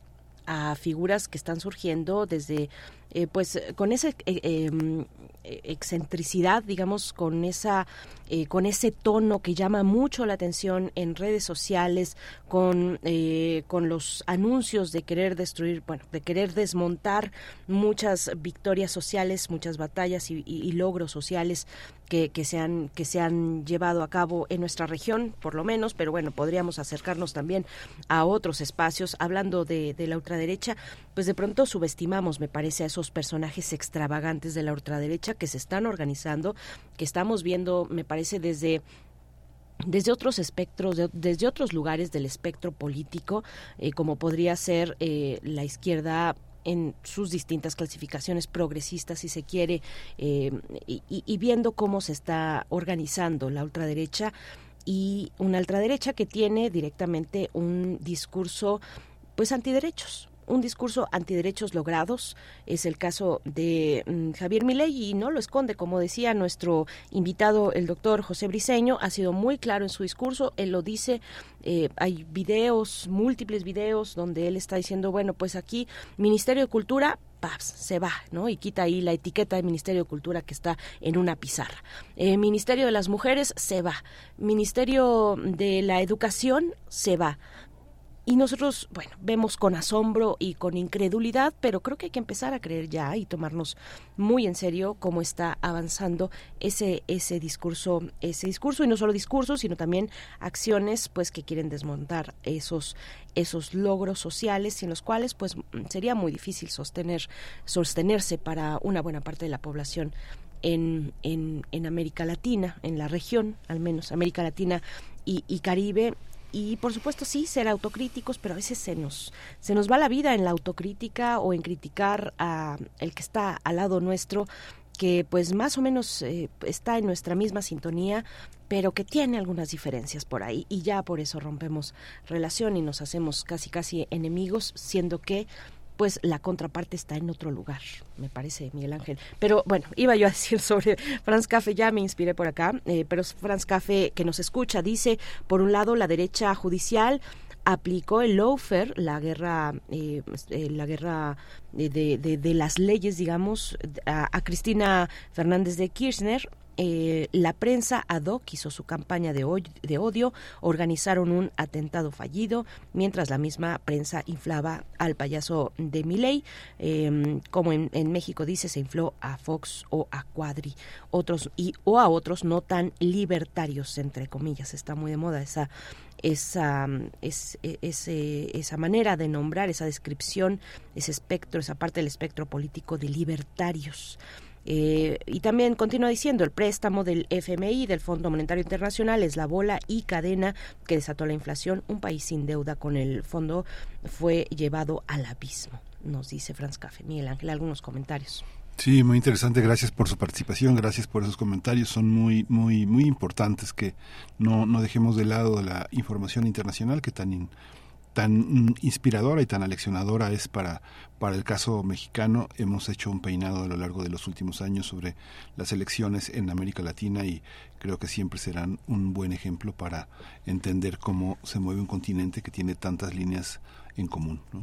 B: a figuras que están surgiendo desde eh, pues con esa eh, eh, excentricidad, digamos, con esa eh, con ese tono que llama mucho la atención en redes sociales, con eh, con los anuncios de querer destruir, bueno, de querer desmontar muchas victorias sociales, muchas batallas y, logros sociales que, que, se han, que se han llevado a cabo en nuestra región, por lo menos, pero bueno, podríamos acercarnos también a otros espacios. Hablando de la ultraderecha, pues de pronto subestimamos, me parece, a esos personajes extravagantes de la ultraderecha que se están organizando, que estamos viendo, me parece, desde desde otros espectros, de- desde otros lugares del espectro político, eh, como podría ser eh, la izquierda en sus distintas clasificaciones progresistas, si se quiere, eh, y, y- y viendo cómo se está organizando la ultraderecha. Y una ultraderecha que tiene directamente un discurso, pues antiderechos, un discurso antiderechos logrados. Es el caso de mm, Javier Milei y no lo esconde, como decía nuestro invitado, el doctor José Briceño, ha sido muy claro en su discurso, él lo dice, eh, hay videos, múltiples videos donde él está diciendo, bueno, pues aquí Ministerio de Cultura, se va, ¿no? Y quita ahí la etiqueta de Ministerio de Cultura que está en una pizarra. Eh, Ministerio de las Mujeres, se va. Ministerio de la Educación, se va. Y nosotros, bueno, vemos con asombro y con incredulidad, pero creo que hay que empezar a creer ya y tomarnos muy en serio cómo está avanzando ese ese discurso, ese discurso y no solo discursos, sino también acciones pues que quieren desmontar esos esos logros sociales sin los cuales pues sería muy difícil sostener sostenerse para una buena parte de la población en, en, en América Latina, en la región, al menos América Latina y, y Caribe, y por supuesto sí ser autocríticos pero a veces se nos se nos va la vida en la autocrítica o en criticar a el que está al lado nuestro que pues más o menos eh, está en nuestra misma sintonía pero que tiene algunas diferencias por ahí y ya por eso rompemos relación y nos hacemos casi casi enemigos siendo que pues la contraparte está en otro lugar, me parece, Miguel Ángel. Pero bueno, iba yo a decir sobre Franz Café, ya me inspiré por acá, eh, pero Franz Café que nos escucha dice, por un lado, la derecha judicial aplicó el lawfare, la guerra, eh, eh, la guerra de, de- de- las leyes, digamos, a, a Cristina Fernández de Kirchner, eh, la prensa ad hoc hizo su campaña de, odio, organizaron un atentado fallido, mientras la misma prensa inflaba al payaso de Miley, eh, como en, México dice, se infló a Fox o a Cuadri, otros y o a otros no tan libertarios entre comillas, está muy de moda esa esa, es, e- esa manera de nombrar, esa descripción, ese espectro, esa parte del espectro político de libertarios. Eh, y también continúa diciendo, el préstamo del FMI, del Fondo Monetario Internacional, es la bola y cadena que desató la inflación. Un país sin deuda con el fondo fue llevado al abismo, nos dice Franz Café. Miguel Ángel, algunos comentarios.
A: Sí, muy interesante. Gracias por su participación, gracias por esos comentarios. Son muy, muy, muy importantes que no, no dejemos de lado la información internacional que tan, in- tan mm, inspiradora y tan aleccionadora es para, para el caso mexicano. Hemos hecho un peinado a lo largo de los últimos años sobre las elecciones en América Latina y creo que siempre serán un buen ejemplo para entender cómo se mueve un continente que tiene tantas líneas en común. ¿no?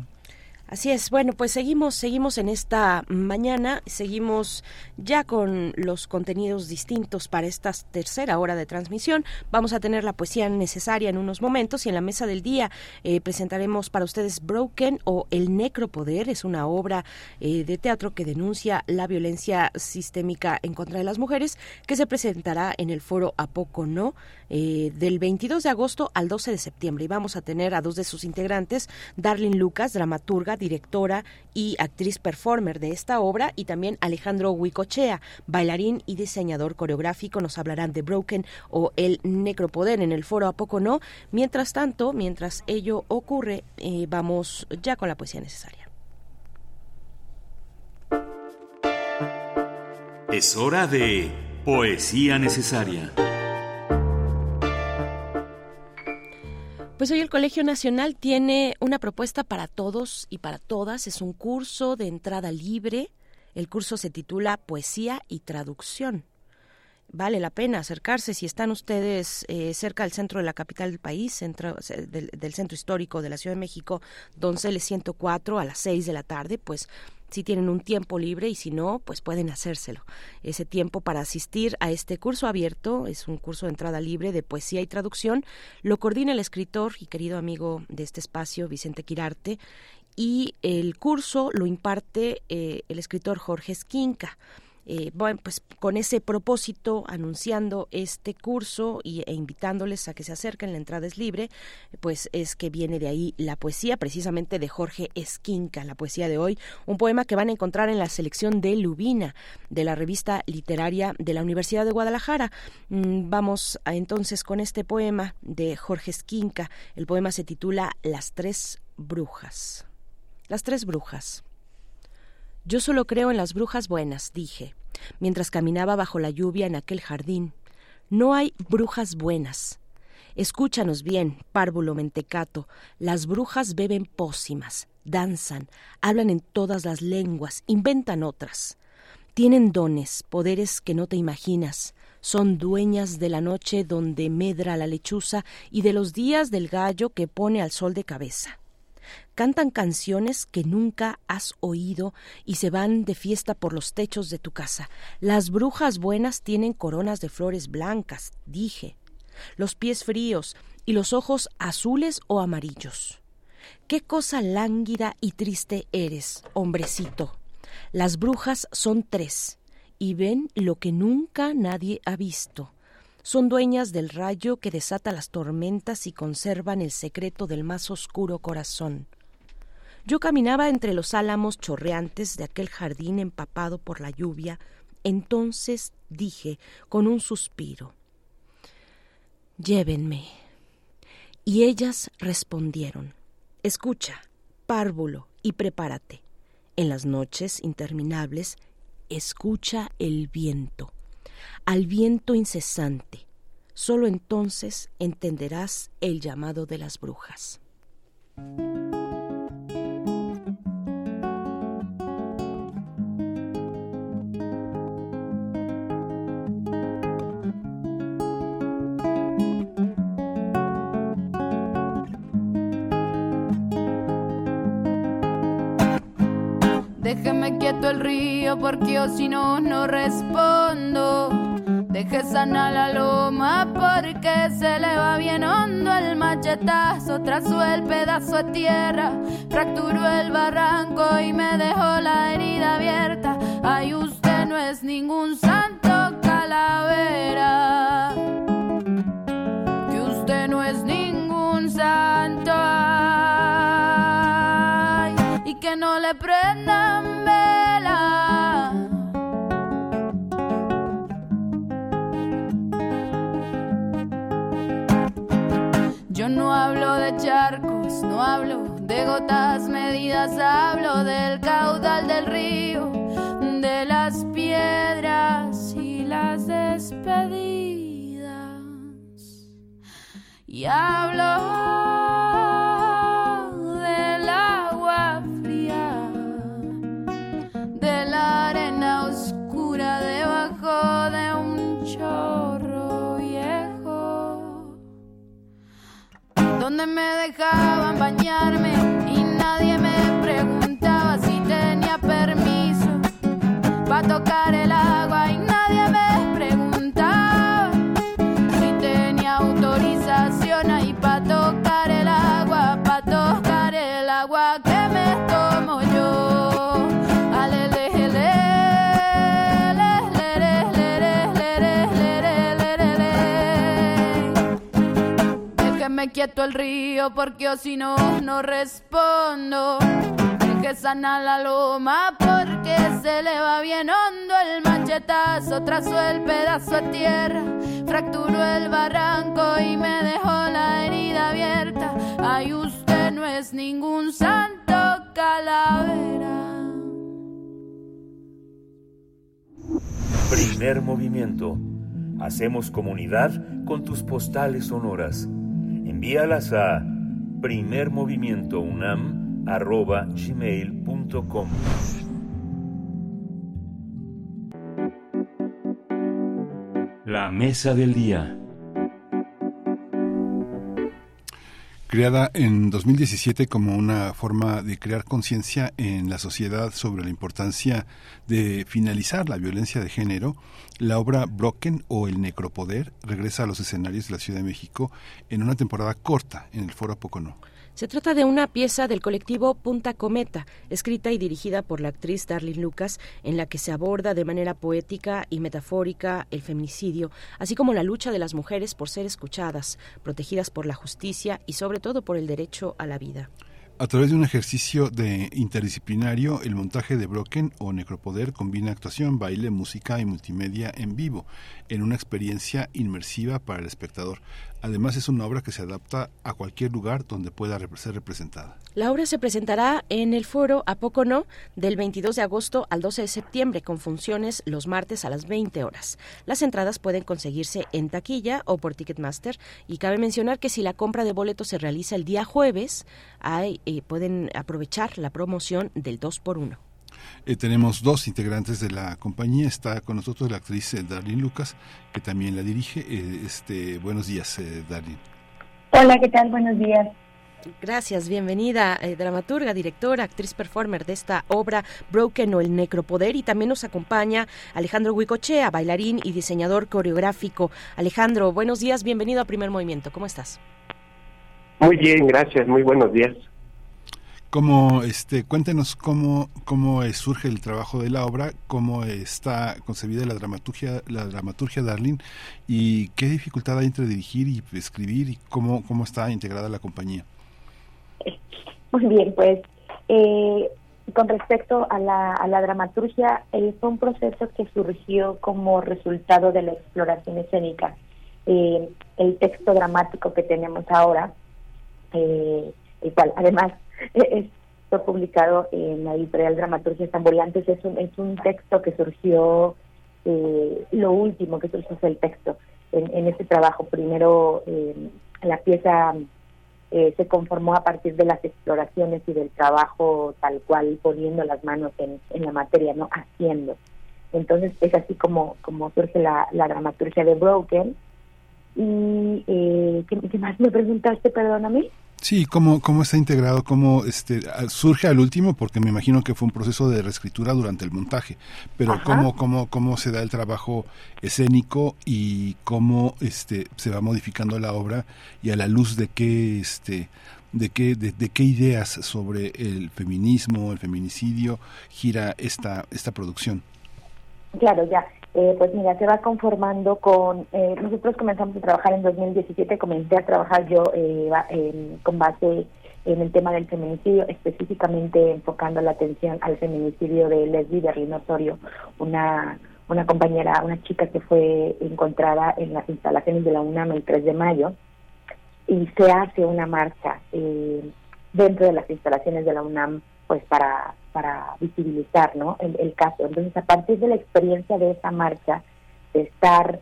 B: Así es, bueno, pues seguimos, seguimos en esta mañana, seguimos ya con los contenidos distintos para esta tercera hora de transmisión. Vamos a tener la poesía necesaria en unos momentos y en la mesa del día eh, presentaremos para ustedes Broken o El Necropoder. Es una obra eh, de teatro que denuncia la violencia sistémica en contra de las mujeres que se presentará en el foro A Poco No eh, del 22 de agosto al 12 de septiembre. Y vamos a tener a dos de sus integrantes, Darlene Lucas, dramaturga, directora y actriz performer de esta obra, y también Alejandro Huicochea, bailarín y diseñador coreográfico. Nos hablarán de Broken o el Necropoder en el foro A Poco No. Mientras tanto, mientras ello ocurre, eh, vamos ya con la poesía necesaria.
D: Es hora de Poesía Necesaria.
B: Pues hoy el Colegio Nacional tiene una propuesta para todos y para todas. Es un curso de entrada libre. El curso se titula Poesía y Traducción. Vale la pena acercarse si están ustedes eh, cerca del centro de la capital del país, centro, del centro histórico de la Ciudad de México, Donceles 104 a las 6 de la tarde, pues si tienen un tiempo libre y si no, pues pueden hacérselo. Ese tiempo para asistir a este curso abierto es un curso de entrada libre de poesía y traducción. Lo coordina el escritor y querido amigo de este espacio, Vicente Quirarte, y el curso lo imparte eh, el escritor Jorge Esquinca. Eh, bueno, pues con ese propósito, anunciando este curso y, e invitándoles a que se acerquen, la entrada es libre, pues es que viene de ahí la poesía, precisamente de Jorge Esquinca, la poesía de hoy, un poema que van a encontrar en la selección de Lubina, de la revista literaria de la Universidad de Guadalajara. Mm, vamos entonces con este poema de Jorge Esquinca. El poema se titula Las tres brujas. Las tres brujas. Yo solo creo en las brujas buenas, dije, mientras caminaba bajo la lluvia en aquel jardín. No hay brujas buenas. Escúchanos bien, párvulo mentecato, las brujas beben pócimas, danzan, hablan en todas las lenguas, inventan otras. Tienen dones, poderes que no te imaginas, son dueñas de la noche donde medra la lechuza y de los días del gallo que pone al sol de cabeza cantan canciones que nunca has oído y se van de fiesta por los techos de tu casa. Las brujas buenas tienen coronas de flores blancas, dije, los pies fríos y los ojos azules o amarillos. Qué cosa lánguida y triste eres, hombrecito. Las brujas son tres y ven lo que nunca nadie ha visto. Son dueñas del rayo que desata las tormentas y conservan el secreto del más oscuro corazón. Yo caminaba entre los álamos chorreantes de aquel jardín empapado por la lluvia, entonces dije con un suspiro Llévenme. Y ellas respondieron Escucha, párvulo, y prepárate. En las noches interminables, escucha el viento, al viento incesante. Solo entonces entenderás el llamado de las brujas.
Q: Déjeme quieto el río porque yo si no, no respondo. Deje sana la loma porque se le va bien hondo el machetazo, trazó el pedazo de tierra, fracturó el barranco y me dejó la herida abierta. Ay, usted no es ningún santo calavera, no le prendan vela. Yo no hablo de charcos, no hablo de gotas medidas, hablo del caudal del río, de las piedras y las despedidas. Y hablo donde me dejaban bañarme y nadie me preguntaba si tenía permiso para tocar el agua Déjeme quieto el río porque yo si no, no respondo. Que sana la loma porque se le va bien hondo el machetazo, trazó el pedazo de tierra, fracturó el barranco y me dejó la herida abierta. Ay, usted no es ningún santo calavera.
D: Primer movimiento. Hacemos comunidad con tus postales sonoras. Envíalas a primermovimientounam.gmail.com La mesa del día.
A: Creada en 2017 como una forma de crear conciencia en la sociedad sobre la importancia de finalizar la violencia de género, la obra Broken o El Necropoder regresa a los escenarios de la Ciudad de México en una temporada corta en el Foro Pocono.
B: Se trata de una pieza del colectivo Punta Cometa, escrita y dirigida por la actriz Darlene Lucas, en la que se aborda de manera poética y metafórica el feminicidio, así como la lucha de las mujeres por ser escuchadas, protegidas por la justicia y sobre todo por el derecho a la vida.
A: A través de un ejercicio de interdisciplinario, el montaje de Broken o Necropoder combina actuación, baile, música y multimedia en vivo, en una experiencia inmersiva para el espectador. Además es una obra que se adapta a cualquier lugar donde pueda ser representada.
B: La obra se presentará en el foro A Poco No del 22 de agosto al 12 de septiembre con funciones los martes a las 20 horas. Las entradas pueden conseguirse en taquilla o por Ticketmaster y cabe mencionar que si la compra de boletos se realiza el día jueves, hay, eh, pueden aprovechar la promoción del 2 por 1
A: eh, tenemos dos integrantes de la compañía. Está con nosotros la actriz eh, Darlene Lucas, que también la dirige. Eh, este, buenos días, eh, Darlene.
R: Hola, ¿qué tal? Buenos días.
B: Gracias, bienvenida, dramaturga, directora, actriz performer de esta obra Broken o el Necropoder y también nos acompaña Alejandro Huicochea, bailarín y diseñador coreográfico. Alejandro, buenos días, bienvenido a Primer Movimiento, ¿cómo estás?
S: Muy bien, gracias, muy buenos días.
A: Cómo, este, cuéntenos cómo, cómo surge el trabajo de la obra, cómo está concebida la dramaturgia, la dramaturgia Darlene y qué dificultad hay entre dirigir y escribir y cómo, cómo está integrada la compañía.
R: Muy bien, pues eh, con respecto a la, a la dramaturgia, eh, fue un proceso que surgió como resultado de la exploración escénica. Eh, el texto dramático que tenemos ahora, eh, el cual además es, fue publicado en la editorial Dramaturgia Estambulantes. Es un, es un texto que surgió, eh, lo último que surgió fue el texto en, en este trabajo. Primero, eh, la pieza eh, se conformó a partir de las exploraciones y del trabajo tal cual, poniendo las manos en, en la materia, no haciendo. Entonces es así como, como surge la, la dramaturgia de Broken. Y, eh, ¿qué, ¿qué, más me preguntaste, perdóname?
A: Sí, cómo, cómo está integrado, cómo este, surge al último, porque me imagino que fue un proceso de reescritura durante el montaje, pero cómo, cómo, cómo se da el trabajo escénico y cómo este, se va modificando la obra y a la luz de qué, este, de qué, de, de qué ideas sobre el feminismo, el feminicidio gira esta, esta producción.
R: Claro, ya. Eh, pues mira, se va conformando con, eh, nosotros comenzamos a trabajar en 2017, comencé a trabajar yo eh, con base en el tema del feminicidio, específicamente enfocando la atención al feminicidio de Leslie Berlín Osorio, una, una compañera, una chica que fue encontrada en las instalaciones de la UNAM el 3 de mayo, y se hace una marcha eh, dentro de las instalaciones de la UNAM pues para para visibilizar ¿no? el, el, caso. Entonces, a partir de la experiencia de esa marcha, de estar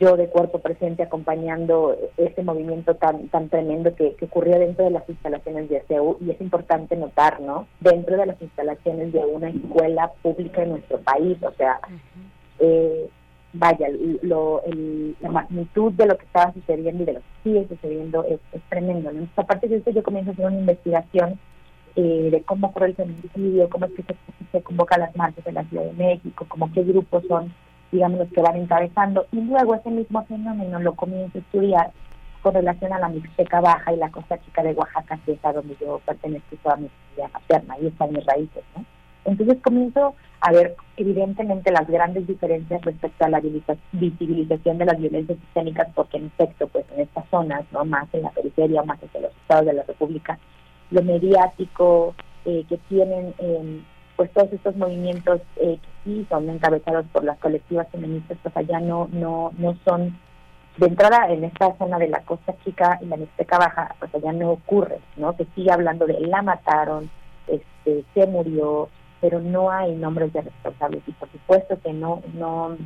R: yo de cuerpo presente acompañando ese movimiento tan tan tremendo que, que ocurrió dentro de las instalaciones de ACU, y es importante notar, ¿no? Dentro de las instalaciones de una escuela pública en nuestro país, o sea, uh -huh. eh, vaya, lo, el, la magnitud de lo que estaba sucediendo y de lo que sigue sucediendo es, es tremendo. ¿no? Entonces, a partir de eso yo comienzo a hacer una investigación eh, de cómo ocurre el feminicidio, cómo es que se, se convoca las marchas en la Ciudad de México, como qué grupos son, digamos, los que van encabezando. Y luego ese mismo fenómeno lo comienzo a estudiar con relación a la Mixteca Baja y la Costa Chica de Oaxaca, que es a donde yo pertenezco toda mi vida materna, y están mis raíces, ¿no? Entonces comienzo a ver evidentemente las grandes diferencias respecto a la visibilización de las violencias sistémicas, porque en efecto, pues en estas zonas, no más en la periferia, más hacia los estados de la República, lo mediático eh, que tienen eh, pues todos estos movimientos eh, que sí son encabezados por las colectivas feministas pues allá no no no son de entrada en esta zona de la Costa Chica y la Mixteca Baja pues allá no ocurre no se sigue hablando de la mataron este se murió pero no hay nombres de responsables. Y por supuesto que no no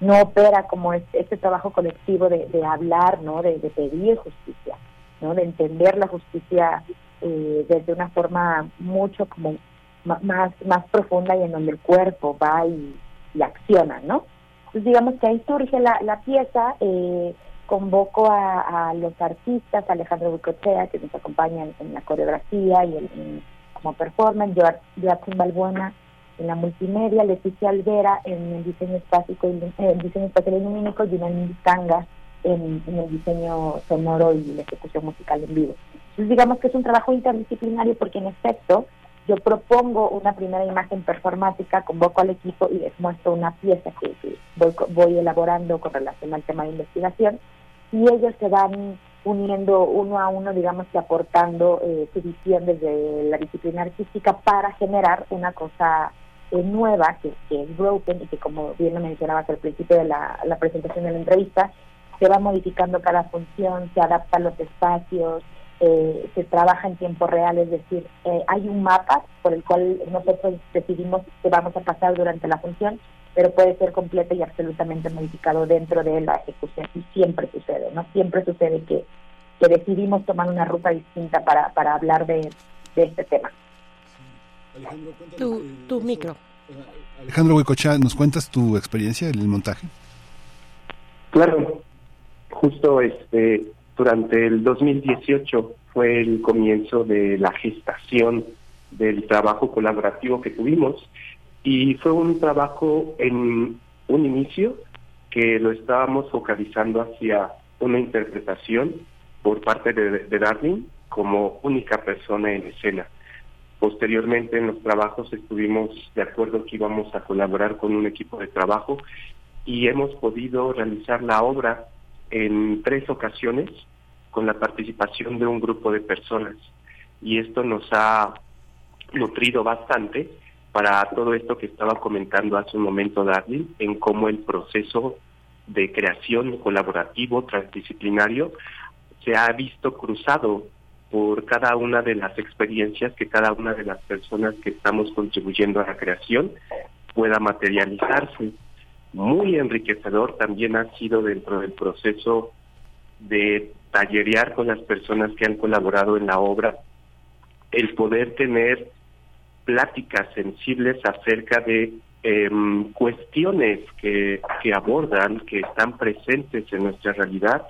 R: no opera como este, este trabajo colectivo de, de hablar no de, de pedir justicia no de entender la justicia eh, desde una forma mucho como más más profunda y en donde el cuerpo va y, y acciona, ¿no? Entonces digamos que ahí surge la, la pieza, eh, convoco a, a, los artistas, Alejandro Bucochea, que nos acompaña en, la coreografía y en, en, como performance, Joaquín Balbuena en la multimedia, Leticia Alvera en el diseño espacial, el diseño espacial lumínico, Junani Tanga en, en el diseño sonoro y la ejecución musical en vivo. Entonces, digamos que es un trabajo interdisciplinario porque en efecto yo propongo una primera imagen performática, convoco al equipo y les muestro una pieza que, que voy, voy elaborando con relación al tema de investigación y ellos se van uniendo uno a uno, digamos que aportando eh, su visión desde la disciplina artística para generar una cosa eh, nueva que, que es Broken y que como bien lo mencionabas al principio de la, la presentación de la entrevista, se va modificando cada función, se adaptan los espacios, eh, se trabaja en tiempo real, es decir, eh, hay un mapa por el cual nosotros decidimos que vamos a pasar durante la función, pero puede ser completo y absolutamente modificado dentro de la ejecución y siempre sucede, ¿no? Siempre sucede que, que decidimos tomar una ruta distinta para, para hablar de, de este tema.
B: Tu, tu micro.
A: Alejandro Huicocha, ¿nos cuentas tu experiencia en el montaje?
S: Claro, justo este durante el 2018 fue el comienzo de la gestación del trabajo colaborativo que tuvimos y fue un trabajo en un inicio que lo estábamos focalizando hacia una interpretación por parte de, de Darwin como única persona en escena. Posteriormente en los trabajos estuvimos de acuerdo que íbamos a colaborar con un equipo de trabajo y hemos podido realizar la obra en tres ocasiones con la participación de un grupo de personas y esto nos ha nutrido bastante para todo esto que estaba comentando hace un momento Darwin en cómo el proceso de creación colaborativo transdisciplinario se ha visto cruzado por cada una de las experiencias que cada una de las personas que estamos contribuyendo a la creación pueda materializarse. Muy enriquecedor también ha sido dentro del proceso de tallerear con las personas que han colaborado en la obra, el poder tener pláticas sensibles acerca de eh, cuestiones que, que abordan, que están presentes en nuestra realidad.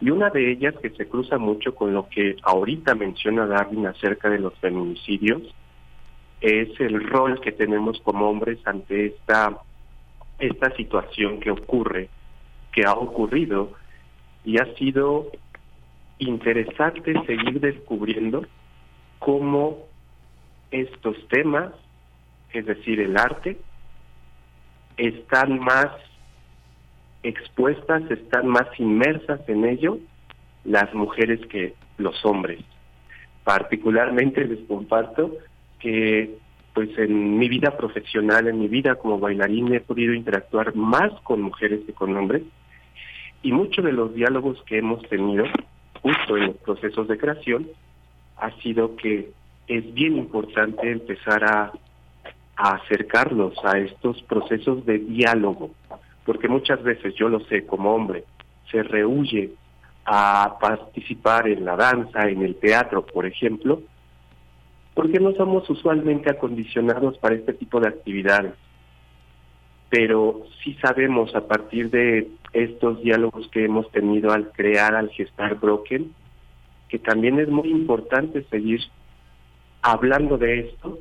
S: Y una de ellas que se cruza mucho con lo que ahorita menciona Darwin acerca de los feminicidios es el rol que tenemos como hombres ante esta esta situación que ocurre, que ha ocurrido y ha sido interesante seguir descubriendo cómo estos temas, es decir, el arte, están más expuestas, están más inmersas en ello las mujeres que los hombres. Particularmente les comparto que pues en mi vida profesional, en mi vida como bailarín he podido interactuar más con mujeres que con hombres. Y muchos de los diálogos que hemos tenido justo en los procesos de creación ha sido que es bien importante empezar a, a acercarlos a estos procesos de diálogo, porque muchas veces yo lo sé como hombre, se rehuye a participar en la danza, en el teatro, por ejemplo, porque no somos usualmente acondicionados para este tipo de actividades. Pero sí sabemos a partir de estos diálogos que hemos tenido al crear, al gestar Broken, que también es muy importante seguir hablando de esto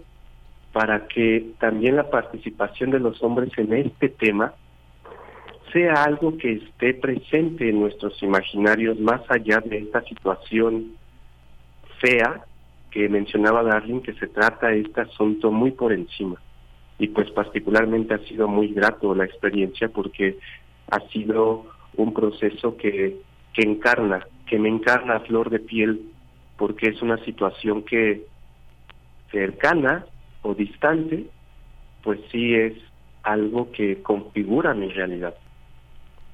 S: para que también la participación de los hombres en este tema sea algo que esté presente en nuestros imaginarios más allá de esta situación fea que mencionaba Darling, que se trata este asunto muy por encima. Y pues particularmente ha sido muy grato la experiencia porque ha sido un proceso que, que encarna, que me encarna a flor de piel, porque es una situación que cercana o distante, pues sí es algo que configura mi realidad.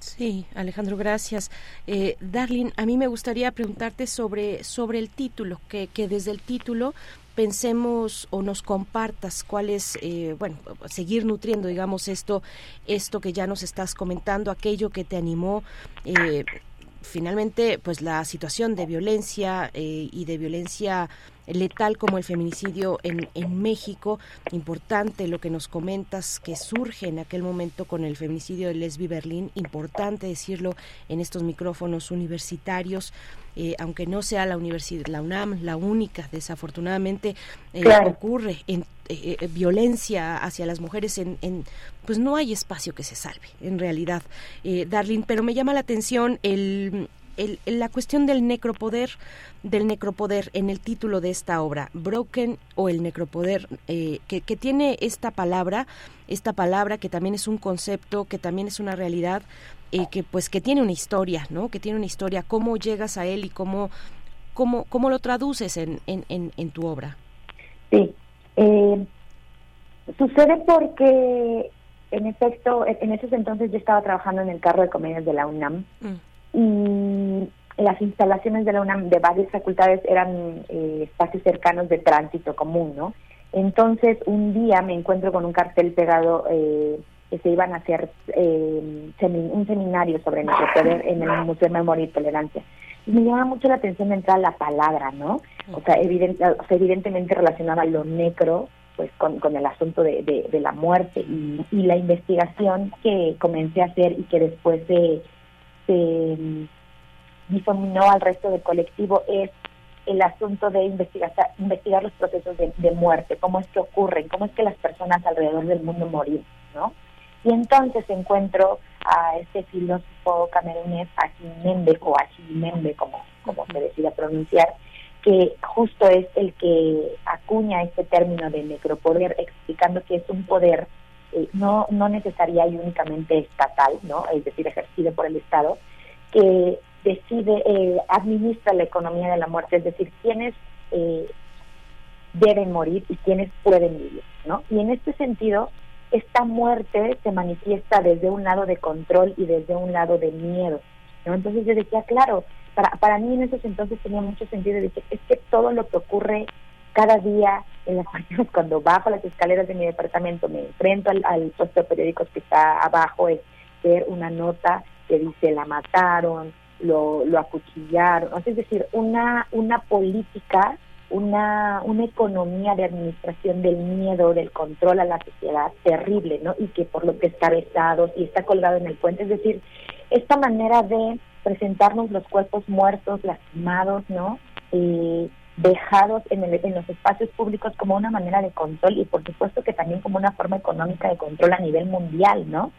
B: Sí, Alejandro, gracias. Eh, a mí me gustaría preguntarte sobre, sobre el título, que, que desde el título pensemos o nos compartas cuál es, eh, bueno, seguir nutriendo, digamos, esto, esto que ya nos estás comentando, aquello que te animó. Eh, finalmente, pues la situación de violencia eh, y de violencia letal como el feminicidio en, en México. Importante lo que nos comentas que surge en aquel momento con el feminicidio de Lesbi Berlín. Importante decirlo en estos micrófonos universitarios. Eh, aunque no sea la universidad, la UNAM, la única, desafortunadamente eh,
R: Claro.
B: ocurre en eh, violencia hacia las mujeres en, en- pues no hay espacio que se salve en realidad eh, Darlene pero me llama la atención el el, la cuestión del necropoder, del necropoder en el título de esta obra, Broken o el necropoder, eh, que, que, tiene esta palabra, esta palabra que también es un concepto, que también es una realidad, eh, que pues que tiene una historia, ¿no? Que tiene una historia, cómo llegas a él y cómo, cómo, cómo lo traduces en, en, en, en tu obra.
R: Sí, eh, sucede porque en efecto, en esos entonces yo estaba trabajando en el carro de comedias de la UNAM mm. Y las instalaciones de la UNAM de varias facultades eran eh, espacios cercanos de tránsito común, ¿no? Entonces un día me encuentro con un cartel pegado eh, que se iban a hacer eh, un seminario sobre nuestro en el Museo de Memoria y Tolerancia. Y me llama mucho la atención de entrar la palabra, ¿no? O sea, evidente, o sea evidentemente relacionaba lo necro pues con, con el asunto de, de, la muerte y, y, la investigación que comencé a hacer y que después se, se mm, difuminó al resto del colectivo es el asunto de investigar, investigar los procesos de, muerte, cómo es que ocurren, cómo es que las personas alrededor del mundo morir, ¿no? Y entonces encuentro a este filósofo camerunés, Ajimembe, o Ajimembe, como, como se decida pronunciar, que justo es el que acuña este término de necropoder, explicando que es un poder eh, no, no necesaria y únicamente estatal, ¿no? es decir, ejercido por el Estado, que decide, eh, administra la economía de la muerte, es decir, quiénes eh, deben morir y quiénes pueden vivir. ¿no? Y en este sentido, esta muerte se manifiesta desde un lado de control y desde un lado de miedo. ¿no? Entonces yo decía, claro, para, para mí en esos entonces tenía mucho sentido. Dije, es que todo lo que ocurre cada día en las mañanas cuando bajo las escaleras de mi departamento, me enfrento al, al puesto de periódicos que está abajo, es ver una nota que dice la mataron, lo, lo acuchillaron, es decir, una, una política, una, una economía de administración del miedo, del control a la sociedad terrible, ¿no? Y que por lo que está besado y está colgado en el puente, es decir, esta manera de presentarnos los cuerpos muertos, lastimados, ¿no? Eh, dejados en, el, en los espacios públicos como una manera de control y por supuesto que también como una forma económica de control a nivel mundial, ¿no?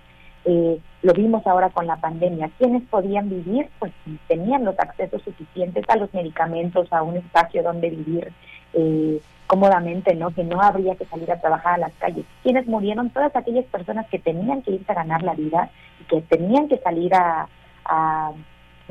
R: Eh, lo vimos ahora con la pandemia. ¿Quiénes podían vivir? Pues tenían los accesos suficientes a los medicamentos, a un espacio donde vivir eh, cómodamente, ¿no? Que no habría que salir a trabajar a las calles. ¿Quiénes murieron? Todas aquellas personas que tenían que irse a ganar la vida y que tenían que salir a, a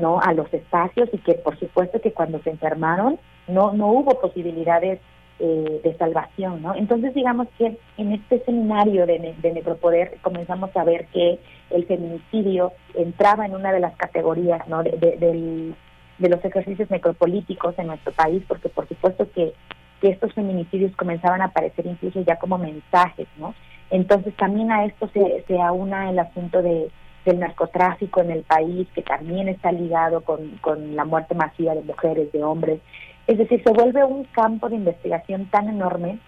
R: no a los espacios y que por supuesto que cuando se enfermaron no no hubo posibilidades eh, de salvación no entonces digamos que en este seminario de, de necropoder comenzamos a ver que el feminicidio entraba en una de las categorías no de, de, de los ejercicios necropolíticos en nuestro país porque por supuesto que, que estos feminicidios comenzaban a aparecer incluso ya como mensajes no entonces también a esto se, se aúna el asunto de del narcotráfico en el país, que también está ligado con, con la muerte masiva de mujeres, de hombres. Es decir, se vuelve un campo de investigación tan enorme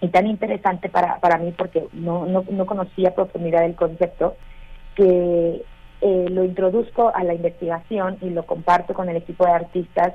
R: y tan interesante para, para mí porque no, no, no conocía a profundidad el concepto, que eh, lo introduzco a la investigación y lo comparto con el equipo de artistas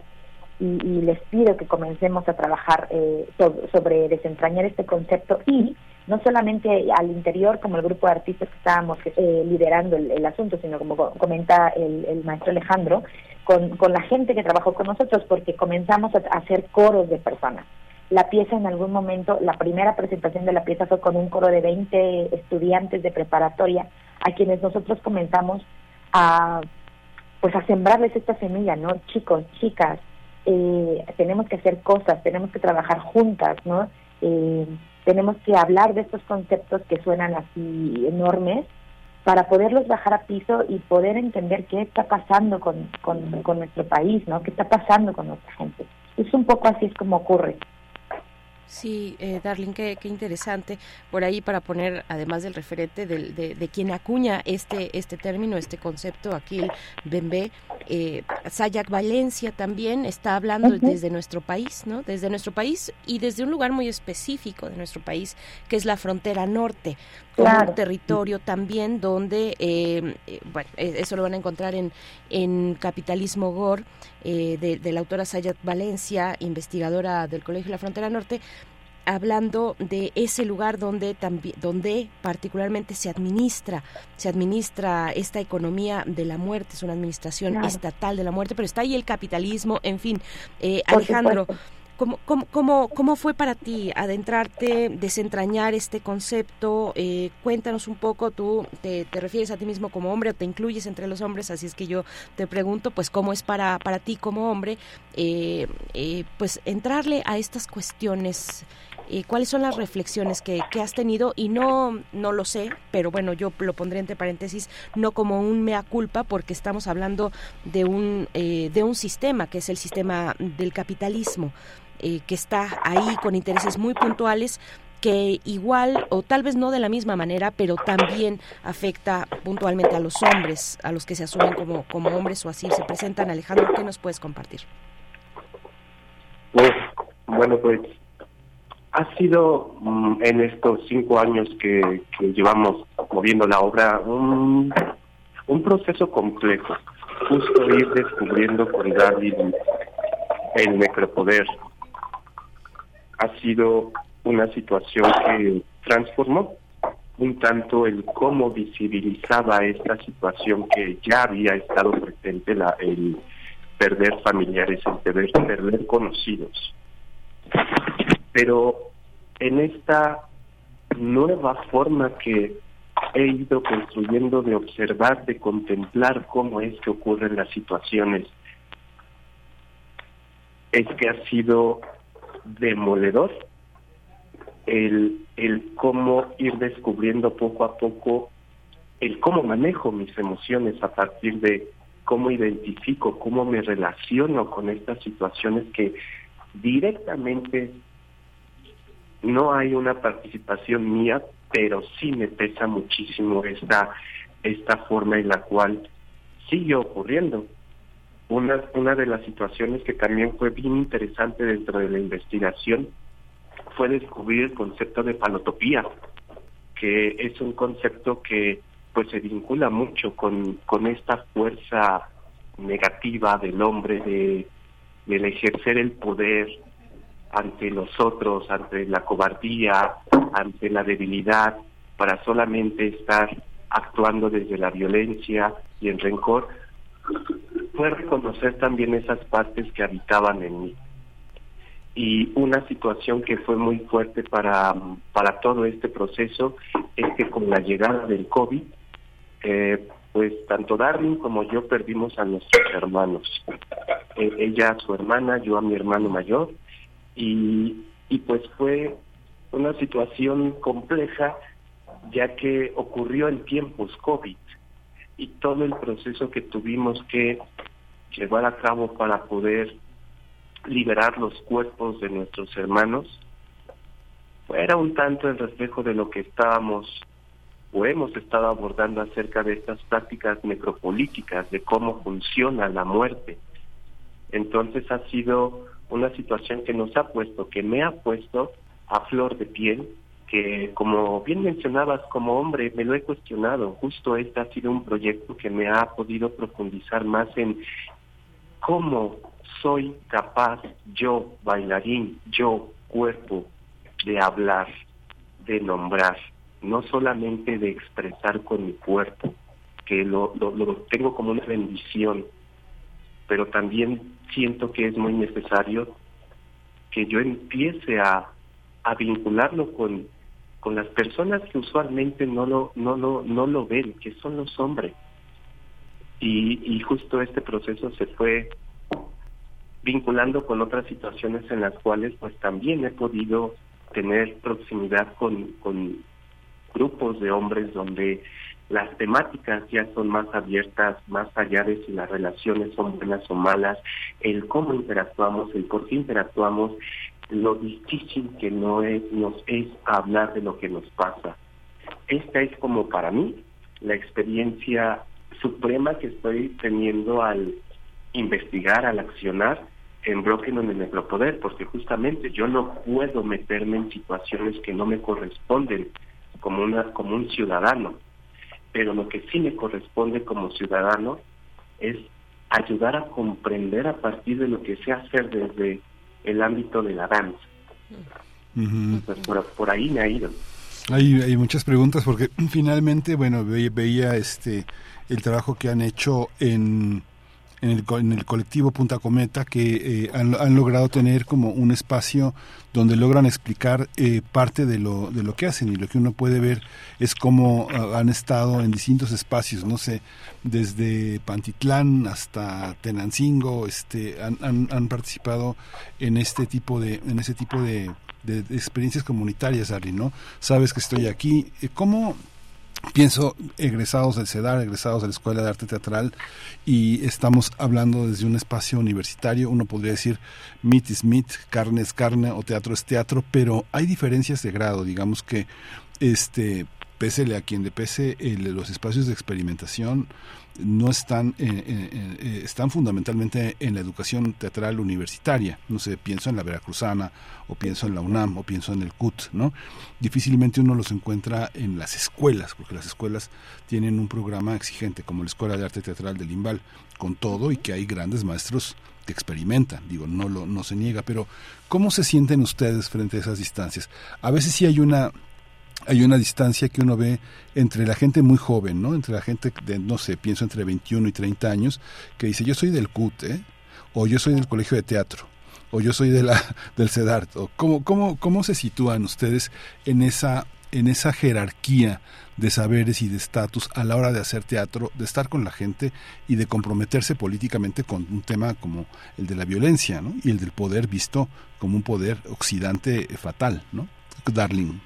R: y, les pido que comencemos a trabajar eh, sobre, sobre desentrañar este concepto y no solamente al interior como el grupo de artistas que estábamos eh, liderando el, el, asunto, sino como comenta el, el maestro Alejandro, con, con, la gente que trabajó con nosotros, porque comenzamos a, hacer coros de personas. La pieza en algún momento, la primera presentación de la pieza fue con un coro de 20 estudiantes de preparatoria, a quienes nosotros comenzamos a pues a sembrarles esta semilla, ¿no? Chicos, chicas, eh, tenemos que hacer cosas, tenemos que trabajar juntas, ¿no? Eh, tenemos que hablar de estos conceptos que suenan así enormes para poderlos bajar a piso y poder entender qué está pasando con, con, nuestro país, ¿no? ¿Qué está pasando con nuestra gente? Es un poco así es como ocurre.
B: Sí, eh, Darling, qué, qué, interesante. Por ahí para poner, además del referente del, de, de, quien acuña este, este término, este concepto, aquí el Bembe, eh, Sayak Valencia también está hablando uh -huh. desde nuestro país, ¿no? Desde nuestro país y desde un lugar muy específico de nuestro país, que es la frontera norte, claro. un territorio también donde, eh, bueno, eso lo van a encontrar en, en Capitalismo Gore, eh, de, de, la autora Sayat Valencia, investigadora del Colegio de la Frontera Norte, hablando de ese lugar donde también donde particularmente se administra se administra esta economía de la muerte es una administración
R: Claro.
B: estatal de la muerte pero está ahí el capitalismo en fin Eh, Alejandro
R: supuesto.
B: ¿Cómo, cómo, cómo, cómo fue para ti adentrarte, desentrañar este concepto? Eh, cuéntanos un poco, tú te, te refieres a ti mismo como hombre o te incluyes entre los hombres, así es que yo te pregunto, pues, ¿cómo es para, para ti como hombre, eh, eh, pues, entrarle a estas cuestiones? Eh, ¿Cuáles son las reflexiones que, que has tenido? Y no, no lo sé, pero bueno, yo lo pondré entre paréntesis, no como un mea culpa, porque estamos hablando de un, eh, de un sistema, que es el sistema del capitalismo eh, que está ahí con intereses muy puntuales que igual o tal vez no de la misma manera, pero también afecta puntualmente a los hombres, a los que se asumen como, como hombres o así se presentan. Alejandro, ¿qué nos puedes compartir?
S: Pues, bueno, pues ha sido mm, en estos cinco años que, llevamos moviendo la obra un, un proceso complejo. Justo ir descubriendo con David el necropoder ha sido una situación que transformó un tanto el cómo visibilizaba esta situación que ya había estado presente, la, el perder familiares, el perder, perder conocidos. Pero en esta nueva forma que he ido construyendo de observar, de contemplar cómo es que ocurren las situaciones, es que ha sido demoledor el, el cómo ir descubriendo poco a poco el cómo manejo mis emociones a partir de cómo identifico, cómo me relaciono con estas situaciones que directamente no hay una participación mía, pero sí me pesa muchísimo esta, esta forma en la cual sigue ocurriendo. Una, una de las situaciones que también fue bien interesante dentro de la investigación fue descubrir el concepto de palotopía, que es un concepto que pues se vincula mucho con, con esta fuerza negativa del hombre de del ejercer el poder ante los otros, ante la cobardía, ante la debilidad, para solamente estar actuando desde la violencia y el rencor, fue reconocer también esas partes que habitaban en mí. Y una situación que fue muy fuerte para, para todo este proceso es que con la llegada del COVID, eh, pues tanto Darwin como yo perdimos a nuestros hermanos. Eh, ella a su hermana, yo a mi hermano mayor, y, y pues fue una situación compleja ya que ocurrió en tiempos COVID y todo el proceso que tuvimos que llevar a cabo para poder liberar los cuerpos de nuestros hermanos era un tanto el reflejo de lo que estábamos o hemos estado abordando acerca de estas prácticas necropolíticas, de cómo funciona la muerte. Entonces ha sido una situación que nos ha puesto, que me ha puesto a flor de piel, que como bien mencionabas como hombre me lo he cuestionado. Justo este ha sido un proyecto que me ha podido profundizar más en cómo soy capaz yo, bailarín, yo, cuerpo, de hablar, de nombrar, no solamente de expresar con mi cuerpo, que lo, lo, lo tengo como una bendición, pero también siento que es muy necesario que yo empiece a, a vincularlo con, con las personas que usualmente no lo, no, lo, no lo ven, que son los hombres. Y, y justo este proceso se fue vinculando con otras situaciones en las cuales pues también he podido tener proximidad con, con grupos de hombres donde las temáticas ya son más abiertas, más allá de si las relaciones son buenas o malas, el cómo interactuamos, el por qué interactuamos, lo difícil que no es, nos es hablar de lo que nos pasa. Esta es como para mí la experiencia suprema que estoy teniendo al investigar, al accionar en Broken en el Necropoder, porque justamente yo no puedo meterme en situaciones que no me corresponden como, una, como un ciudadano, pero lo que sí me corresponde como ciudadano es ayudar a comprender a partir de lo que sé hacer desde el ámbito de la danza. Pues por, por ahí me ha ido.
A: Hay, hay muchas preguntas porque finalmente, bueno, ve- veía este el trabajo que han hecho en, en, el, en el colectivo Punta Cometa, que eh, han, han logrado tener como un espacio donde logran explicar eh, parte de lo, de lo que hacen y lo que uno puede ver es cómo ah, han estado en distintos espacios, no sé, desde Pantitlán hasta Tenancingo, este, han, han, participado en este tipo de, en ese tipo de, de- de experiencias comunitarias, Ari, ¿no? Sabes que estoy aquí. Eh, ¿Cómo pienso egresados del CEDAR, egresados de la Escuela de Arte Teatral y estamos hablando desde un espacio universitario, uno podría decir meat is meat, carne es carne o teatro es teatro, pero hay diferencias de grado, digamos que este pésele a quien le pese, el- los espacios de experimentación no están, eh, eh, eh, están fundamentalmente en la educación teatral universitaria. No sé, pienso en la Veracruzana, o pienso en la UNAM, o pienso en el CUT, ¿no? Difícilmente uno los encuentra en las escuelas, porque las escuelas tienen un programa exigente, como la Escuela de Arte Teatral del Imbal, con todo y que hay grandes maestros que experimentan, digo, no, lo, no se niega, pero ¿cómo se sienten ustedes frente a esas distancias? A veces sí hay una hay una distancia que uno ve entre la gente muy joven, ¿no? Entre la gente de, no sé, pienso entre 21 y 30 años, que dice, yo soy del CUT, ¿eh? O yo soy del Colegio de Teatro, o yo soy de la, del CEDART, ¿cómo, cómo, ¿cómo se sitúan ustedes en esa, en esa jerarquía de saberes y de estatus a la hora de hacer teatro, de estar con la gente y de comprometerse políticamente con un tema como el de la violencia, ¿no? Y el del poder visto como un poder oxidante fatal, ¿no? Darling.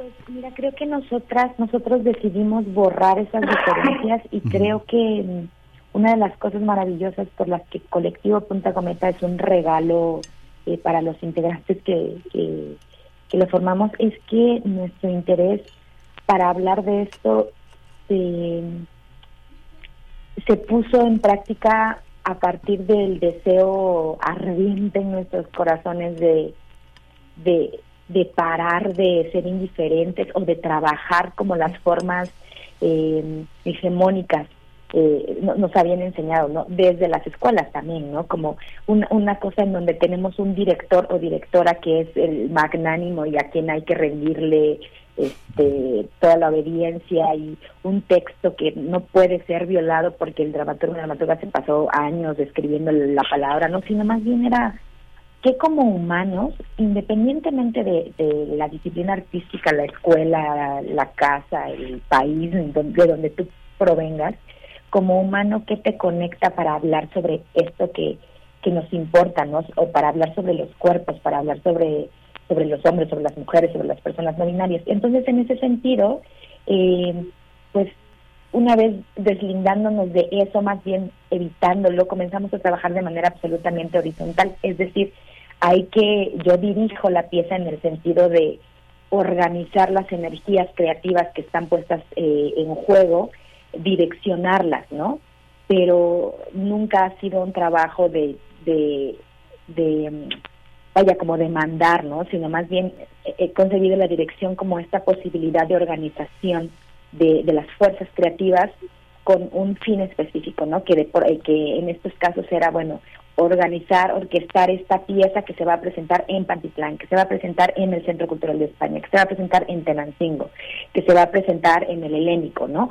R: Pues mira, creo que nosotras, nosotros decidimos borrar esas diferencias y creo que mm, una de las cosas maravillosas por las que Colectivo Punta Cometa es un regalo eh, para los integrantes que, que, que lo formamos es que nuestro interés para hablar de esto se, se puso en práctica a partir del deseo ardiente en nuestros corazones de, de, de parar de ser indiferentes o de trabajar como las formas eh, hegemónicas eh, no- nos habían enseñado, ¿no? Desde las escuelas también, ¿no? Como una, una cosa en donde tenemos un director o directora que es el magnánimo y a quien hay que rendirle este, toda la obediencia y un texto que no puede ser violado porque el dramaturgo o dramaturga se pasó años escribiendo la palabra, no, sino más bien era que como humanos, independientemente de, de la disciplina artística, la escuela, la casa, el país de donde tú provengas, como humano, ¿qué te conecta para hablar sobre esto que, que nos importa, ¿no? O para hablar sobre los cuerpos, para hablar sobre, sobre los hombres, sobre las mujeres, sobre las personas no binarias. Entonces, en ese sentido, eh, pues una vez deslindándonos de eso, más bien evitándolo, comenzamos a trabajar de manera absolutamente horizontal. Es decir, hay que, yo dirijo la pieza en el sentido de organizar las energías creativas que están puestas eh, en juego, direccionarlas, ¿no? Pero nunca ha sido un trabajo de, de, vaya, como de mandar, ¿no? Sino más bien eh, he concebido la dirección como esta posibilidad de organización de, las fuerzas creativas con un fin específico, ¿no? Que, de eh, que en estos casos era, bueno, organizar, orquestar esta pieza que se va a presentar en Pantitlán, que se va a presentar en el Centro Cultural de España, que se va a presentar en Tenancingo, que se va a presentar en el Helénico, ¿no?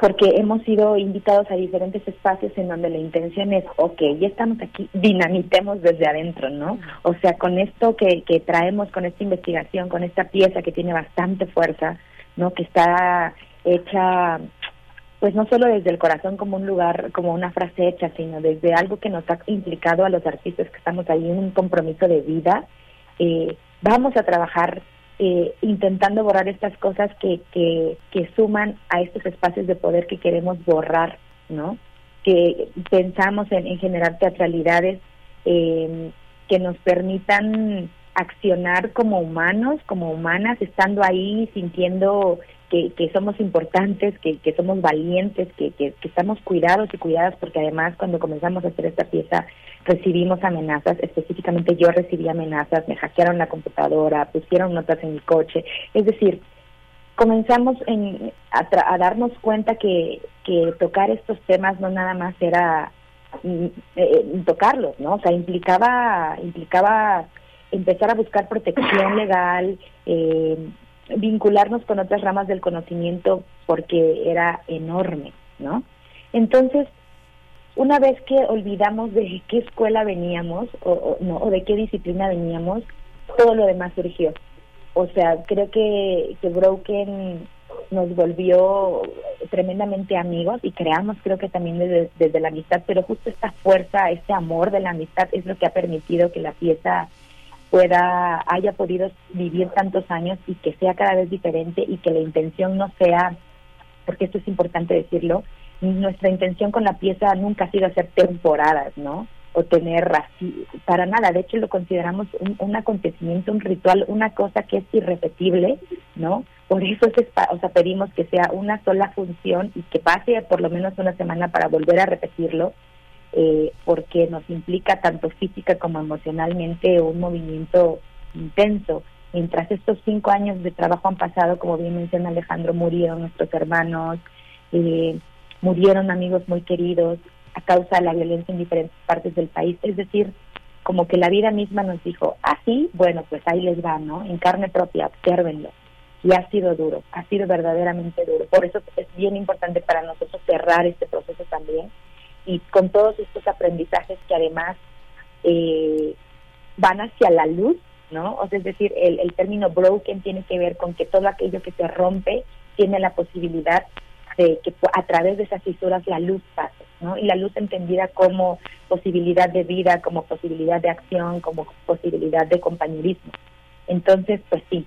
R: Porque hemos sido invitados a diferentes espacios en donde la intención es, ok, ya estamos aquí, dinamitemos desde adentro, ¿no? O sea, con esto que, que traemos, con esta investigación, con esta pieza que tiene bastante fuerza, ¿no? Que está hecha pues no solo desde el corazón como un lugar, como una frase hecha, sino desde algo que nos ha implicado a los artistas que estamos ahí en un compromiso de vida, eh, vamos a trabajar eh, intentando borrar estas cosas que, que, que suman a estos espacios de poder que queremos borrar, ¿no? Que pensamos en, en generar teatralidades eh, que nos permitan accionar como humanos, como humanas, estando ahí, sintiendo que, que somos importantes, que, somos valientes, que, estamos cuidados y cuidadas, porque además cuando comenzamos a hacer esta pieza recibimos amenazas, específicamente yo recibí amenazas, me hackearon la computadora, pusieron notas en mi coche, es decir, comenzamos en, a darnos cuenta que, que tocar estos temas no nada más era mm, eh, tocarlos, ¿no? O sea, implicaba, implicaba empezar a buscar protección legal, eh, vincularnos con otras ramas del conocimiento porque era enorme, ¿no? Entonces, una vez que olvidamos de qué escuela veníamos o, no, o de qué disciplina veníamos, todo lo demás surgió. O sea, creo que, que Broken nos volvió tremendamente amigos y creamos creo que también desde, desde la amistad, pero justo esta fuerza, este amor de la amistad es lo que ha permitido que la pieza pueda, haya podido vivir tantos años y que sea cada vez diferente y que la intención no sea, porque esto es importante decirlo, nuestra intención con la pieza nunca ha sido hacer temporadas, ¿no? O tener así, para nada, de hecho lo consideramos un, acontecimiento, un ritual, una cosa que es irrepetible, ¿no? Por eso es, o sea, pedimos que sea una sola función y que pase por lo menos una semana para volver a repetirlo, eh, porque nos implica tanto física como emocionalmente un movimiento intenso. Mientras estos cinco años de trabajo han pasado, como bien menciona Alejandro, murieron nuestros hermanos, eh, murieron amigos muy queridos a causa de la violencia en diferentes partes del país. Es decir, como que la vida misma nos dijo, ah, sí, bueno, pues ahí les va, ¿no? En carne propia, obsérvenlo. Y ha sido duro, ha sido verdaderamente duro. Por eso es bien importante para nosotros cerrar este proceso también y con todos estos aprendizajes que además eh, van hacia la luz, ¿no? O sea, es decir, el, el término broken tiene que ver con que todo aquello que se rompe tiene la posibilidad de que a través de esas fisuras la luz pase, ¿no? Y la luz entendida como posibilidad de vida, como posibilidad de acción, como posibilidad de compañerismo. Entonces, pues sí,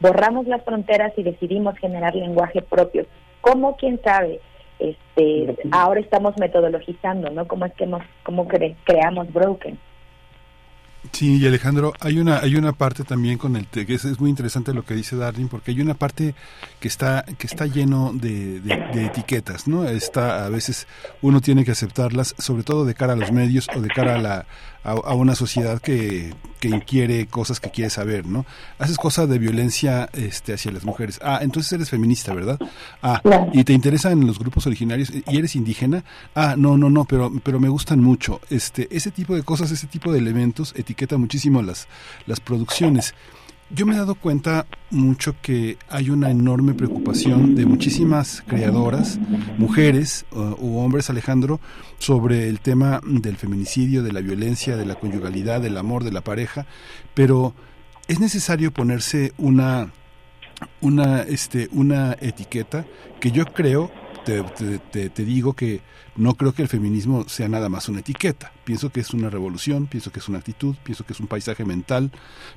R: borramos las fronteras y decidimos generar lenguaje propio. ¿Cómo? ¿Quién sabe? Este, ahora estamos metodologizando, ¿no? ¿Cómo es que nos, cómo cre creamos Broken?
A: Sí, y Alejandro, hay una hay una parte también con el que es, muy interesante lo que dice Darling porque hay una parte que está que está lleno de, de, etiquetas, ¿no? Está a veces uno tiene que aceptarlas, sobre todo de cara a los medios o de cara a la a, a una sociedad que, que inquiere cosas que quiere saber, ¿no? Haces cosas de violencia este hacia las mujeres. Ah, entonces eres feminista, ¿verdad? Ah, y te interesan los grupos originarios y eres indígena. Ah, no, no, no, pero pero me gustan mucho. Este ese tipo de cosas, ese tipo de elementos etiqueta muchísimo las las producciones. Yo me he dado cuenta mucho que hay una enorme preocupación de muchísimas creadoras, mujeres u hombres, Alejandro, sobre el tema del feminicidio, de la violencia, de la conyugalidad, del amor, de la pareja, pero es necesario ponerse una una este una etiqueta que yo creo te, te, te, digo que no creo que el feminismo sea nada más una etiqueta. Pienso que es una revolución, pienso que es una actitud, pienso que es un paisaje mental,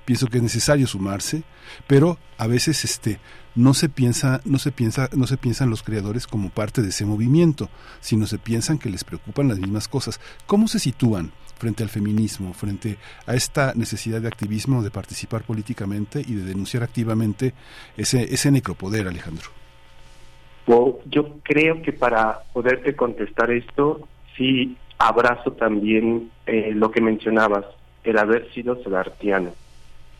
A: pienso que es necesario sumarse, pero a veces este no se piensa, no se piensa, no se piensan los creadores como parte de ese movimiento, sino se piensan que les preocupan las mismas cosas. ¿Cómo se sitúan frente al feminismo, frente a esta necesidad de activismo, de participar políticamente y de denunciar activamente ese, ese necropoder, Alejandro?
S: Yo creo que para poderte contestar esto, sí abrazo también eh, lo que mencionabas, el haber sido sedartiano,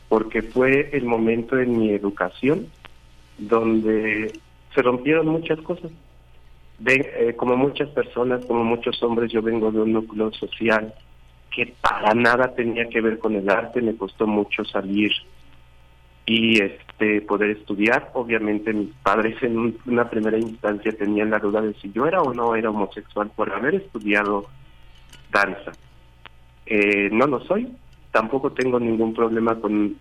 S: porque fue el momento en mi educación donde se rompieron muchas cosas. De, eh, como muchas personas, como muchos hombres, yo vengo de un núcleo social que para nada tenía que ver con el arte, me costó mucho salir y este poder estudiar. Obviamente mis padres en un, una primera instancia tenían la duda de si yo era o no era homosexual por haber estudiado danza. Eh, no lo soy, tampoco tengo ningún problema con,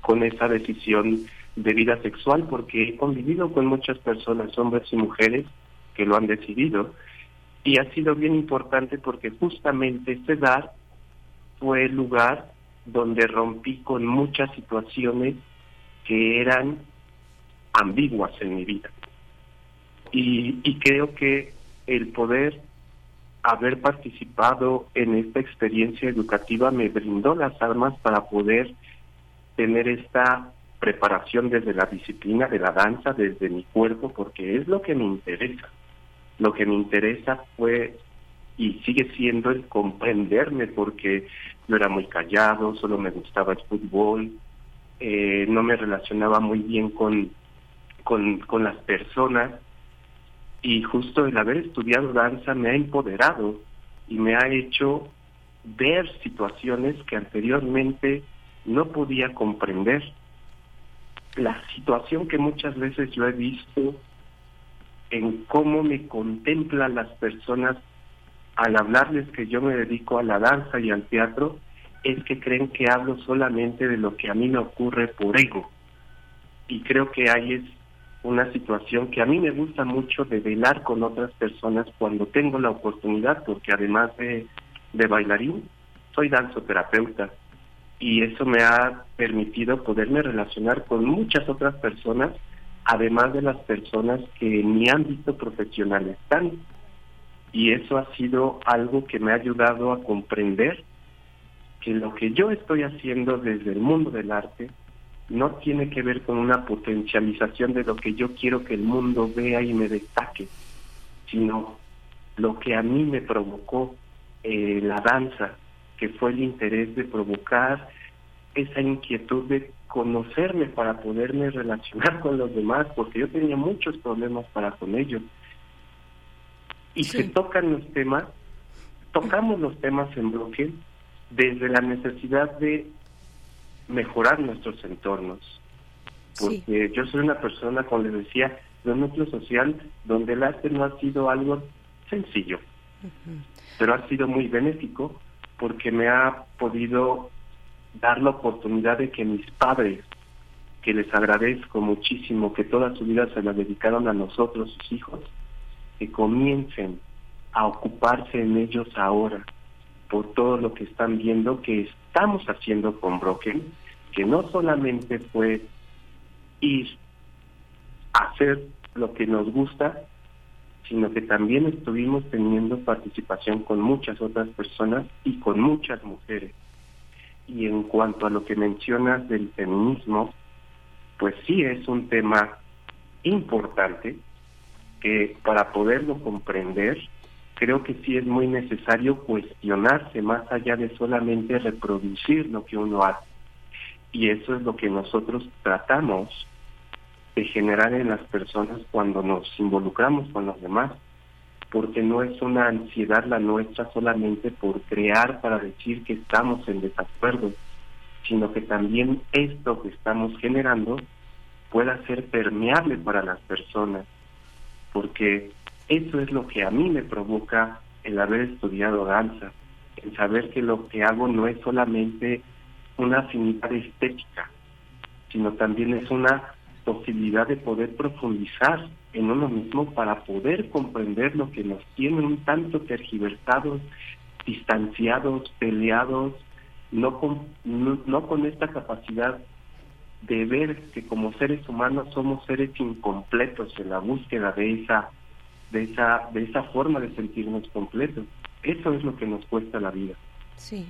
S: con esa decisión de vida sexual porque he convivido con muchas personas, hombres y mujeres, que lo han decidido y ha sido bien importante porque justamente este edad fue el lugar donde rompí con muchas situaciones que eran ambiguas en mi vida. Y, y creo que el poder haber participado en esta experiencia educativa me brindó las armas para poder tener esta preparación desde la disciplina de la danza, desde mi cuerpo, porque es lo que me interesa. Lo que me interesa fue y sigue siendo el comprenderme porque yo era muy callado, solo me gustaba el fútbol, eh, no me relacionaba muy bien con, con, con las personas. Y justo el haber estudiado danza me ha empoderado y me ha hecho ver situaciones que anteriormente no podía comprender. La situación que muchas veces yo he visto en cómo me contemplan las personas al hablarles que yo me dedico a la danza y al teatro, es que creen que hablo solamente de lo que a mí me ocurre por ego. Y creo que ahí es una situación que a mí me gusta mucho de velar con otras personas cuando tengo la oportunidad, porque además de, de bailarín, soy danzoterapeuta y eso me ha permitido poderme relacionar con muchas otras personas, además de las personas que en mi ámbito profesional están. Y eso ha sido algo que me ha ayudado a comprender que lo que yo estoy haciendo desde el mundo del arte no tiene que ver con una potencialización de lo que yo quiero que el mundo vea y me destaque, sino lo que a mí me provocó eh, la danza, que fue el interés de provocar esa inquietud de conocerme para poderme relacionar con los demás, porque yo tenía muchos problemas para con ellos. Y se tocan los temas, tocamos los temas en bloque desde la necesidad de mejorar nuestros entornos. Porque yo soy una persona, como les decía, de un núcleo social donde el arte no ha sido algo sencillo, pero ha sido muy benéfico porque me ha podido dar la oportunidad de que mis padres, que les agradezco muchísimo, que toda su vida se la dedicaron a nosotros, sus hijos, que comiencen a ocuparse en ellos ahora por todo lo que están viendo que estamos haciendo con Broken, que no solamente fue ir hacer lo que nos gusta, sino que también estuvimos teniendo participación con muchas otras personas y con muchas mujeres. Y en cuanto a lo que mencionas del feminismo, pues sí es un tema importante que para poderlo comprender, creo que sí es muy necesario cuestionarse más allá de solamente reproducir lo que uno hace. Y eso es lo que nosotros tratamos de generar en las personas cuando nos involucramos con los demás, porque no es una ansiedad la nuestra solamente por crear para decir que estamos en desacuerdo, sino que también esto que estamos generando pueda ser permeable para las personas, porque eso es lo que a mí me provoca el haber estudiado danza, el saber que lo que hago no es solamente una afinidad estética, sino también es una posibilidad de poder profundizar en uno mismo para poder comprender lo que nos tiene un tanto tergiversados, distanciados, peleados, no con, no, con esta capacidad de ver que como seres humanos somos seres incompletos en la búsqueda de esa de esa de esa forma de sentirnos completos. Eso es lo que nos cuesta la vida.
B: Sí.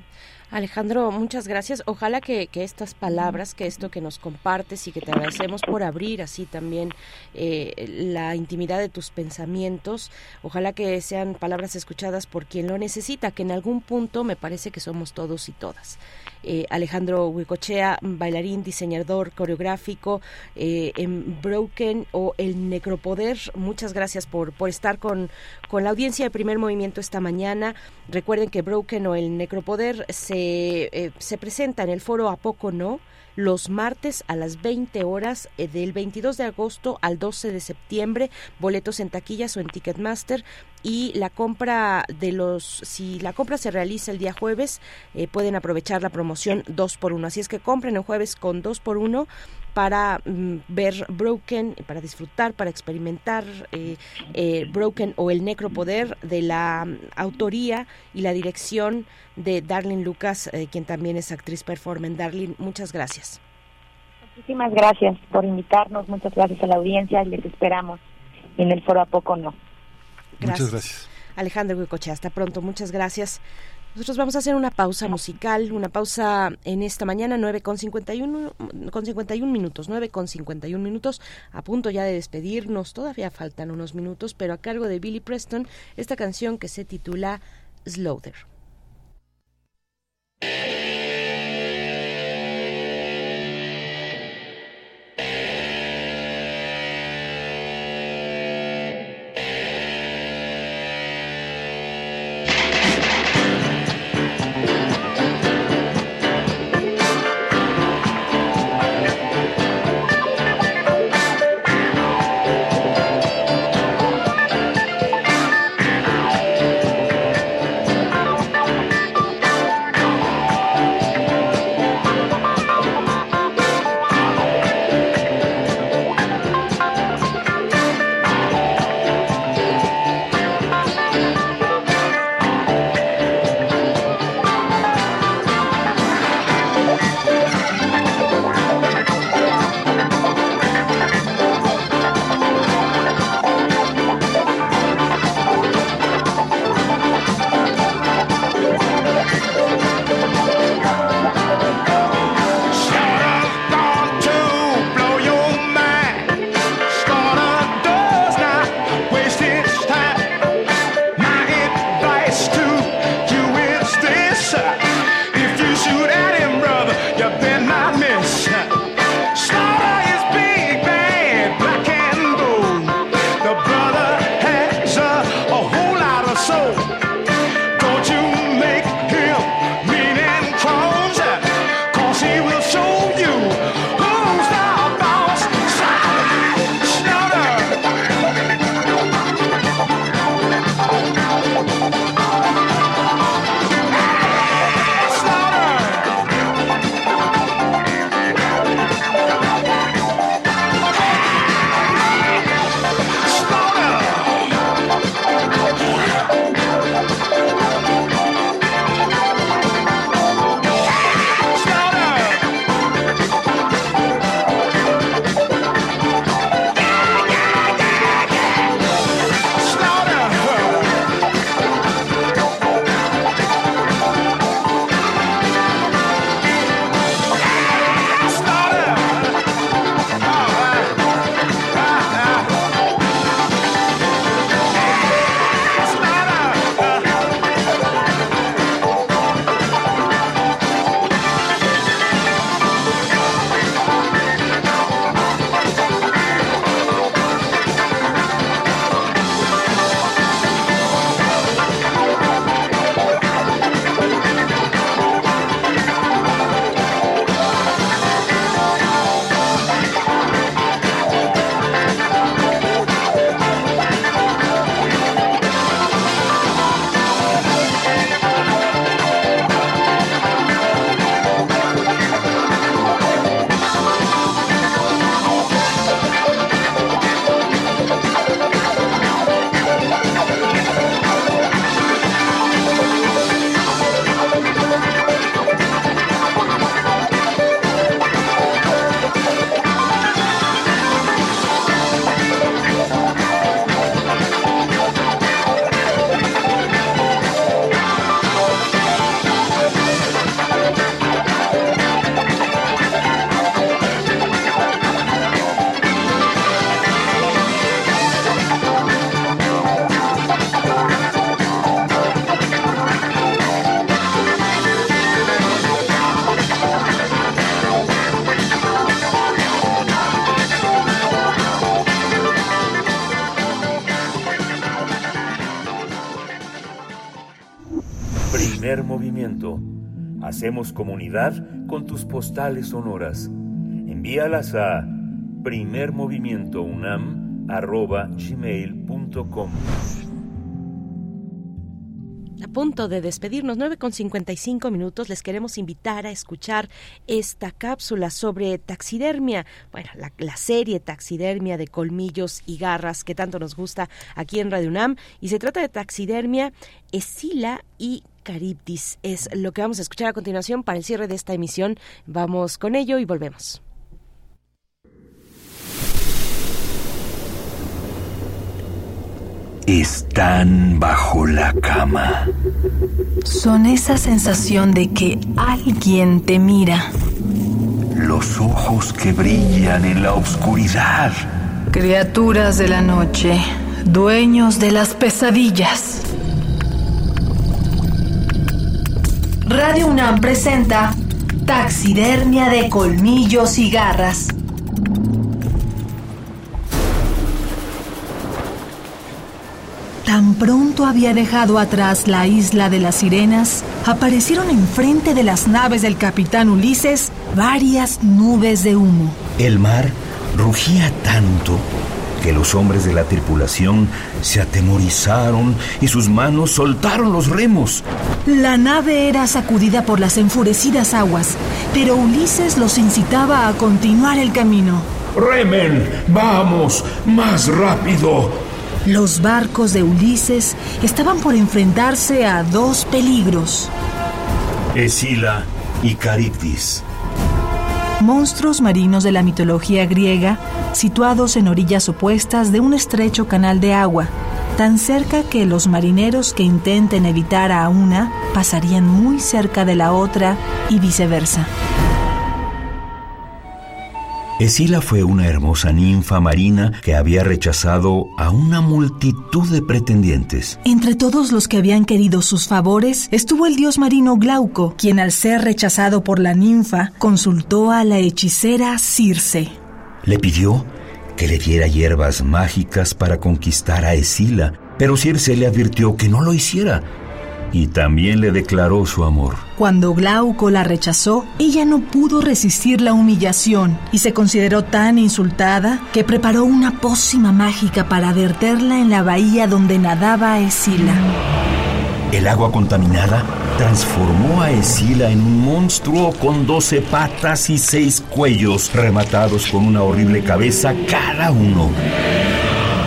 B: Alejandro, muchas gracias. Ojalá que, estas palabras, que esto que nos compartes y que te agradecemos por abrir así también eh, la intimidad de tus pensamientos, ojalá que sean palabras escuchadas por quien lo necesita, que en algún punto me parece que somos todos y todas. Eh, Alejandro Huicochea, bailarín, diseñador coreográfico eh, en Broken o El Necropoder. Muchas gracias por, por estar con, con la audiencia de primer movimiento esta mañana. Recuerden que Broken o El Necropoder se, eh, se presenta en el foro A Poco No los martes a las 20 horas eh, del 22 de agosto al 12 de septiembre, boletos en taquillas o en Ticketmaster y la compra de los si la compra se realiza el día jueves eh, pueden aprovechar la promoción 2 por 1 así es que compren el jueves con 2 por 1 para mm, ver Broken, para disfrutar, para experimentar eh, Broken o el Necropoder de la mm, autoría y la dirección de Darlene Lucas, quien también es actriz performance. Darlene, muchas gracias.
R: Muchísimas gracias por invitarnos, muchas gracias a la audiencia les esperamos en el foro a poco no.
A: Muchas gracias.
B: Alejandro Huicoche, hasta pronto, muchas gracias. Nosotros vamos a hacer una pausa musical, una pausa en esta mañana, 9 con 51, con 51 minutos, 9 con 51 minutos, a punto ya de despedirnos, todavía faltan unos minutos, pero a cargo de Billy Preston, esta canción que se titula Slaughter.
T: Hacemos comunidad con tus postales sonoras. Envíalas a primermovimientounam.gmail.com
B: A punto de despedirnos, 9 con 55 minutos, les queremos invitar a escuchar esta cápsula sobre taxidermia, bueno, la, serie Taxidermia de colmillos y garras que tanto nos gusta aquí en Radio UNAM. Y se trata de taxidermia, escila y Caribdis. Es lo que vamos a escuchar a continuación para el cierre de esta emisión. Vamos con ello y volvemos.
D: Están bajo la cama.
G: Son esa sensación de que alguien te mira.
D: Los ojos que brillan en la oscuridad.
G: Criaturas de la noche, dueños de las pesadillas. Radio UNAM presenta Taxidermia de colmillos y garras. Tan pronto había dejado atrás la isla de las sirenas, aparecieron enfrente de las naves del capitán Ulises varias nubes de humo.
D: El mar rugía tanto que los hombres de la tripulación se atemorizaron y sus manos soltaron los remos.
G: La nave era sacudida por las enfurecidas aguas, pero Ulises los incitaba a continuar el camino.
D: ¡Remen! ¡Vamos! ¡Más rápido!
G: Los barcos de Ulises estaban por enfrentarse a dos peligros.
D: Escila y Caribdis.
G: Monstruos marinos de la mitología griega, situados en orillas opuestas de un estrecho canal de agua, tan cerca que los marineros que intenten evitar a una pasarían muy cerca de la otra y viceversa.
D: Escila fue una hermosa ninfa marina que había rechazado a una multitud de pretendientes.
G: Entre todos los que habían querido sus favores estuvo el dios marino Glauco, quien al ser rechazado por la ninfa consultó a la hechicera Circe.
D: Le pidió que le diera hierbas mágicas para conquistar a Escila, pero Circe le advirtió que no lo hiciera y también le declaró su amor.
G: Cuando Glauco la rechazó, ella no pudo resistir la humillación y se consideró tan insultada que preparó una pócima mágica para verterla en la bahía donde nadaba Escila.
D: El agua contaminada transformó a Escila en un monstruo con doce patas y seis cuellos, rematados con una horrible cabeza cada uno.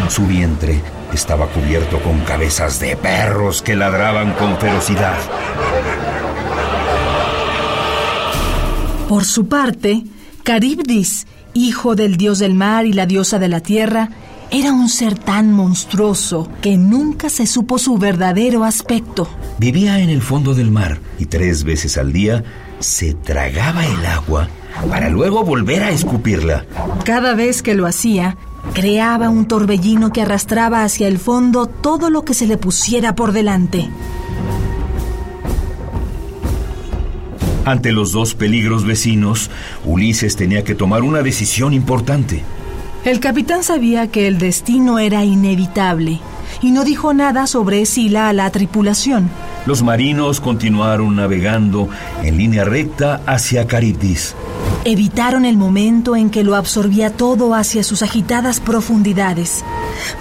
D: Su vientre estaba cubierto con cabezas de perros que ladraban con ferocidad.
G: Por su parte, Caribdis, hijo del dios del mar y la diosa de la tierra, era un ser tan monstruoso que nunca se supo su verdadero aspecto.
D: Vivía en el fondo del mar y tres veces al día se tragaba el agua para luego volver a escupirla.
G: Cada vez que lo hacía, creaba un torbellino que arrastraba hacia el fondo todo lo que se le pusiera por delante.
D: Ante los dos peligros vecinos, Ulises tenía que tomar una decisión importante.
G: El capitán sabía que el destino era inevitable y no dijo nada sobre Escila a la tripulación.
D: Los marinos continuaron navegando en línea recta hacia Caribdis.
G: Evitaron el momento en que lo absorbía todo hacia sus agitadas profundidades.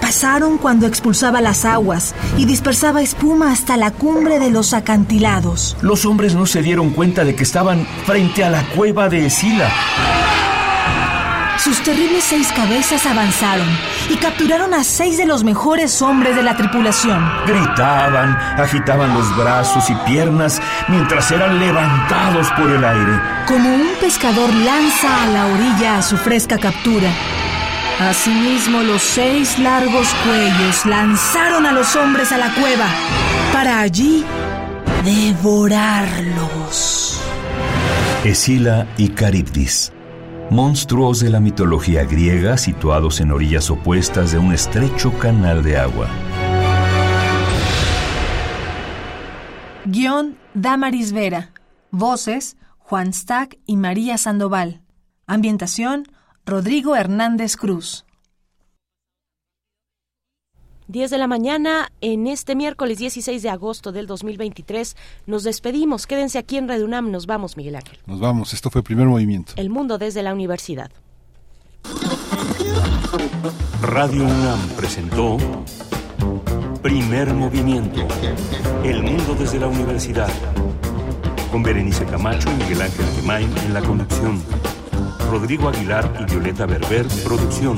G: Pasaron cuando expulsaba las aguas y dispersaba espuma hasta la cumbre de los acantilados.
D: Los hombres no se dieron cuenta de que estaban frente a la cueva de Escila.
G: Sus terribles seis cabezas avanzaron y capturaron a seis de los mejores hombres de la tripulación.
D: Gritaban, agitaban los brazos y piernas mientras eran levantados por el aire.
G: Como un pescador lanza a la orilla a su fresca captura. Asimismo, los seis largos cuellos lanzaron a los hombres a la cueva para allí devorarlos.
D: Escila y Caribdis monstruos de la mitología griega situados en orillas opuestas de un estrecho canal de agua.
G: Guión Damaris Vera. Voces Juan Stack y María Sandoval. Ambientación Rodrigo Hernández Cruz.
B: 10 de la mañana en este miércoles 16 de agosto del 2023. Nos despedimos. Quédense aquí en Radio UNAM. Nos vamos, Miguel Ángel.
A: Nos vamos. Esto fue Primer Movimiento.
B: El mundo desde la universidad.
D: Radio UNAM presentó Primer Movimiento. El mundo desde la universidad. Con Berenice Camacho y Miguel Ángel Gemain en la conducción. Rodrigo Aguilar y Violeta Berber, producción.